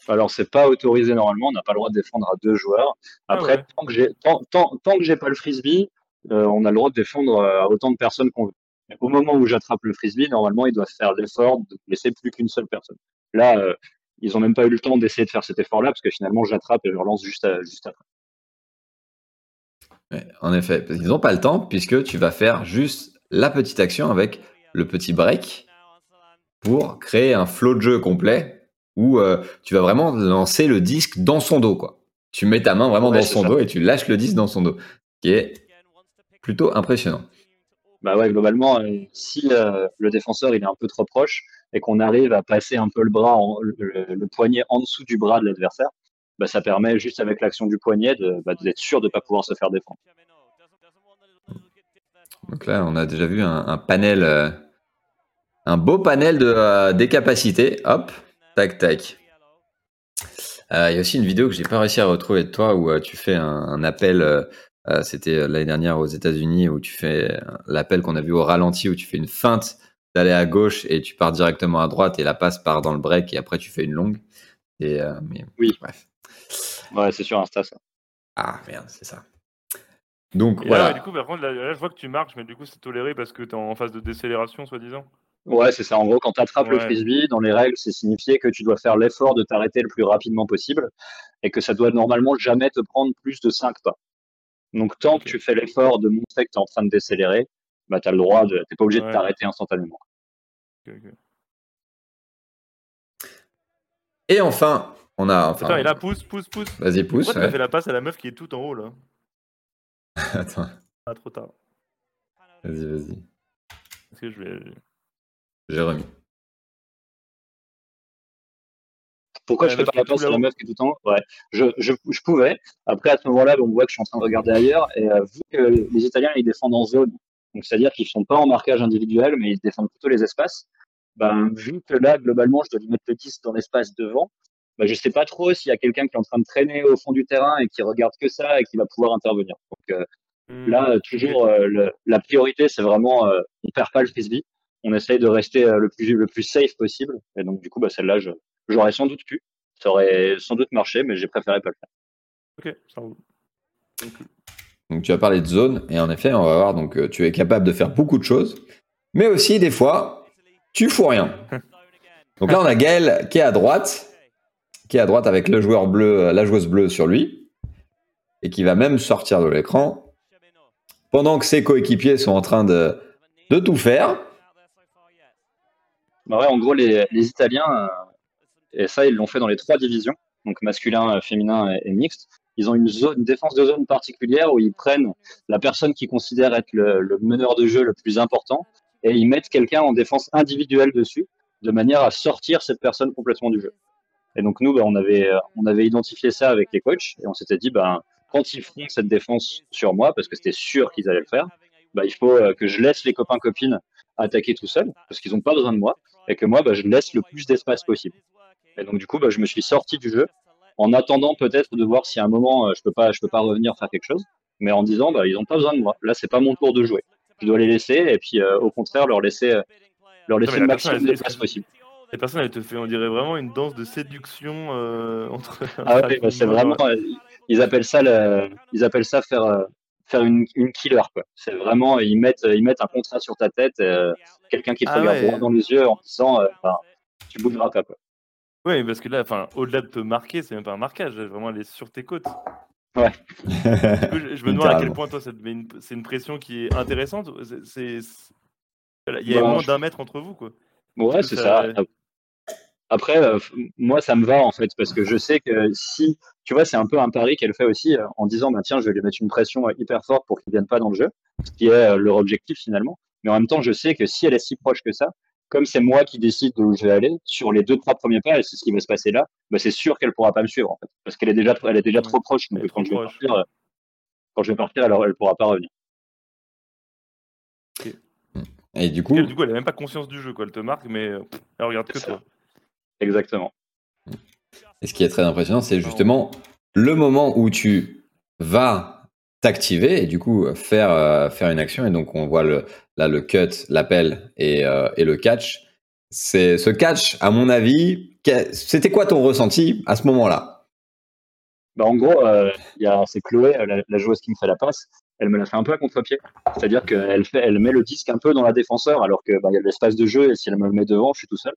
Alors, c'est pas autorisé normalement. On n'a pas le droit de défendre à deux joueurs. Après, Ah ouais. tant que j'ai tant, tant, tant que j'ai pas le frisbee, euh, on a le droit de défendre euh, à autant de personnes qu'on veut. Mais au moment où j'attrape le frisbee, normalement, ils doivent faire l'effort de laisser plus qu'une seule personne. Là, euh, ils ont même pas eu le temps d'essayer de faire cet effort-là parce que finalement, j'attrape et je relance juste, à- juste après. Ouais, En effet, qu'ils n'ont pas le temps puisque tu vas faire juste la petite action avec le petit break pour créer un flow de jeu complet où euh, tu vas vraiment lancer le disque dans son dos. Quoi. Tu mets ta main vraiment Ouais, dans son ça. dos et tu lâches le disque dans son dos, qui est plutôt impressionnant. Bah ouais, globalement, euh, si euh, le défenseur il est un peu trop proche et qu'on arrive à passer un peu le bras, en- le, le poignet en dessous du bras de l'adversaire, bah ça permet juste avec l'action du poignet de, bah, d'être sûr de pas pouvoir se faire défendre. Donc là, on a déjà vu un, un panel, euh, un beau panel de, euh, des capacités. Hop, tac, tac. Euh, Il y a aussi une vidéo que j'ai pas réussi à retrouver de toi où euh, tu fais un, un appel. C'était l'année dernière aux États-Unis où tu fais l'appel qu'on a vu au ralenti où tu fais une feinte d'aller à gauche et tu pars directement à droite et la passe part dans le break et après tu fais une longue. Et mais Oui. bref. Ouais, c'est sur Insta ça. Ah merde, c'est ça. Donc Et voilà. là, ouais, du coup, par contre, là, là, je vois que tu marches, mais du coup, c'est toléré parce que t'es en phase de décélération, soi-disant. Ouais, c'est ça. En gros, quand tu attrapes le frisbee, dans les règles, c'est signifié que tu dois faire l'effort de t'arrêter le plus rapidement possible et que ça doit normalement jamais te prendre plus de 5 pas. Donc, tant que tu fais l'effort de montrer que tu es en train de décélérer, bah, tu as le droit de. T'es pas obligé Ouais. de t'arrêter instantanément. Ok, ok. Et enfin, on a enfin. Attends, et là, pousse, pousse, pousse. Vas-y, pousse. Pourquoi t'as ouais. fait la passe à la meuf qui est tout en haut, là? Attends, Ah, trop tard. vas-y, vas-y. Parce que je vais. J'ai remis. Pourquoi Ouais, je fais la pas la tout à la meuf qui est tout en haut Ouais, je, je, je pouvais. Après, à ce moment-là, on voit que je suis en train de regarder ailleurs. Et euh, vu que les Italiens, ils défendent en zone, donc c'est-à-dire qu'ils sont pas en marquage individuel, mais ils défendent plutôt les espaces. Ben, vu que là, globalement, je dois lui mettre le 10 dans l'espace devant, ben, je sais pas trop s'il y a quelqu'un qui est en train de traîner au fond du terrain et qui regarde que ça et qui va pouvoir intervenir. Donc euh, Hmm. là, euh, toujours, euh, le- la priorité, c'est vraiment, euh, on perd pas le frisbee. On essaye de rester euh, le plus le plus safe possible. Et donc, du coup, bah, celle-là, j'aurais sans doute pu. Ça aurait sans doute marché, mais j'ai préféré pas le faire. Ok, ça roule. Donc, Donc tu as parlé de zone et en effet, on va voir. Donc tu es capable de faire beaucoup de choses, mais aussi des fois, tu fous rien. Donc là, on a Gaël qui est à droite, qui est à droite avec le joueur bleu, euh, la joueuse bleue sur lui, et qui va même sortir de l'écran pendant que ses coéquipiers sont en train de, tout faire. Bah en gros, les, Italiens, euh, et ça, ils l'ont fait dans les trois divisions, donc masculin, féminin et, mixte. Ils ont une défense de zone particulière où ils prennent la personne qu'ils considèrent être le meneur de jeu le plus important et ils mettent quelqu'un en défense individuelle dessus de manière à sortir cette personne complètement du jeu. Et donc nous, bah, on avait, euh, on avait identifié ça avec les coachs et on s'était dit, bah, quand ils feront cette défense sur moi, parce que c'était sûr qu'ils allaient le faire, bah, il faut euh, que je laisse les copains copines attaquer tout seuls parce qu'ils n'ont pas besoin de moi et que moi, bah, je laisse le plus d'espace possible. Et donc du coup, bah, je me suis sorti du jeu en attendant peut-être de voir si à un moment euh, je peux pas, je peux pas revenir faire quelque chose, mais en disant, bah, ils n'ont pas besoin de moi. Là, c'est pas mon tour de jouer. Je dois les laisser et puis euh, au contraire leur laisser, euh, leur laisser mais le maximum d'espace possible. Les personnes, elles te fait, on dirait vraiment une danse de séduction euh, entre. Ah ouais, bah, c'est vraiment, euh, ils appellent ça, le, ils appellent ça faire, euh, faire une, une killer, quoi. C'est vraiment, ils mettent, ils mettent un contrat sur ta tête, euh, quelqu'un qui te Ah regarde ouais. droit dans les yeux en disant, tu bougeras pas, quoi. Oui, parce que là, enfin, au-delà de te marquer, c'est même pas un marquage, vraiment, elle est sur tes côtes. Ouais. Coup, je, je me demande à quel point toi, une- c'est une pression qui est intéressante. C'est, il y a Bah, moins je- d'un mètre entre vous, quoi. Ouais, c'est ça- Après, euh, moi, ça me va en fait, parce que je sais que si, tu vois, c'est un peu un pari qu'elle fait aussi euh, en disant, bah, tiens, je vais lui mettre une pression euh, hyper forte pour qu'il vienne pas dans le jeu, ce qui est euh, leur objectif finalement. Mais en même temps, je sais que si elle est si proche que ça, comme c'est moi qui décide d'où je vais aller, sur les deux, trois premiers pas, et c'est ce qui va se passer là, bah, c'est sûr qu'elle pourra pas me suivre en fait, parce qu'elle est déjà, elle est déjà trop proche. Donc quand trop je vais proche. partir, euh, quand je vais partir, alors elle pourra pas revenir. Et du coup, Elle, du coup, elle a même pas conscience du jeu, quoi. Elle te marque, mais elle regarde que toi. Exactement. et ce qui est très impressionnant, c'est justement le moment où tu vas t'activer et du coup faire, euh, faire une action. Et donc, on voit le, là le cut, l'appel et, euh, et le catch. C'est ce catch, à mon avis, c'était quoi ton ressenti à ce moment-là? Bah, en gros, euh, c'est Chloé, la, la joueuse qui me fait la passe. Elle me l'a fait un peu à contre-pied. C'est-à-dire qu'elle elle met le disque un peu dans la défenseur, alors que bah, y a de l'espace de jeu et si elle me le met devant, je suis tout seul.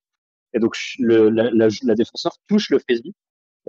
Et donc la, la, défenseur touche le frisbee.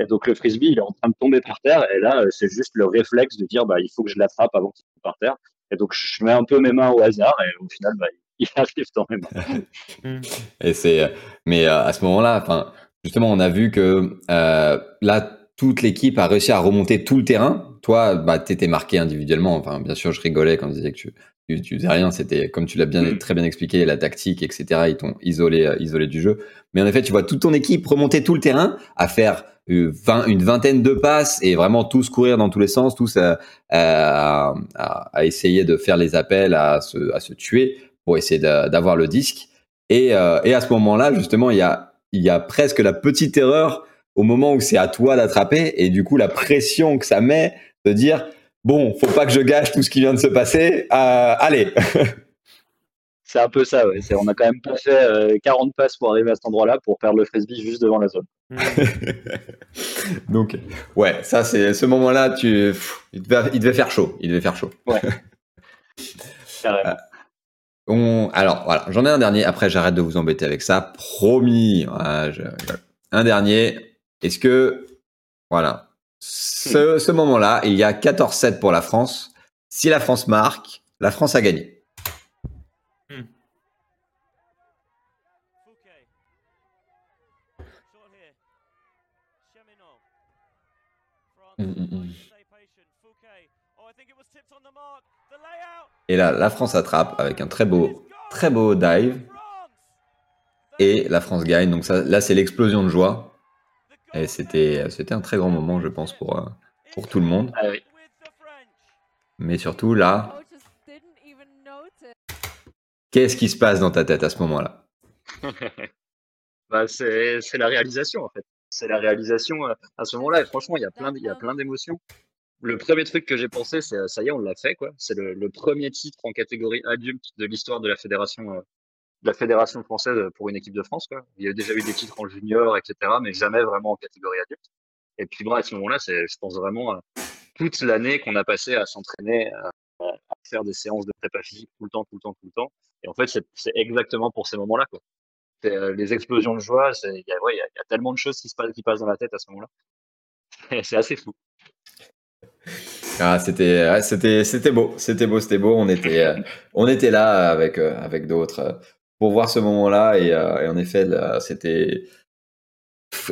Et donc le frisbee, il est en train de tomber par terre. Et là, euh, c'est juste le réflexe de dire, bah, il faut que je l'attrape avant qu'il tombe par terre. Et donc je mets un peu mes mains au hasard et au final, bah, il arrive dans mes mains. Et c'est, mais euh, à ce moment-là, enfin, justement, on a vu que euh, là, toute l'équipe a réussi à remonter tout le terrain. Toi, bah, t'étais marqué individuellement. Enfin, bien sûr, je rigolais quand tu disais que tu, tu, tu faisais rien. C'était comme tu l'as bien, Mm. très bien expliqué, la tactique, etc. Ils t'ont isolé, euh, isolé du jeu. Mais en effet, tu vois toute ton équipe remonter tout le terrain, à faire euh, 20 une vingtaine de passes et vraiment tous courir dans tous les sens, tous à, à, à- essayer de faire les appels, à se, à se tuer pour essayer d'a- d'avoir le disque. Et, euh, et à ce moment-là, justement, il y a, il y a presque la petite erreur au moment où c'est à toi d'attraper et du coup la pression que ça met de dire bon, faut pas que je gâche tout ce qui vient de se passer. Euh, allez. C'est un peu ça, ouais. On a quand même pas fait euh, 40 passes pour arriver à cet endroit-là pour perdre le frisbee juste devant la zone. Donc ouais, ça c'est ce moment-là, tu, pff, il devait, il devait faire chaud, il devait faire chaud. Carrément. On, alors voilà, j'en ai un dernier. Après, j'arrête de vous embêter avec ça. Promis. Voilà, je- un dernier. Est-ce que voilà, ce, ce moment-là, il y a 14-7 pour la France. Si la France marque, la France a gagné. Et là, la France attrape avec un très beau, très beau dive. Et la France gagne. Donc ça, là, c'est l'explosion de joie. Et c'était, c'était un très grand moment, je pense, pour, euh, pour tout le monde. Ah oui. Mais surtout, là, qu'est-ce qui se passe dans ta tête à ce moment-là? Bah, c'est c'est la réalisation en fait. C'est la réalisation euh, à ce moment-là. Et franchement, il y a plein, il y a plein d'émotions. Le premier truc que j'ai pensé, c'est euh, ça y est, on l'a fait quoi. C'est le, le premier titre en catégorie adulte de l'histoire de la fédération, de la fédération française pour une équipe de France quoi. Il y a déjà eu des titres en junior, etc., mais jamais vraiment en catégorie adulte. Et puis moi, à ce moment-là, c'est, je pense vraiment à toute l'année qu'on a passé à s'entraîner, à, à faire des séances de prépa physique tout le temps, tout le temps, tout le temps. Et en fait, c'est exactement pour ces moments-là quoi euh, les explosions de joie, il y, a- tellement de choses qui se passent, qui passent dans la tête à ce moment-là. C'est assez fou. Ah, c'était, ouais, c'était, c'était beau, c'était beau, c'était beau. On était, euh, on était là avec, euh, avec d'autres euh, pour voir ce moment-là et, euh, en effet, c'était.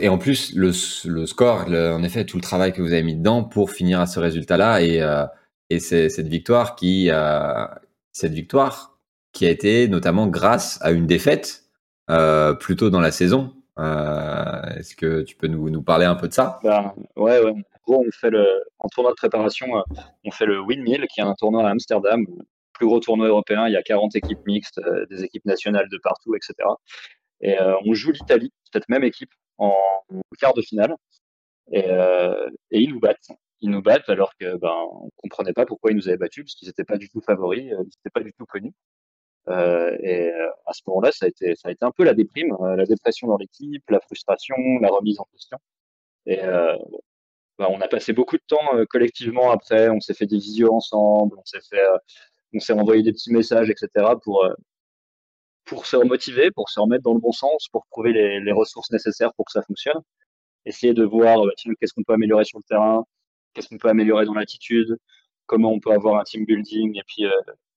Et en plus, le, score, en effet, tout le travail que vous avez mis dedans pour finir à ce résultat-là et, euh, et cette victoire qui, euh, cette victoire qui a été notamment grâce à une défaite euh, plus tôt dans la saison. Est-ce que tu peux nous, nous parler un peu de ça? Ben, ouais, ouais. En gros, on fait le, en tournoi de préparation, on fait le Windmill, qui est un tournoi à Amsterdam, plus gros tournoi européen. Il y a 40 équipes mixtes, euh, des équipes nationales de partout, etc. Et euh, on joue l'Italie, cette même équipe, en quart de finale. Et, euh, ils nous battent. Ils nous battent alors que ben comprenait pas pourquoi ils nous avaient battus, parce qu'ils n'étaient pas du tout favoris, ils n'étaient pas du tout connus. Et à ce moment-là, ça a été, un peu la déprime, la dépression dans l'équipe, la frustration, la remise en question. Et bah, on a passé beaucoup de temps collectivement après. On s'est fait des visios ensemble, on s'est fait, on s'est envoyé des petits messages, etc. pour euh, pour se remotiver, pour se remettre dans le bon sens, pour trouver les, les ressources nécessaires pour que ça fonctionne. Essayer de voir euh, tiens, qu'est-ce qu'on peut améliorer sur le terrain, qu'est-ce qu'on peut améliorer dans l'attitude, comment on peut avoir un team building et puis euh,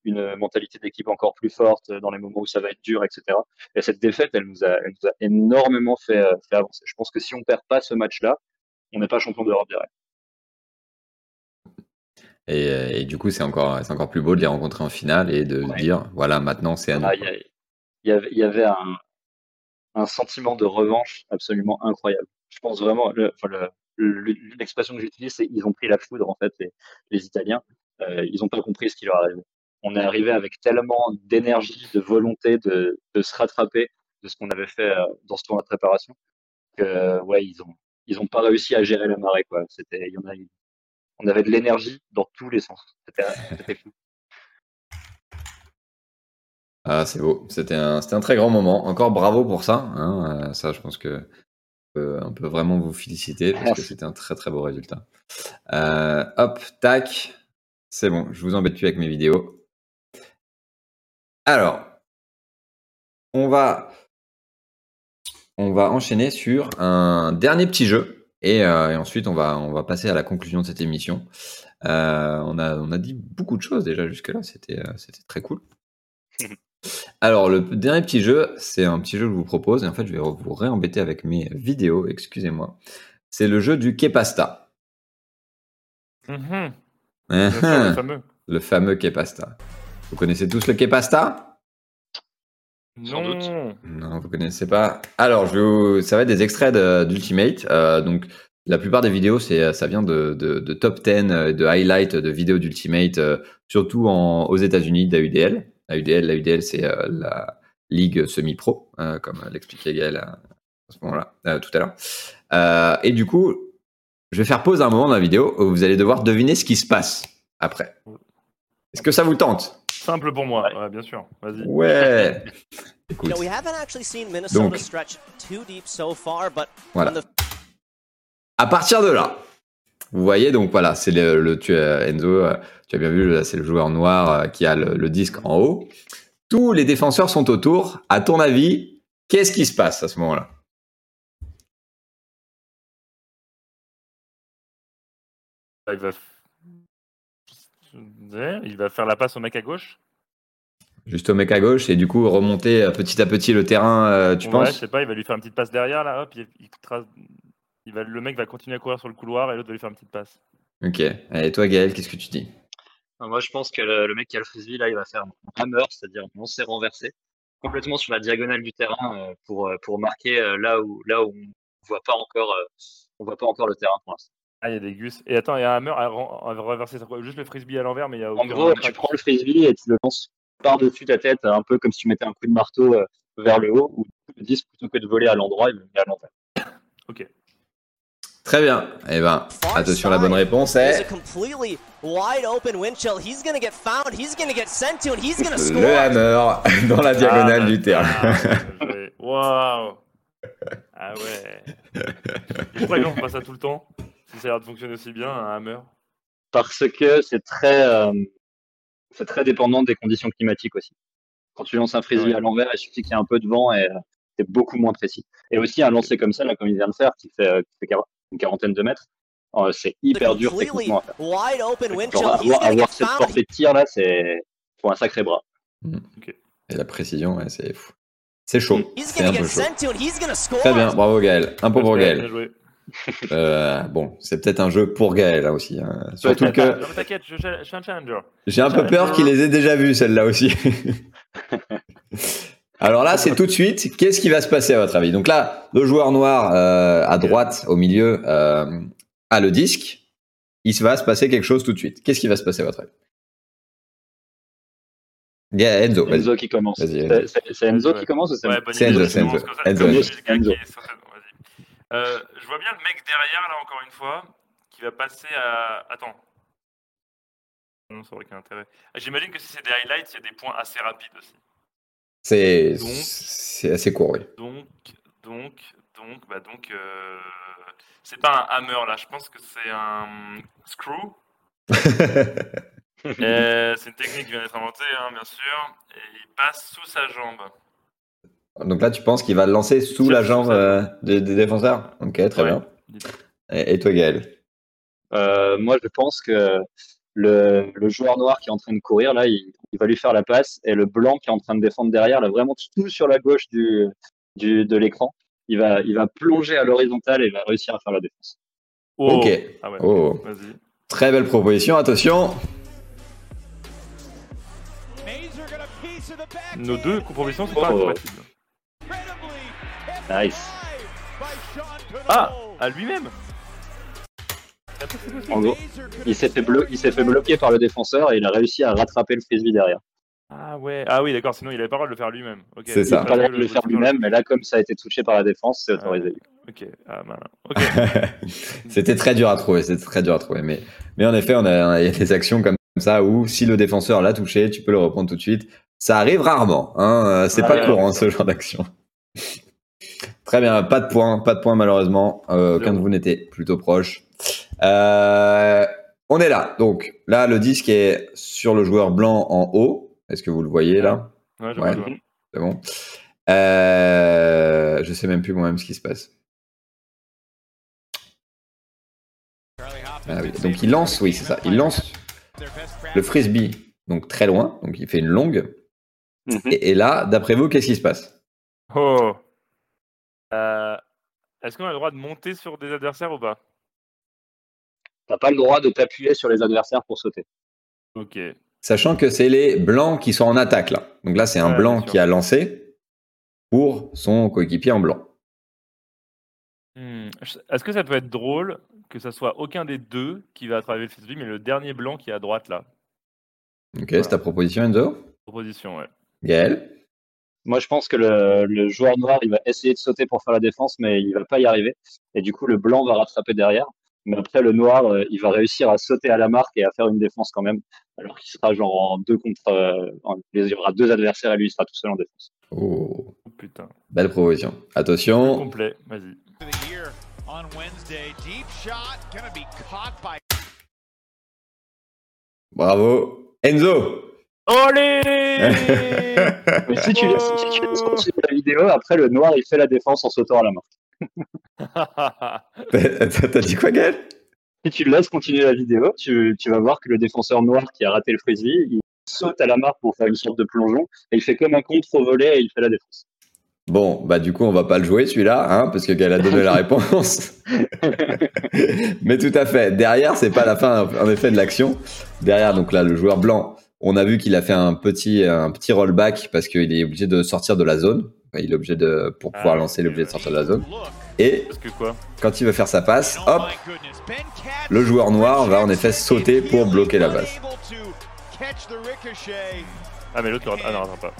une mentalité d'équipe encore plus forte dans les moments où ça va être dur, etc. Et cette défaite, elle nous a, elle nous a énormément fait, euh, fait avancer. Je pense que si on perd pas ce match-là, on n'est pas champion d'Europe direct. Et, euh, et du coup, c'est encore, c'est encore plus beau de les rencontrer en finale et de Ouais. dire, voilà, maintenant c'est à nous. Il y, avait, il y avait un, un sentiment de revanche absolument incroyable. Je pense vraiment, le- enfin, le- le- l'expression que j'utilise, c'est ils ont pris la foudre, en fait, les, les Italiens. Euh, ils n'ont pas compris ce qui leur arrivait. On est arrivé avec tellement d'énergie, de volonté de, de se rattraper de ce qu'on avait fait euh, dans ce tournoi de préparation que, ouais, ils ont, ils ont pas réussi à gérer la marée, quoi. C'était, il y en a, on avait de l'énergie dans tous les sens. C'était, fou. Ah, c'est beau. C'était un, très grand moment. Encore bravo pour ça. hein. Euh, ça, je pense que euh, on peut vraiment vous féliciter parce que c'était un très très beau résultat. Euh, hop, tac. C'est bon. Je vous embête plus avec mes vidéos. Alors, on va, on va enchaîner sur un dernier petit jeu et, euh, et ensuite on va, on va passer à la conclusion de cette émission. Euh, on a, on a dit beaucoup de choses déjà jusque là. C'était, euh, c'était très cool. Alors, le dernier petit jeu, c'est un petit jeu que je vous propose, et en fait, je vais vous réembêter avec mes vidéos, excusez-moi. C'est le jeu du Kepasta. Mhm. Bien sûr, le fameux. le fameux Kepasta. Vous connaissez tous le Kepasta? Sans doute. Non. Non, vous connaissez pas. Alors, je vous- ça va être des extraits de- d'Ultimate. Euh, donc, la plupart des vidéos, c'est, ça vient de, de- de top 10, euh, de highlights de vidéos d'Ultimate, euh, surtout aux États-Unis, d'AUDL. AUDL, l'AUDL, c'est la ligue semi-pro, comme l'expliquait Gaël à, ce moment-là, tout à l'heure. Et du coup, je vais faire pause à un moment dans la vidéo où vous allez devoir deviner ce qui se passe après. Est-ce que ça vous tente? Simple pour moi, Ouais. ouais, bien sûr. Vas-y. Ouais. Écoute, know, we haven't actually seen Minnesota Donc. stretch too deep so far, but voilà. À partir de là, vous voyez, donc voilà, c'est le, le- tu as- Enzo, euh, tu as bien vu, c'est le joueur noir euh, qui a le, le disque en haut. Tous les défenseurs sont autour. À ton avis, qu'est-ce qui se passe à ce moment-là? Il va... il va faire la passe au mec à gauche. Juste au mec à gauche et du coup remonter euh, petit à petit le terrain, euh, tu ouais, penses? je sais pas, il va lui faire une petite passe derrière là, hop, il, il trace- il va, le mec va continuer à courir sur le couloir et l'autre va lui faire une petite passe. Ok. Et toi, Gaël, qu'est-ce que tu dis? Moi, je pense que le, le mec qui a le frisbee, là, il va faire un hammer, c'est-à-dire un lancer renversé, complètement sur la diagonale du terrain euh, pour, pour marquer là où, là où on voit pas encore, on voit pas encore le terrain pour l'instant. Ah, il y a des gus. Et attends, il y a un hammer à, reverser, Juste le frisbee à l'envers, mais il y a En gros, tu prends le frisbee et tu le lances par-dessus ta tête, un peu comme si tu mettais un coup de marteau euh, vers le haut, ou le disque, plutôt que de voler à l'endroit, il le met à l'envers. Ok. Très bien. Eh ben, attention, la bonne réponse est completely wide open wind chill. He's gonna get found. He's gonna get sent to, and he's gonna score. le hammer dans la diagonale Ah, du terrain. bien joué. Waouh Ah ouais. Pourquoi ils font pas ça tout le temps? Si ça a l'air de fonctionner aussi bien, un hammer. Parce que c'est très, euh, c'est très dépendant des conditions climatiques aussi. Quand tu lances un frisbee Ouais. à l'envers, il suffit qu'il y ait un peu de vent et euh, c'est beaucoup moins précis. Et aussi, un lancer comme ça, là, comme il vient de faire, qui fait, euh, qui fait quar- une quarantaine de mètres, euh, c'est hyper dur techniquement à faire. Genre, avoir, cette portée de tir là, c'est faut un sacré bras. Et la précision, ouais, c'est fou. C'est chaud. C'est un peu chaud. Très bien, bravo Gaël. Un point pour Bien Gaël. Euh, bon, c'est peut-être un jeu pour Gaël là aussi. hein. Surtout que Non, mais T'inquiète, je, je suis un challenger. j'ai un peu peur qu'il les ait déjà vues celles-là aussi. Alors là, c'est tout de suite. Qu'est-ce qui va se passer à votre avis Donc là, le joueur noir euh, à droite, au milieu, euh, a le disque. Il va se passer quelque chose tout de suite. Qu'est-ce qui va se passer à votre avis Ga- Enzo, vas-y. Enzo qui commence. C'est Enzo Ouais. qui commence ou c'est Ouais, Enzo, Enzo. Enzo. Euh, je vois bien le mec derrière, là, encore une fois, qui va passer à. Attends. Non, ça aurait aucun intérêt. Ah, J'imagine que si c'est des highlights, il y a des points assez rapides aussi. C'est Donc- c'est assez court, oui. Donc, donc, donc, bah donc, euh, c'est pas un hammer là, je pense que c'est un screw. Euh, c'est une technique qui vient d'être inventée, hein, bien sûr. Et il passe sous sa jambe. Donc là, tu penses qu'il va le lancer sous la jambe euh, des, des défenseurs Ok, très Ouais. bien. Et, et toi, Gaël? Euh, moi, je pense que le, le joueur noir qui est en train de courir là, il, il va lui faire la passe et le blanc qui est en train de défendre derrière, là vraiment tout sur la gauche du, du de l'écran, il va, il va plonger à l'horizontale et il va réussir à faire la défense. Oh. Ok. Ah ouais. Oh. Très belle proposition. Attention. Nos deux propositions sont pas Oh. incompatibles. Nice. Ah, à lui-même. En gros, il s'est fait, blo- il s'est fait bloquer par le défenseur et il a réussi à rattraper le frisbee derrière. Ah ouais. Ah oui, d'accord. Sinon, il avait pas le droit de le faire lui-même. C'est Il ça. n'a pas le droit de le faire lui-même, mais là, comme ça a été touché par la défense, c'est autorisé. Ok. Ah malin. Ok. C'était très dur à trouver. C'était très dur à trouver. Mais, mais en effet, on a, il y a des actions comme ça où si le défenseur l'a touché, tu peux le reprendre tout de suite. Ça arrive rarement. Hein. euh, C'est Ouais, pas ouais, courant ce genre d'action. Très bien. Pas de points. Pas de points malheureusement. Euh, aucun de vous n'était plutôt proche. Euh, on est là. Donc là, le disque est sur le joueur blanc en haut. Est-ce que vous le voyez là? Ouais, je Ouais. vois. C'est bon. Euh, je sais même plus moi-même ce qui se passe. Ah oui. Donc il lance, oui, c'est ça. Il lance le frisbee, donc très loin. Donc il fait une longue. Mhm. Et, et là, d'après vous, qu'est-ce qui se passe? Oh. Euh, Est-ce qu'on a le droit de monter sur des adversaires ou pas? T'as pas le droit de t'appuyer sur les adversaires pour sauter. Ok. Sachant que c'est les blancs qui sont en attaque là. Donc là, c'est un Ouais, blanc qui a lancé pour son coéquipier en blanc. Hmm, Est-ce que ça peut être drôle que ça soit aucun des deux qui va attraper le frisbee, mais le dernier blanc qui est à droite là? Ok, c'est ta proposition, Enzo? Proposition, ouais. Gaël? Moi, je pense que le, le joueur noir, il va essayer de sauter pour faire la défense, mais il va pas y arriver. Et du coup, le blanc va rattraper derrière. Mais après, le noir, euh, il va réussir à sauter à la marque et à faire une défense quand même. Alors qu'il sera genre en deux contre. euh, en- il y aura deux adversaires et lui, il sera tout seul en défense. Oh, putain. belle proposition. Attention. Complet, vas-y. of the year on Wednesday. Deep shot, gonna be caught by Bravo. Enzo Olé Mais si tu laisses, si tu laisses continuer la vidéo, après, le noir, il fait la défense en sautant à la marque. T'as dit quoi, Gaël? Si tu laisses continuer la vidéo, tu, tu vas voir que le défenseur noir qui a raté le frisbee, il saute à la marque pour faire une sorte de plongeon et il fait comme un contre au volet et il fait la défense. Bon, bah du coup, on va pas le jouer celui-là, hein, parce que Gaël a donné la réponse. Mais tout à fait. Derrière, c'est pas la fin, en effet, de l'action. Derrière, donc là, le joueur blanc, on a vu qu'il a fait un petit, un petit rollback parce qu'il est obligé de sortir de la zone. Il est obligé de, pour pouvoir Ah, lancer, il est obligé de sortir de la zone. Et Parce que quoi? quand il veut faire sa passe, Oh hop. Ben le joueur noir va en effet sauter pour bloquer la ricochet. Ah, mais l'autre, ah non, attends pas.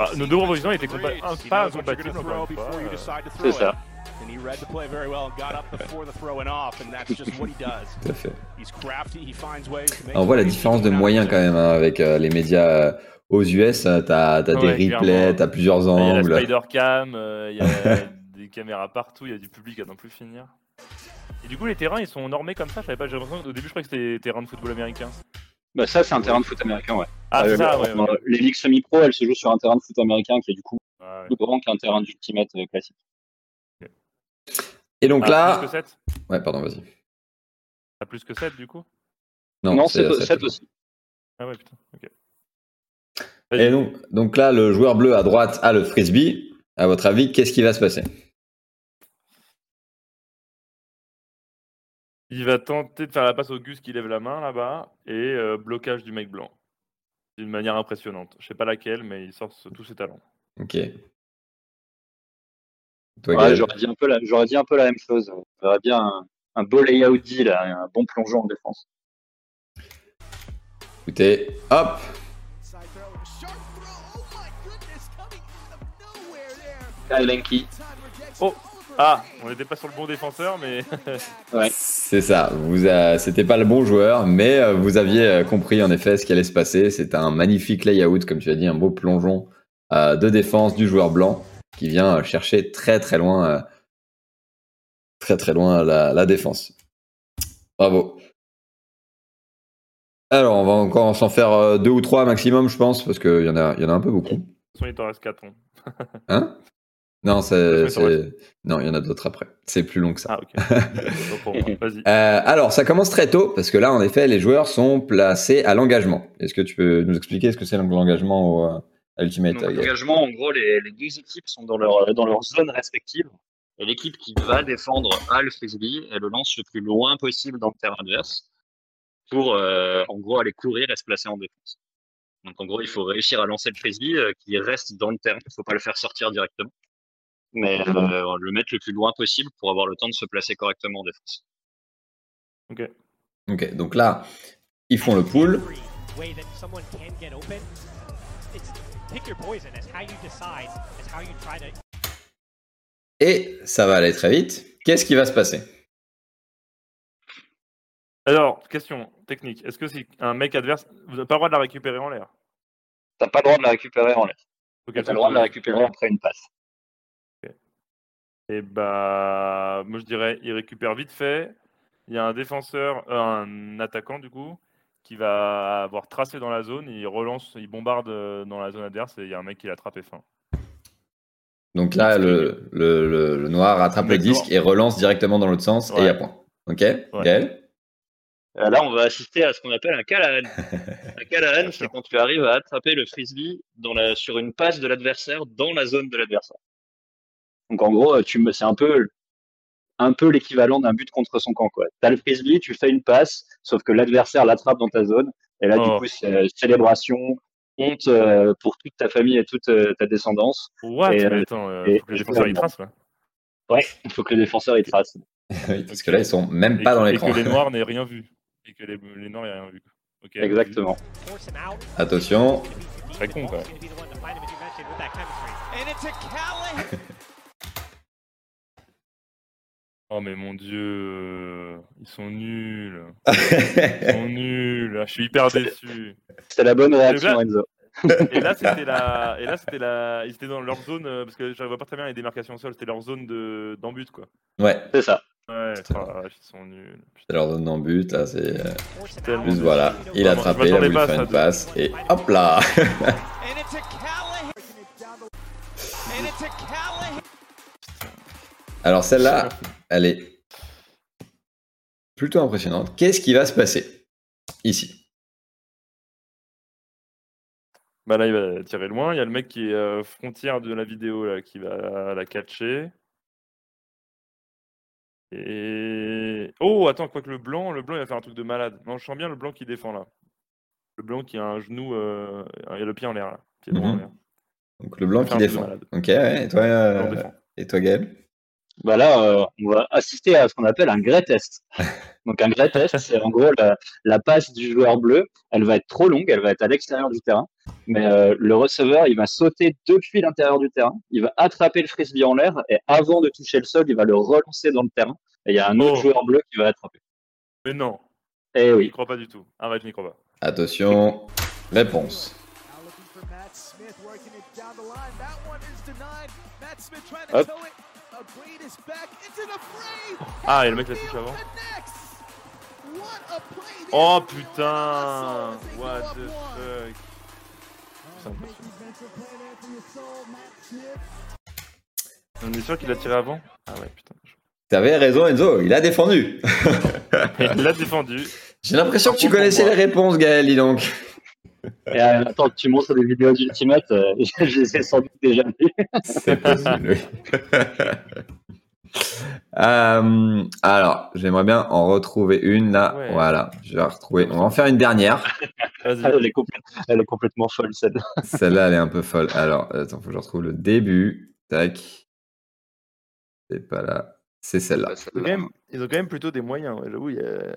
Ah, nos deux propositions étaient compa- ah, pas incompatibles, euh. C'est ça. And he read the play very well and got up before the throwing off, and that's just what he does. tout à fait. He's crafty, he finds ways to make On voit la différence de moyens quand même hein, avec euh, les médias euh, aux US. euh, T'as as Ouais, des replays, t'as plusieurs Il y a la angles. Spider Cam, euh, il y a des caméras partout, il y a du public à n'en plus finir. Et du coup, les terrains, ils sont normés comme ça. Je savais pas, j'ai l'impression qu'au début, je croyais que c'était des terrains de football américain. Bah ça, c'est un terrain de foot américain, ouais. Ah, Euh, c'est ça, ouais. ouais. Les ligues semi-pro, elles se jouent sur un terrain de foot américain qui est du coup plus grand qu'un terrain d'ultimate classique. Et donc Ah, là, plus que 7 ouais, pardon, vas-y. Ah, plus que 7 du coup? Non, c'est c'est- 7 aussi. Ah ouais, putain, ok. Et donc, donc là, le joueur bleu à droite a le frisbee. À votre avis, qu'est-ce qui va se passer? Il va tenter de faire la passe au Gus qui lève la main là-bas et euh, blocage du mec blanc. D'une manière impressionnante. Je sais pas laquelle, mais il sort ce- tous ses talents. Ok. Ouais, j'aurais dit un peu la, j'aurais dit un peu la même chose. J'aurais bien un, un beau layout D, là, un bon plongeon en défense. Écoutez, hop. Oh Lenky. Oh Ah On n'était pas sur le bon défenseur, mais. c'est ça. Vous, a- c'était pas le bon joueur, mais euh, vous aviez euh, compris en effet ce qui allait se passer. C'est un magnifique layout, comme tu as dit, un beau plongeon euh, de défense du joueur blanc qui vient euh, chercher très très loin, euh, très très loin la, la défense. Bravo. Alors, on va encore s'en faire euh, deux ou trois maximum, je pense, parce qu'il y en a, il y en a un peu beaucoup. De toute façon, il t'en reste 4 ans. Hein? Non, c'est, non, il y en a d'autres après. C'est plus long que ça. Ah. Euh, alors, ça commence très tôt parce que là, en effet, les joueurs sont placés à l'engagement. Est-ce que tu peux nous expliquer ce que c'est l'engagement au, Ultimate Donc, Games l'engagement, en gros, les, les deux équipes sont dans leur, dans leur zone respective. Et l'équipe qui va défendre a le frisbee, elle le lance le plus loin possible dans le terrain adverse pour, euh, en gros, aller courir et se placer en défense. Donc, en gros, il faut réussir à lancer le frisbee euh, qui reste dans le terrain. Il ne faut pas le faire sortir directement, mais euh, le mettre le plus loin possible pour avoir le temps de se placer correctement en défense. Ok. Ok, donc là, ils font le pool. Pick your poison. It's how you decide. It's how you try to Et ça va aller très vite. Qu'est-ce qui va se passer? Alors, question technique. Est-ce que si un mec adverse, vous n'avez pas le droit de la récupérer en l'air? T'as pas le droit de la récupérer en l'air. Ok, T'as le droit de la récupérer après une passe. Et bah, moi je dirais, il récupère vite fait. Il y a un défenseur, euh, un attaquant du coup, qui va avoir tracé dans la zone. Il relance, il bombarde euh, dans la zone adverse et il y a un mec qui l'attrape et fin. Donc là, le, le, le- le noir rattrape le disque et relance directement dans l'autre sens et il y a Ouais. point. Ok Gaël? Euh, Là, on va assister à ce qu'on appelle un Callahan. un Callahan, c'est quand tu arrives à attraper le frisbee dans la, sur une passe de l'adversaire dans la zone de l'adversaire. Donc en gros, tu me, c'est un peu, un peu l'équivalent d'un but contre son camp. Tu as le frisbee, tu fais une passe, sauf que l'adversaire l'attrape dans ta zone. Et là, Oh. du coup, c'est euh, célébration, honte euh, pour toute ta famille et toute euh, ta descendance. What? Et, Mais attends, euh, et- faut que les et défenseurs y tracent là. Ouais, il faut que le défenseur il trace. Oui, parce que là, ils sont même Et pas que- dans et l'écran. que les noirs n'aient rien vu. Et que les, les noirs n'aient rien vu. Ok. Exactement. Attention. Très con, quoi. Oh mais mon dieu, euh, ils sont nuls. Ils sont nuls. Ah, Je suis hyper déçu. C'est la bonne réaction, Enzo. Et là, c'était la, et là, c'était la, ils étaient dans leur zone euh, parce que j'arrive pas très bien les démarcations au sol. C'était leur zone de d'embut quoi. ouais, C'est ça. Ouais, ah, ils sont nuls. C'est leur zone d'en but. Là, c'est euh, out. juste voilà. Il a je attrapé, il a voulu faire une passe et hop là. Alors celle-là, elle est plutôt impressionnante. Qu'est-ce qui va se passer ici? Bah là, il va tirer loin. Il y a le mec qui est euh, frontière de la vidéo là, qui va la catcher. Et oh, attends, quoi que le blanc, le blanc, il va faire un truc de malade. Non, je sens bien le blanc qui défend là. Le blanc qui a un genou, euh, il a le pied en l'air là, pied droit en Mhm. l'air. Donc le blanc qui défend. Ok, ouais, et toi, euh, et toi Gaël? Bah là, euh, on va assister à ce qu'on appelle un grey test. Donc un grey test, c'est en gros la, la passe du joueur bleu. Elle va être trop longue, elle va être à l'extérieur du terrain, mais euh, le receveur, il va sauter depuis l'intérieur du terrain, il va attraper le frisbee en l'air et avant de toucher le sol, il va le relancer dans le terrain. Et il y a un autre Oh. joueur bleu qui va attraper. Mais non, Eh je n'y oui. crois pas du tout. Arrête, je n'y crois pas. Attention, réponse. Hop. Ah, et le mec l'a touché avant. Oh putain, what the fuck. On est sûr qu'il a tiré avant? Ah ouais, putain. T'avais raison Enzo, il a défendu. Il l'a défendu. J'ai l'impression que tu connaissais les réponses Gaël, dis donc. Et euh, attends, tu montres des vidéos d'Ultimate, euh, je les ai sans doute déjà vues. C'est possible, oui. Euh, alors, j'aimerais bien en retrouver une là. Ouais. Voilà, je vais la retrouver. On va en faire une dernière. Elle est, complè- elle est complètement folle, celle Celle-là, elle est un peu folle. Alors, attends, faut que je retrouve le début. Tac. C'est pas là. C'est celle-là. Ils ont, quand même, ils ont quand même plutôt des moyens. Ouais, j'avoue, il y a.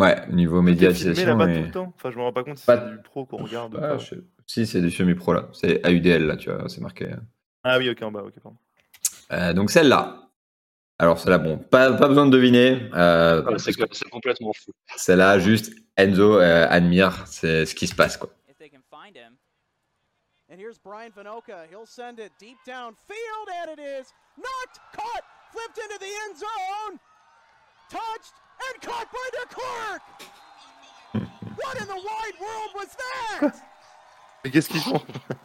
Ouais, niveau médiatisation. là-bas mais- tout le temps. Enfin, je me rends pas compte si Pas- c'est du pro qu'on regarde. ou Ah, pas. je Si, c'est du semi-pro là. C'est AUDL là, tu vois, c'est marqué. Ah oui, ok, en bas, ok, pardon. Euh, donc celle-là. Alors celle-là, bon, pas, pas besoin de deviner. euh, Ah, C'est que- complètement fou. celle-là, juste Enzo euh, admire c'est ce qui se passe quoi. if they can find him. And here's Brian Vanoka. He'll send it deep downfield, and it is knocked, caught, flipped into the end zone, touched, and caught by the Clark. what in the wide world was that? Mais qu'est-ce qu'ils font?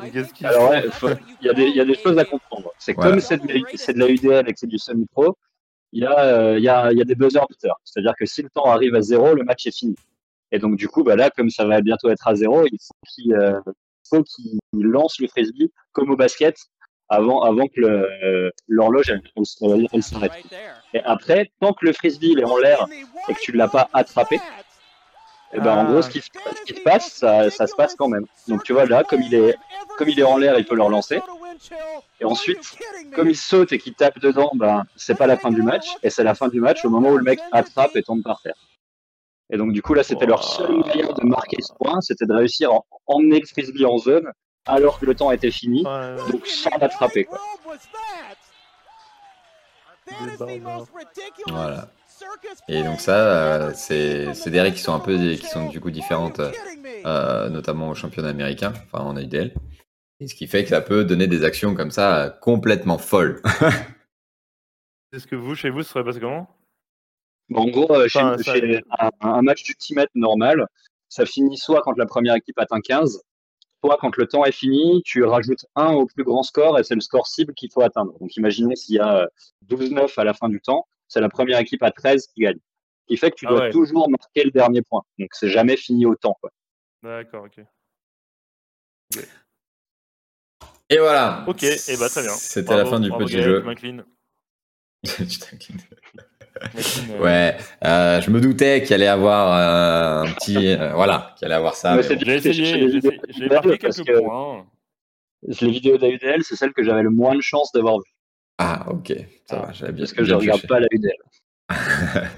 Mais qu'est-ce qu'ils Alors ouais, faut- il y, a des- il y a des choses à comprendre. C'est que Ouais. comme c'est de, la- c'est de la UDL et que c'est du semi-pro, il y, a, euh, il y, a, il y a des buzzer beaters. C'est-à-dire que si le temps arrive à zéro, le match est fini. Et donc du coup, bah là, comme ça va bientôt être à zéro, il faut qu'il euh, faut qu'il lance le frisbee comme au basket avant, avant que euh, l'horloge elle, elle se- elle s'arrête. Et après, tant que le frisbee il est en l'air et que tu ne l'as pas attrapé, et ben en gros, ce qui, se- ce qui se passe, ça, ça se passe quand même. Donc tu vois là, comme il est, comme il est en l'air, il peut le relancer. Et ensuite, comme il saute et qu'il tape dedans, ben c'est pas la fin du match, et c'est la fin du match au moment où le mec attrape et tombe par terre. Et donc du coup là, c'était leur seul moyen de marquer ce point, c'était de réussir à emmener le frisbee en zone alors que le temps était fini, Ouais, donc sans l'attraper quoi. Voilà. Et donc ça, euh, c'est c'est des règles qui sont un peu qui sont du coup différentes, euh, notamment au championnat américain, enfin en AIDL. Et ce qui fait que ça peut donner des actions comme ça euh, complètement folles. Est-ce que vous, chez vous, ça serait passé comment? Bon, en gros, euh, chez- Enfin, ça- chez un, un match d'ultimate normal, ça finit soit quand la première équipe atteint 15, quand le temps est fini, tu rajoutes un au plus grand score et c'est le score cible qu'il faut atteindre. Donc imaginez s'il y a euh, 12-9 à la fin du temps, c'est la première équipe à 13 qui gagne. Ce qui fait que tu Ah dois ouais. toujours marquer le dernier point. Donc c'est jamais fini au temps. D'accord, ok. Et voilà. Ok, et bah très bien. C'était la fin du bravo, petit Gaël, jeu m'inclines. Tu t'inclines. M'incline, euh, ouais, euh, je me doutais qu'il allait avoir euh, un petit, euh, voilà, qu'il allait avoir ça. Bon. J'ai J'ai essayé, j'ai marqué quelques que- points. Les vidéos d'AUDL, c'est celle que j'avais le moins de chance d'avoir vue. Ah, ok, ça Ah, va, j'avais bien. Parce que je bien regarde pas la UDL.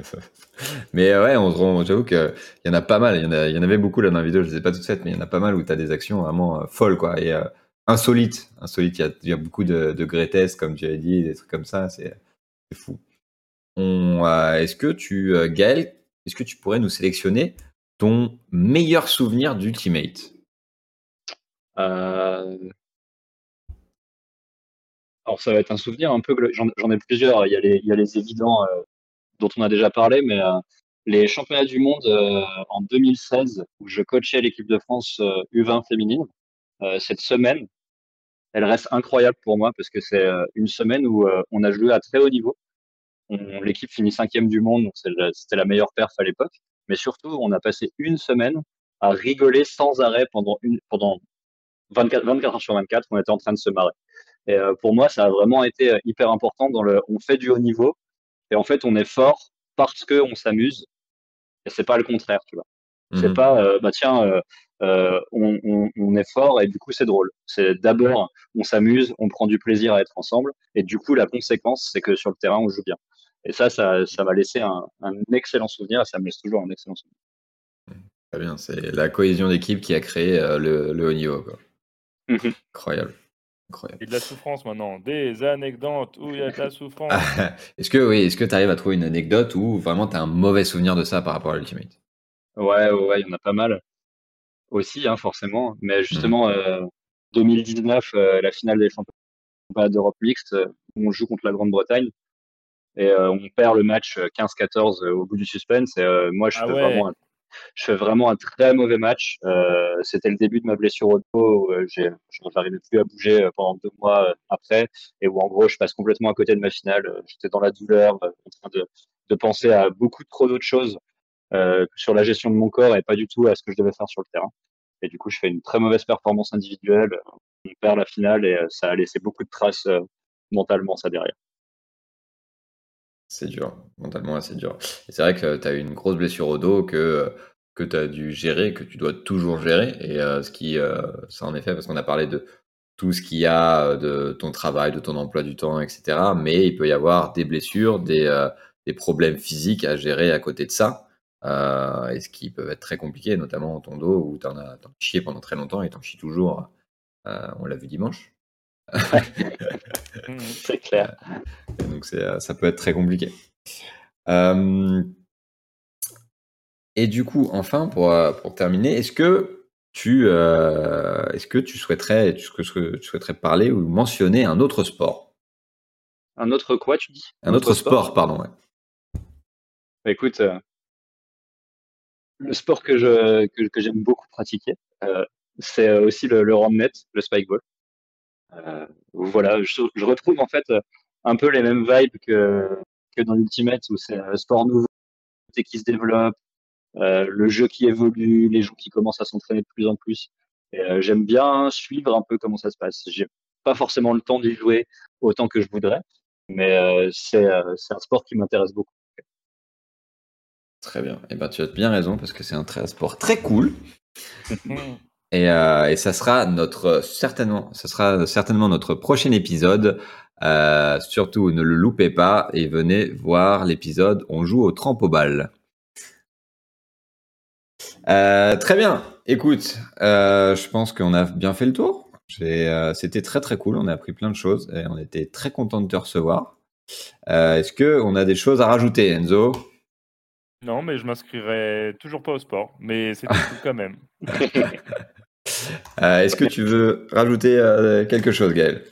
mais euh, ouais, on, se rend- j'avoue qu'il y en a pas mal. Il y en, a, il y en avait beaucoup là dans la vidéo, je les ai pas toutes faites, mais il y en a pas mal où tu as des actions vraiment euh, folles, quoi. Et euh, insolites. Insolites, il y a, il y a beaucoup de, de comme tu avais dit, des trucs comme ça, c'est c'est fou. Euh, est-ce que tu, euh, Gaël, est-ce que tu pourrais nous sélectionner ton meilleur souvenir d'Ultimate? Euh, Alors ça va être un souvenir un peu, j'en ai plusieurs, il y a les, évidents dont on a déjà parlé, mais les championnats du monde en 2016, où je coachais l'équipe de France euh, U20 féminine, cette semaine, elle reste incroyable pour moi parce que c'est euh, une semaine où euh, on a joué à très haut niveau. L'équipe finit cinquième du monde, donc c'était la meilleure perf à l'époque. Mais surtout, on a passé une semaine à rigoler sans arrêt pendant, une, pendant 24, 24 heures sur 24, on était en train de se marrer. Et euh, pour moi, ça a vraiment été hyper important on fait du haut niveau et en fait, on est fort parce que on s'amuse et c'est pas le contraire, tu vois. C'est Mhm. pas, euh, bah tiens, euh, euh, on, on, on est fort et du coup c'est drôle. C'est d'abord on s'amuse, on prend du plaisir à être ensemble et du coup la conséquence c'est que sur le terrain on joue bien. Et ça, ça, ça m'a laissé un, un excellent souvenir et ça me laisse toujours un excellent souvenir. Très bien, c'est la cohésion d'équipe qui a créé euh, le, le haut niveau. Quoi. Mhm. Incroyable. Incroyable. Et de la souffrance maintenant. Des anecdotes où il y a de la souffrance. Est-ce que oui, est-ce que tu arrives à trouver une anecdote où vraiment tu as un mauvais souvenir de ça par rapport à l'Ultimate? Ouais, ouais, il y en a pas mal aussi, hein, forcément. Mais justement, euh, 2019, euh, la finale des championnats d'Europe mixte, euh, où on joue contre la Grande-Bretagne et euh, on perd le match euh, 15-14 euh, au bout du suspense. Et euh, moi, je Ah fais ouais. vraiment un, je fais vraiment un très mauvais match. Euh, C'était le début de ma blessure au dos. euh, J'arrivais plus à bouger euh, pendant deux mois euh, après et où en gros, je passe complètement à côté de ma finale. Euh, J'étais dans la douleur, euh, en train de, de penser à beaucoup trop d'autres choses euh, sur la gestion de mon corps et pas du tout à ce que je devais faire sur le terrain. Et du coup, je fais une très mauvaise performance individuelle. On perd la finale et euh, ça a laissé beaucoup de traces euh, mentalement, ça derrière. C'est dur, mentalement c'est dur. Et c'est vrai que tu as eu une grosse blessure au dos que, que tu as dû gérer, que tu dois toujours gérer. Et euh, ce qui, euh, ça en effet, parce qu'on a parlé de tout ce qu'il y a euh, de ton travail, de ton emploi du temps, etc. Mais il peut y avoir des blessures, des, euh, des problèmes physiques à gérer à côté de ça. Euh, et ce qui peut être très compliqué, notamment ton dos où tu en as, t'en as chié pendant très longtemps et t'en chies toujours. Euh, on l'a vu dimanche. C'est clair. Et donc c'est, euh, ça peut être très compliqué. Euh, et du coup, enfin, pour, pour terminer, est-ce que tu, euh, est-ce que tu souhaiterais, est-ce que tu souhaiterais parler ou mentionner un autre sport? Un autre quoi, tu dis? Un autre sport, pardon. ouais. Bah, écoute, euh, le sport que je que, que j'aime beaucoup pratiquer, euh, c'est aussi le, le net, le spike ball. Euh, voilà, je, je, retrouve en fait un peu les mêmes vibes que, que dans l'Ultimate où c'est un sport nouveau qui se développe, euh, le jeu qui évolue, les gens qui commencent à s'entraîner de plus en plus. Euh, j'aime bien suivre un peu comment ça se passe. J'ai pas forcément le temps d'y jouer autant que je voudrais, mais euh, c'est un sport qui m'intéresse beaucoup. Très bien. Et eh ben, tu as bien raison parce que c'est un très, sport très cool. et, euh, et, ça sera notre certainement, ça sera certainement notre prochain épisode. Euh, surtout, ne le loupez pas et venez voir l'épisode. On joue au trampo-ball. Euh, très bien. Écoute, euh, je pense qu'on a bien fait le tour. Euh, C'était très très cool. On a appris plein de choses et on était très content de te recevoir. Euh, Est-ce que on a des choses à rajouter, Enzo? Non, mais je m'inscrirai toujours pas au sport, mais c'est tout quand même. Euh, est-ce que tu veux rajouter euh, quelque chose, Gaël?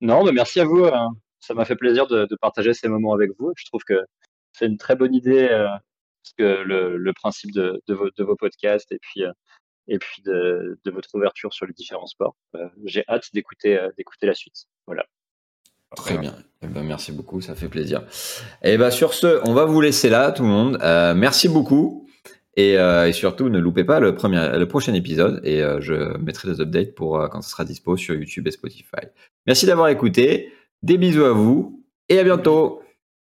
Non, mais merci à vous. Hein. Ça m'a fait plaisir de, de, partager ces moments avec vous. Je trouve que c'est une très bonne idée que le, le principe de, de, vos, de, vos, podcasts et puis, euh, et puis de, de, votre ouverture sur les différents sports. Euh, j'ai hâte d'écouter euh, d'écouter la suite. Voilà. Très bien. Eh ben, merci beaucoup, ça fait plaisir. Et ben, sur ce, on va vous laisser là, tout le monde. Euh, merci beaucoup. Et, euh, et, surtout, ne loupez pas le, premier, le prochain épisode. Et euh, je mettrai des updates pour quand ça sera dispo sur YouTube et Spotify. Merci d'avoir écouté. Des bisous à vous et à bientôt.